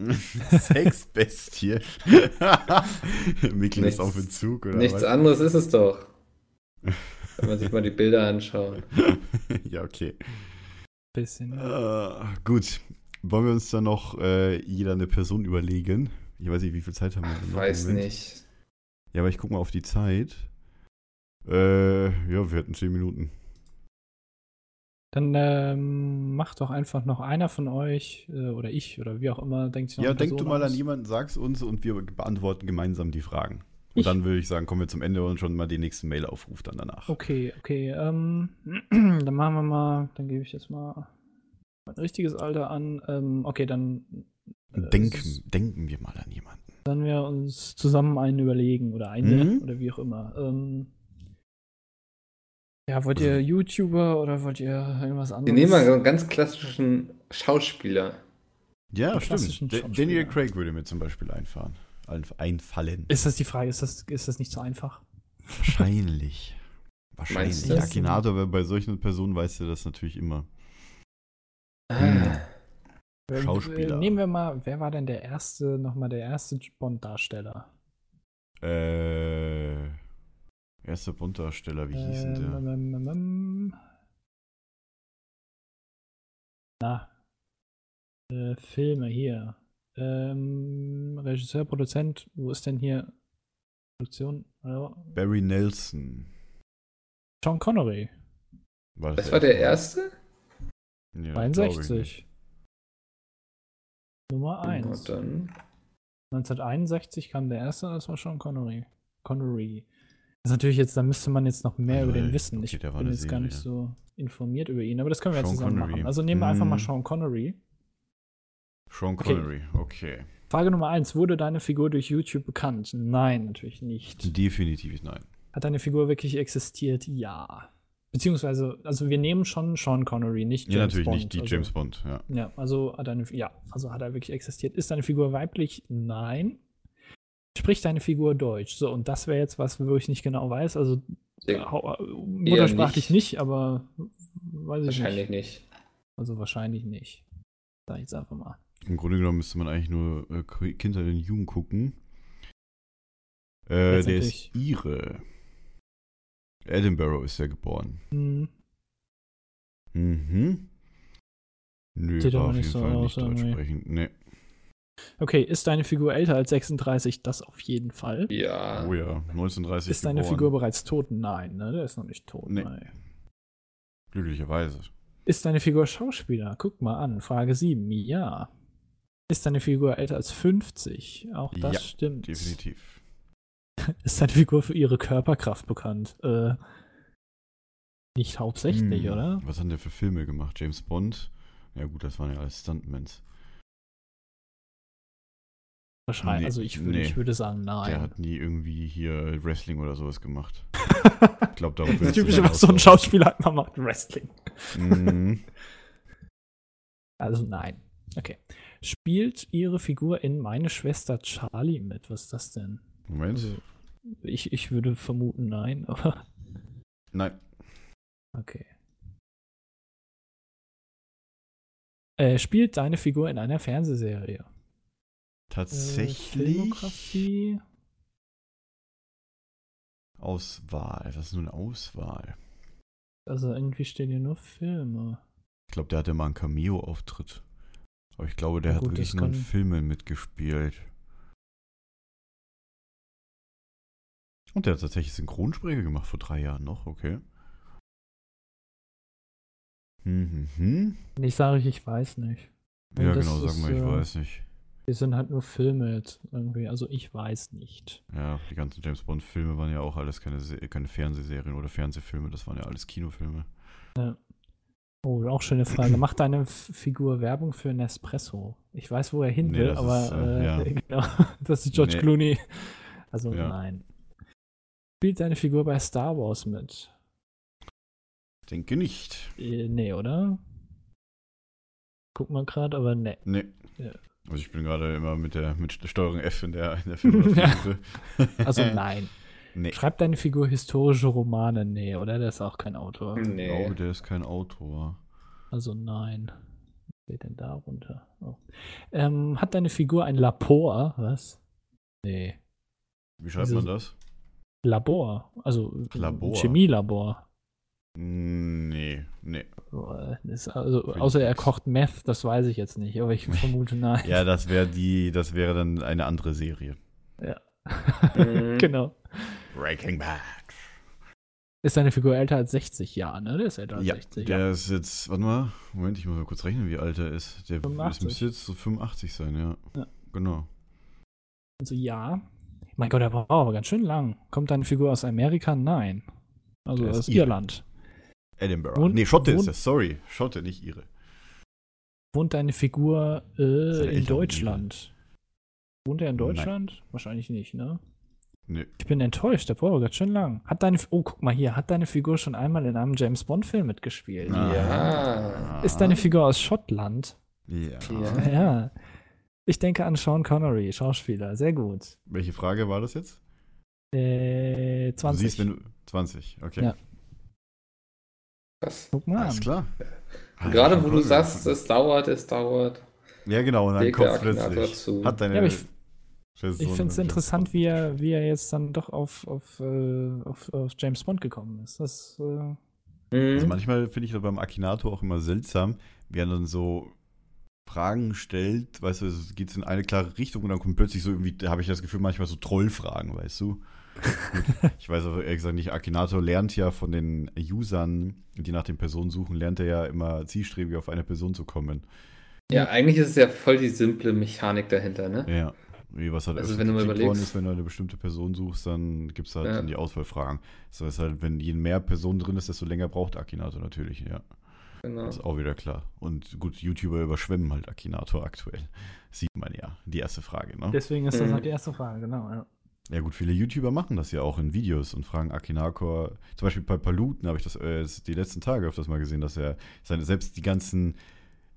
Sexbestie. Mikkel ist
Nichts-
auf Entzug, oder
Nichts
was?
anderes ist es doch. Wenn man sich mal die Bilder anschaut.
ja, okay.
Bisschen.
Äh, gut. Wollen wir uns dann noch äh, jeder eine Person überlegen? Ich weiß nicht, wie viel Zeit haben wir denn noch?
Weiß nicht.
Ja, aber ich guck mal auf die Zeit. Äh, ja, wir hatten 10 Minuten.
Dann ähm, macht doch einfach noch einer von euch äh, oder ich oder wie auch immer, denkt sich noch
Ja, denk du mal an
aus.
jemanden, sag's uns und wir beantworten gemeinsam die Fragen. Und
Ich?
dann würde ich sagen, kommen wir zum Ende und schon mal den nächsten Mail-Aufruf dann danach.
Okay, okay. Ähm, dann machen wir mal, dann gebe ich jetzt mal mein richtiges Alter an. Ähm, okay, dann äh,
Denken,
s-
denken wir mal an jemanden.
dann wir uns zusammen einen überlegen oder eine
Mhm.
oder wie auch immer. Ähm, ja, wollt ihr YouTuber oder wollt ihr irgendwas
Wir
anderes?
nehmen mal so einen ganz klassischen Schauspieler.
Ja,
klassischen
stimmt.
Schauspieler.
Daniel Craig würde mir zum Beispiel einfahren. Einf- Einfallen.
Ist das die Frage? Ist das, ist das nicht so einfach?
Wahrscheinlich. Wahrscheinlich. Akinator, aber bei solchen Personen weißt du das natürlich immer.
Ah,
Äh,
Schauspieler.
äh, Nehmen wir mal, wer war denn der erste, nochmal der erste Bond-Darsteller?
Äh. Erster Bunddarsteller, wie hieß denn der?
Ähm, ähm, ähm, ähm. Na. Äh, Filme hier. Ähm, Regisseur, Produzent, wo ist denn hier Produktion? Hallo?
Barry Nelson.
Sean Connery,
das war der erste?
Ja, das glaub ich nicht.
62. Nummer
Und
1.
dann.
1961 kam der erste, das war Sean Connery. Connery. Das ist natürlich jetzt, da müsste man jetzt noch mehr
Also,
über den wissen.
okay,
ich bin
eine
jetzt gar nicht so informiert über ihn, aber das können wir ja
Sean
zusammen
Connery.
machen. Also nehmen wir einfach mal
Mhm.
Sean Connery.
Sean
Okay.
Connery, okay.
Frage Nummer eins: Wurde deine Figur durch YouTube bekannt? Nein, natürlich nicht.
Definitiv nein.
Hat deine Figur wirklich existiert? Ja. Beziehungsweise, also wir nehmen schon Sean Connery, nicht James
ja, natürlich
Bond.
nicht die
also,
James Bond, ja.
Ja, also hat deine, ja, also hat er wirklich existiert. Ist deine Figur weiblich? Nein. Spricht deine Figur Deutsch? So, und das wäre jetzt was, wo ich nicht genau weiß. Also
Ja,
hau- muttersprachlich
nicht.
nicht. aber weiß ich
Wahrscheinlich
nicht.
nicht.
Also wahrscheinlich nicht. Sag ich jetzt einfach mal.
Im Grunde genommen müsste man eigentlich nur äh, Kinder in Jugend gucken. Äh, der ist Ire. Edinburgh ist er geboren.
Hm.
Mhm. Nö,
Sieht
war
aber
auf
nicht
jeden
so
Fall
aus,
nicht deutsch sprechend. Nee.
Okay, ist deine Figur älter als 36? Das auf jeden Fall.
Ja.
Oh ja, 1930
Ist deine
geboren.
Figur bereits tot? Nein, ne? Der ist noch nicht tot.
Nee.
Nein.
Glücklicherweise.
Ist deine Figur Schauspieler? Guck mal an. Frage 7. Ja. Ist deine Figur älter als 50? Auch das
Ja,
stimmt.
Definitiv.
Ist deine Figur für ihre Körperkraft bekannt? Äh, nicht hauptsächlich,
Hm,
oder?
Was haben der für Filme gemacht? James Bond? Ja gut, das waren ja alles Stuntmans.
Wahrscheinlich.
Nee,
also ich, würde-
nee.
ich würde sagen,
Der
nein.
hat nie irgendwie hier Wrestling oder sowas gemacht. Ich glaube, darauf
das typische, was so ein Schauspieler halt mal macht, Wrestling.
Mhm.
Also nein. Okay. Spielt ihre Figur in Meine Schwester Charlie mit? Was ist das denn?
Moment.
Also, ich, ich würde vermuten, nein, aber
Nein.
okay. Äh, spielt deine Figur in einer Fernsehserie? Äh,
Tatsächlich
Filmografie?
Auswahl. Das ist nur eine Auswahl.
Also irgendwie stehen hier nur Filme.
Ich glaube, der hatte mal einen Cameo-Auftritt. Aber ich glaube, der
Ja
hat
gut,
wirklich nur in Filmen mitgespielt. Und der hat tatsächlich Synchronsprecher gemacht vor drei Jahren noch, okay. Hm, hm, hm.
Ich sage, ich weiß nicht.
Ja,
das
genau, sag mal, ich
äh,
weiß nicht.
Wir sind halt nur Filme jetzt irgendwie. Also ich weiß nicht.
Ja, die ganzen James Bond-Filme waren ja auch alles keine, keine Fernsehserien oder Fernsehfilme, das waren ja alles Kinofilme.
Oh, auch schöne Frage. Macht deine Figur Werbung für Nespresso? Ich weiß, wo er hin will, aber
ist, äh,
äh,
ja.
genau, das ist George
Nee.
Clooney. Also
Ja.
nein. Spielt deine Figur bei Star Wars mit?
Denke nicht.
Äh, nee, oder? Guck mal gerade, aber nee.
Nee.
Ja.
Also ich bin gerade immer mit der mit der Steuerung F in der, in der Filmografie.
Also nein.
Nee.
Schreibt deine Figur historische Romane? Nee, oder? Der ist auch kein Autor.
Ich
Nee.
glaube, der ist kein Autor.
Also nein. Was steht denn da runter? Oh. Ähm, hat deine Figur ein Labor? Was? Nee.
Wie schreibt
Wieso-
man das?
Labor. Also
Labor.
Chemielabor.
Nee, nee.
Also, außer er kocht Meth, das weiß ich jetzt nicht, aber ich vermute nein.
Ja, das wäre die, das wäre dann eine andere Serie.
Mhm.
genau.
Breaking Bad.
Ist deine Figur älter als 60 Jahre, ne? Der ist älter als
Ja,
60.
der ist jetzt, warte mal, Moment, ich muss mal kurz rechnen, wie alt er ist. Der
85.
das müsste jetzt so 85 sein, ja.
Ja.
Genau.
Also ja. Mein Gott, der braucht aber ganz schön lang. Kommt deine Figur aus Amerika? Nein. Also aus. Irland.
Edinburgh.
Wohnt-
nee, Schotte ist
wohnt-
das, sorry. Schotte, nicht ihre.
Wohnt deine Figur äh, in Deutschland? Wohnt er in
Nein.
Deutschland? Wahrscheinlich nicht, ne?
Nee.
Ich bin enttäuscht, der braucht ganz schön lang. Hat deine, oh, guck mal hier, hat deine Figur schon einmal in einem James Bond-Film mitgespielt?
Ja.
Ist deine Figur aus Schottland?
Ja.
Ja.
Ja. Ich denke an Sean Connery, Schauspieler. Sehr gut.
Welche Frage war das jetzt?
Äh, 20.
Du siehst, wenn du, 20, okay.
Ja.
Krass.
Guck mal
Alles klar.
Gerade wo du sagst, es dauert, es dauert.
Ja, genau, und dann kommt plötzlich. Hat deine
Ja, ich- Ich finde es interessant, wie er, wie er jetzt dann doch auf, auf, äh, auf, auf James Bond gekommen ist. Das, äh,
Mhm.
Also manchmal finde ich das beim Akinator auch immer seltsam, wie er dann so Fragen stellt, weißt du, es geht in eine klare Richtung und dann kommt plötzlich so irgendwie, da habe ich das Gefühl, manchmal so Trollfragen, weißt du. Gut, ich weiß aber ehrlich gesagt nicht, Akinator lernt ja von den Usern, die nach den Personen suchen, lernt er ja immer zielstrebig auf eine Person zu kommen.
Ja, eigentlich ist es ja voll die simple Mechanik dahinter, ne?
Ja. Wie was halt
Also wenn du mal überlegst-
ist, wenn du eine bestimmte Person suchst, dann gibt es halt
Ja.
dann die Auswahlfragen. Das heißt halt, wenn je mehr Personen drin ist, desto länger braucht Akinator natürlich, ja.
Genau.
Das ist auch wieder klar. Und gut, YouTuber überschwemmen halt Akinator aktuell. Sieht man ja. Die erste Frage, ne?
deswegen ist das
Mhm.
halt die erste Frage, genau. Ja.
Ja gut, viele YouTuber machen das ja auch in Videos und fragen Akinator. Zum Beispiel bei Paluten habe ich das äh, die letzten Tage öfters mal gesehen, dass er seine, selbst die ganzen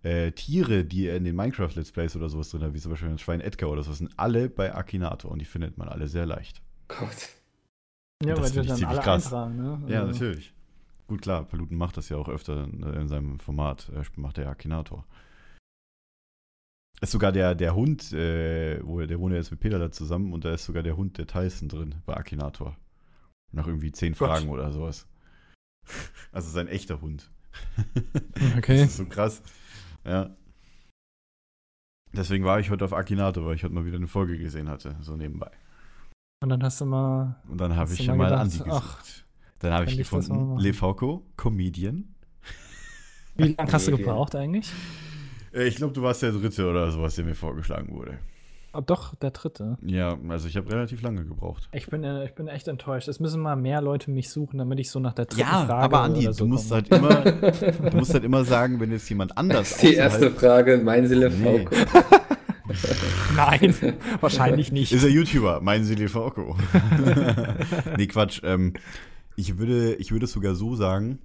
äh, Tiere, die er in den Minecraft-Let's Plays oder sowas drin hat, wie zum Beispiel ein Schwein Edgar oder so, sind alle bei Akinator und die findet man alle sehr leicht.
Gott.
Ja,
Das
weil
ich
dann alle
krass.
eintragen, ne?
Ja,
Also,
natürlich. Gut, klar, Paluten macht das ja auch öfter in, in seinem Format. Er macht der Akinator. Ist sogar der, der Hund, äh, wo, der wohnt ja jetzt mit Peter da zusammen und da ist sogar der Hund der Tyson drin bei Akinator. Nach irgendwie zehn
Gott.
Fragen oder sowas. Also sein echter Hund.
Okay.
Das ist so krass. Ja. Deswegen war ich heute auf Akinator, weil ich heute mal wieder eine Folge gesehen hatte, so nebenbei.
Und dann hast du mal.
Und dann habe ich
mal
mal Andi gesucht.
ach,
dann habe ich gefunden? Lefauco, Comedian.
Wie lange hast du gebraucht eigentlich?
Äh, Ich glaube, du warst der Dritte oder sowas, der mir vorgeschlagen wurde.
Oh, doch, der dritte.
Ja, also ich habe relativ lange gebraucht.
Ich bin, äh, ich bin echt enttäuscht. Es müssen mal mehr Leute mich suchen, damit ich so nach der dritten
Ja,
Frage
aber Andi,
so
du musst
komme.
halt immer, du musst halt immer sagen, wenn jetzt jemand anders
Das ist die erste Frage, mein Seele
Nee.
Nein, wahrscheinlich nicht.
Ist er YouTuber? Meinen Sie Lefauco? nee, Quatsch. Ähm, ich, würde, ich würde es sogar so sagen,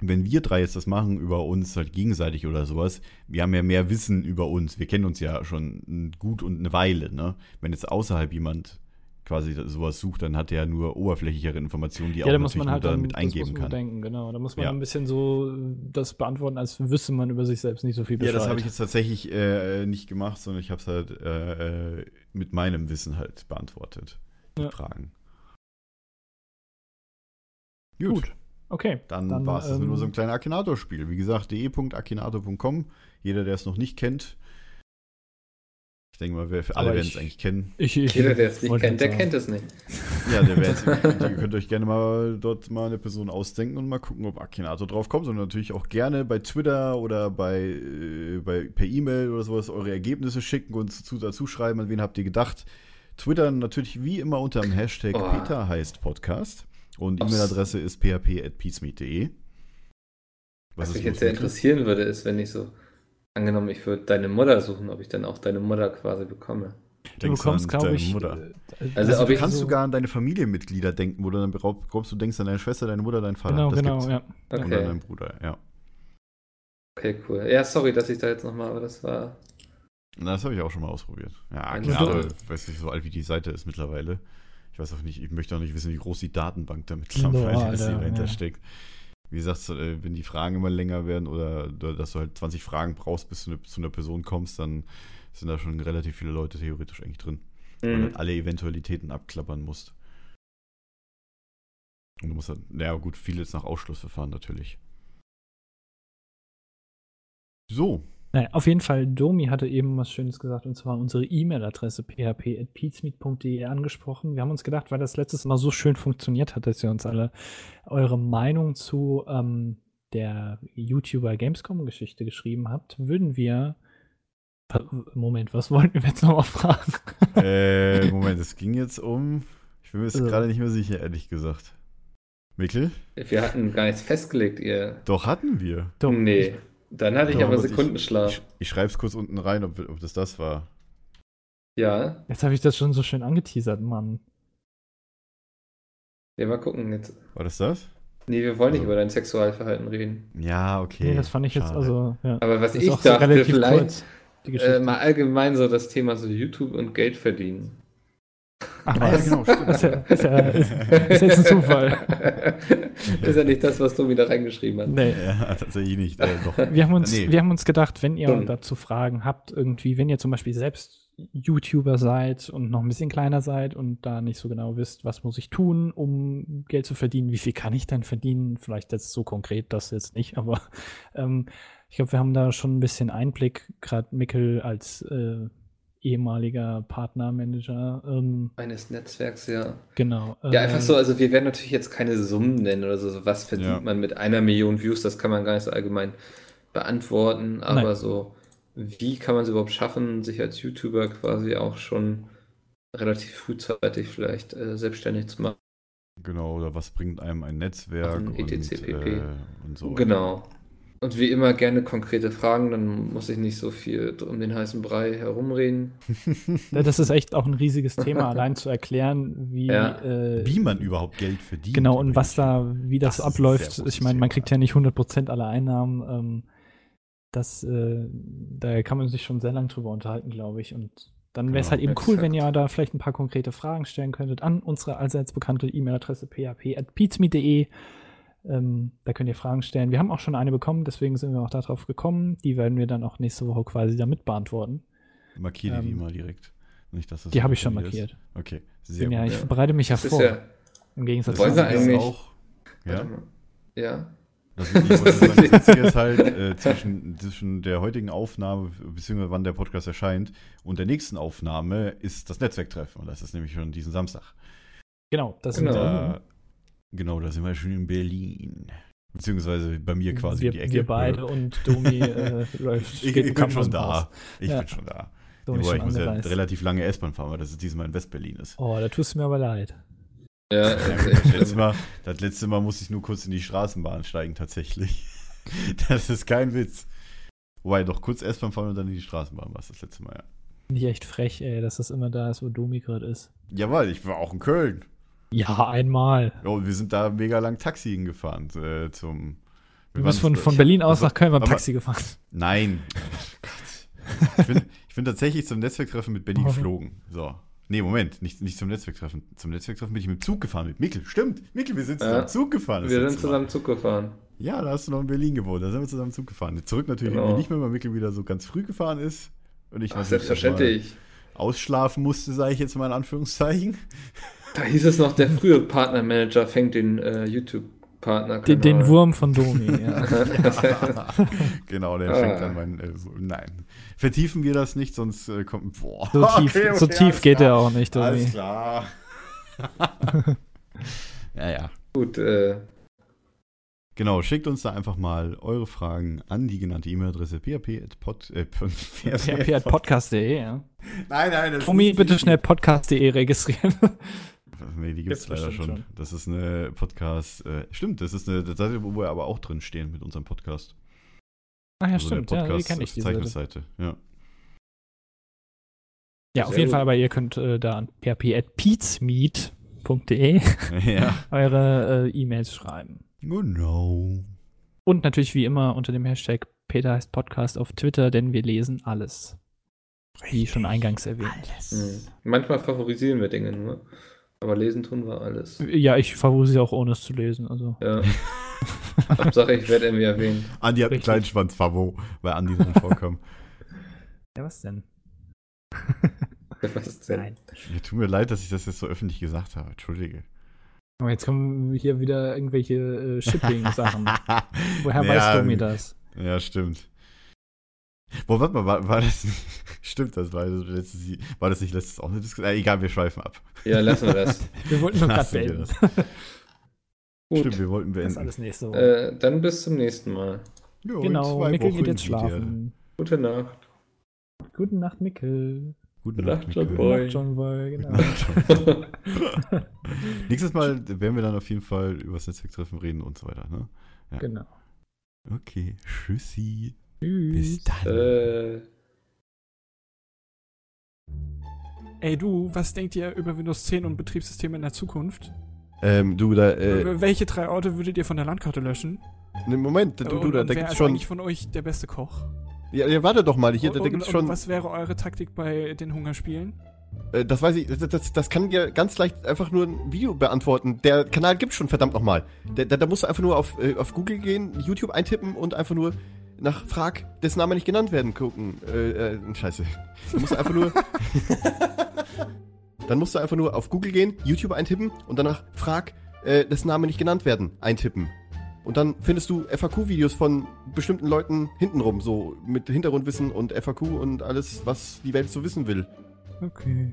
wenn wir drei jetzt das machen über uns halt gegenseitig oder sowas, wir haben ja mehr Wissen über uns. Wir kennen uns ja schon gut und eine Weile, ne? Wenn jetzt außerhalb jemand quasi sowas sucht, dann hat er ja nur oberflächlichere Informationen, die
ja,
auch
da muss man halt
nur
dann das
eingeben kann.
Denken, genau. Da muss man
Ja.
ein bisschen so äh, das beantworten, als wüsste man über sich selbst nicht so viel
Ja,
Bescheid.
das habe ich jetzt tatsächlich äh, nicht gemacht, sondern ich habe es halt äh, äh, mit meinem Wissen halt beantwortet, die
Ja.
Fragen.
Gut. Okay.
Dann, war es
ähm,
nur so ein kleiner Akinator-Spiel. Wie gesagt, de.akinator.com. Jeder, der es noch nicht kennt. Ich denke mal, wir alle werden es eigentlich kennen.
Ich, ich,
Jeder, der es nicht kennt, der
sagen.
kennt es nicht.
Ja, der werdet, ihr könnt euch gerne mal dort mal eine Person ausdenken und mal gucken, ob Akinator drauf kommt. Und natürlich auch gerne bei Twitter oder bei, äh, bei per E-Mail oder sowas eure Ergebnisse schicken und zu, dazu schreiben, an wen habt ihr gedacht. Twitter natürlich wie immer unter dem Hashtag
Oh.
Peter heißt Podcast. Und. E-Mail-Adresse ist php.peacemeet.de.
Was, mich
los
jetzt sehr interessieren würde, ist, wenn ich so, angenommen, ich würde deine Mutter suchen, ob ich dann auch deine Mutter quasi bekomme.
Du
Denkst
bekommst,
an
glaube
deine
ich.
Mutter.
äh,
Also,
Also, du
ich
kannst
so-
sogar an deine Familienmitglieder denken, wo du dann glaub- glaubst, du denkst an deine Schwester, deine Mutter, deinen Vater.
Genau,
das
genau,
gibt's.
ja.
Und an
Okay,
deinen Bruder, ja.
okay, cool. Ja, sorry, dass ich da jetzt nochmal, aber das war.
Na, Das habe ich auch schon mal ausprobiert. Ja,
du-
weiß nicht, so alt wie die Seite ist mittlerweile. Ich weiß auch nicht, ich möchte auch nicht wissen, wie groß die Datenbank da mittlerweile
Boah,
ist, die dahinter
ja.
steckt. Wie gesagt, äh, wenn die Fragen immer länger werden oder, dass du halt 20 Fragen brauchst, bis du ne- zu einer Person kommst, dann sind da schon relativ viele Leute theoretisch eigentlich drin. Weil du
Mhm.
halt alle Eventualitäten abklappern musst. Und du musst dann, naja gut, vieles nach Ausschlussverfahren natürlich. So,
Naja, auf jeden Fall, Domi hatte eben was Schönes gesagt, und zwar unsere E-Mail-Adresse php.peatsmeet.de angesprochen. Wir haben uns gedacht, weil das letztes Mal so schön funktioniert hat, dass ihr uns alle eure Meinung zu ähm, der YouTuber Gamescom-Geschichte geschrieben habt, würden wir. Moment, was wollten wir jetzt nochmal fragen?
äh, Moment, es ging jetzt um, ich bin mir jetzt
Also-
gerade nicht mehr sicher, ehrlich gesagt. Mikkel?
Wir hatten gar nichts festgelegt, ihr.
Doch, hatten wir.
Domi,
Nee. Dann hatte ich
Doch,
aber
muss ich-
Sekundenschlaf.
Ich, ich schreibe es kurz unten rein, ob, ob das das war.
ja.
Jetzt habe ich das schon so schön angeteasert, Mann.
Ja, mal gucken jetzt.
War das das?
Nee, wir wollen nicht
Also-
über dein Sexualverhalten reden.
Ja, okay.
Nee, das fand ich jetzt
schade.
also. Ja.
Aber was ich
so
dachte,
relativ
vielleicht
kurz, die
äh, mal allgemein so das Thema so YouTube und Geld verdienen.
Ach,
ja, genau, stimmt.
ist, ja, ist, ja, ist, ist jetzt ein Zufall.
ist ja nicht das, was Domi da reingeschrieben hat.
Nee.
Ja, tatsächlich nicht. Äh, doch.
Wir haben, uns,
Nee.
wir haben uns gedacht, wenn ihr
Schon.
dazu Fragen habt, irgendwie, wenn ihr zum Beispiel selbst YouTuber seid und noch ein bisschen kleiner seid und da nicht so genau wisst, was muss ich tun, um Geld zu verdienen, wie viel kann ich denn verdienen? Vielleicht jetzt so konkret das jetzt nicht, aber ähm, ich glaube, wir haben da schon ein bisschen Einblick, gerade Mickel als äh, ehemaliger Partnermanager. Ähm,
Eines Netzwerks, ja.
genau.
Ja, einfach
äh,
so, also wir werden natürlich jetzt keine Summen nennen oder so, was verdient
Ja.
man mit einer Million Views, das kann man gar nicht so allgemein beantworten, aber
Nein.
so, wie kann man es überhaupt schaffen, sich als YouTuber quasi auch schon relativ frühzeitig vielleicht äh, selbstständig zu machen?
Genau, oder was bringt einem ein Netzwerk
Also ein
und,
etc. pp.
äh, und so.
Genau. Und wie immer gerne konkrete Fragen, dann muss ich nicht so viel um den heißen Brei herumreden.
Das ist echt auch ein riesiges Thema, allein zu erklären, wie,
Ja.
äh,
Wie man überhaupt Geld verdient.
genau und was da, wie das,
Das
abläuft. Ich meine, man kriegt ja nicht 100% aller Einnahmen. Ähm, das, äh, da kann man sich schon sehr lang drüber unterhalten, glaube ich. Und dann wäre es
Genau,
halt eben cool,
exakt.
wenn ihr da vielleicht ein paar konkrete Fragen stellen könntet an unsere allseits bekannte E-Mail-Adresse php.peatsme.de. Ähm, da könnt ihr Fragen stellen. Wir haben auch schon eine bekommen, deswegen sind wir auch darauf gekommen. Die werden wir dann auch nächste Woche quasi damit beantworten.
Markiere die
ähm,
mal direkt. Nicht, dass das
Die habe ich schon
irgendwie ist.
markiert.
Okay, sehr
ja,
gut.
ich
Ja.
bereite mich ja
Das
vor.
ja,
Im Gegensatz zu
eigentlich-
auch. Ja,
ja.
das ist, ich wollte sagen, das Witzige ist halt äh, zwischen, zwischen der heutigen Aufnahme, beziehungsweise wann der Podcast erscheint, und der nächsten Aufnahme ist das Netzwerktreffen. Und das ist nämlich schon diesen Samstag.
Genau, das
Genau.
sind
Da, genau, da sind wir schon in Berlin. Beziehungsweise bei mir quasi
wir,
um die Ecke.
wir beide und Domi äh, läuft.
Ich, ich bin schon da. Ich
Ja.
bin schon da.
Domi schon
ich muss ja relativ lange S-Bahn fahren, weil das ist diesmal in West-Berlin ist.
Oh, da tust du mir aber leid.
Ja,
Ja,
das
letzte. Mal, das letzte Mal musste ich nur kurz in die Straßenbahn steigen, tatsächlich. Das ist kein Witz. Wobei, doch kurz S-Bahn fahren und dann in die Straßenbahn war es das letzte Mal, ja.
Finde ich echt frech, ey, dass das immer da ist, wo Domi gerade ist.
Jawohl, ich war auch in Köln.
Ja, einmal.
Ja, und wir sind da mega lang Taxi gefahren äh, zum.
Du bist von, von Berlin aus
also,
nach Köln beim
aber-
Taxi gefahren.
Nein. Oh Gott. Ich bin, ich bin tatsächlich zum Netzwerktreffen mit Benny
Oh.
geflogen. So. Nee, Moment, nicht, nicht zum Netzwerktreffen. Zum Netzwerktreffen bin ich mit dem Zug gefahren, mit Mikkel. Stimmt, Mikkel, wir sind zusammen
Ja.
Zug gefahren.
Wir sind
Mal.
zusammen Zug gefahren.
Ja, da hast du noch in Berlin gewohnt. Da sind wir zusammen Zug gefahren. Zurück natürlich
Genau.
nicht mehr, weil Mikkel wieder so ganz früh gefahren ist. Und ich
Ach, selbstverständlich.
erstmal ausschlafen musste, sage ich jetzt mal in Anführungszeichen.
Da hieß es noch, der frühe Partnermanager fängt den äh, YouTube-Partner.
Den, den Wurm von Domi, ja.
genau, der
Ah.
fängt an mein. Äh, so, nein. Vertiefen wir das nicht, sonst äh, kommt. Boah.
So tief,
Okay,
so
okay,
tief
alles
geht
klar.
er auch nicht, Domi.
Alles klar. ja, ja.
Gut, äh,
Genau, schickt uns da einfach mal eure Fragen an die genannte E-Mail-Adresse php.pod. Äh,
php.podcast.de, ja.
Nein, nein, das ist
bitte schnell podcast.de registrieren.
Nee, die gibt's
Gibt's
leider schon.
schon.
Das ist eine Podcast. Äh, stimmt, das ist eine Seite, wo wir aber auch drin stehen mit unserem Podcast.
Ach ja,
Also der
stimmt, ja, die
Podcast
kenne ich, die Seite.
Verzeichnisseite. Ja.
Ja, auf
Sehr
jeden
gut.
Fall, aber ihr könnt äh, da an php.peatsmeet.de
ja.
eure äh, E-Mails schreiben.
Genau.
Und natürlich wie immer unter dem Hashtag Peter heißt Podcast auf Twitter, denn wir lesen alles. Wie schon eingangs erwähnt.
mh. manchmal favorisieren wir Dinge nur. Aber lesen tun wir alles.
Ja, ich sie auch ohne es zu lesen. Also.
Ja. Hauptsache, ich werde irgendwie erwähnt.
Andi hat einen
Richtig.
kleinen Schwanz-Favo, weil Andi drin vorkam.
Ja, was denn?
Was ist denn?
Nein.
Mir tut mir leid, dass ich das jetzt so öffentlich gesagt habe. Entschuldige.
Aber jetzt kommen hier wieder irgendwelche äh, Shipping-Sachen. Woher
Ja,
weißt du mir das?
Ja, stimmt. Boah, warte mal, war, war das nicht, stimmt, das war, das letztes, war das nicht letztes auch eine Diskussion? Äh, egal, wir schweifen ab.
Ja, lassen wir das.
Wir wollten nur gerade beenden.
das.
Gut.
Stimmt, wir wollten
Das ist
beenden.
alles nächste Woche.
Äh, dann bis zum nächsten Mal.
In
genau, Mickel
Wochen
geht jetzt schlafen.
Gute Nacht.
Gute Nacht, Mickel.
Gute
Gute
Nacht,
Nacht, John
Mikkel.
Boy.
Nacht, John Boy, genau.
Nächstes Mal werden wir dann auf jeden Fall über das Netzwerktreffen reden und so weiter, ne? Ja.
genau.
Okay, tschüssi.
Tschüss.
Bis dann.
äh,
Ey du, was denkt ihr über Windows 10 und Betriebssysteme in der Zukunft?
Ähm, du, da, äh,
Welche drei Orte würdet ihr von der Landkarte löschen?
ne, Moment, du, du,
und,
da, da
wer
gibt's
ist
schon.
eigentlich von euch der beste Koch?
Ja, ja, warte doch mal, hier, da, da
und,
gibt's
und
schon.
was wäre eure Taktik bei den Hungerspielen?
Äh, das weiß ich, das, das, das kann dir ganz leicht einfach nur ein Video beantworten. Der Kanal gibt's schon, verdammt nochmal. Da, da, da musst du einfach nur auf, äh, auf Google gehen, YouTube eintippen und einfach nur nach Frag, dessen Name nicht genannt werden, gucken. Äh, äh, scheiße. Da musst du einfach nur. Dann musst du einfach nur auf Google gehen, YouTube eintippen und danach Frag, äh, dessen Name nicht genannt werden, eintippen. Und dann findest du FAQ-Videos von bestimmten Leuten hintenrum, so mit Hintergrundwissen und FAQ und alles, was die Welt so wissen will.
Okay.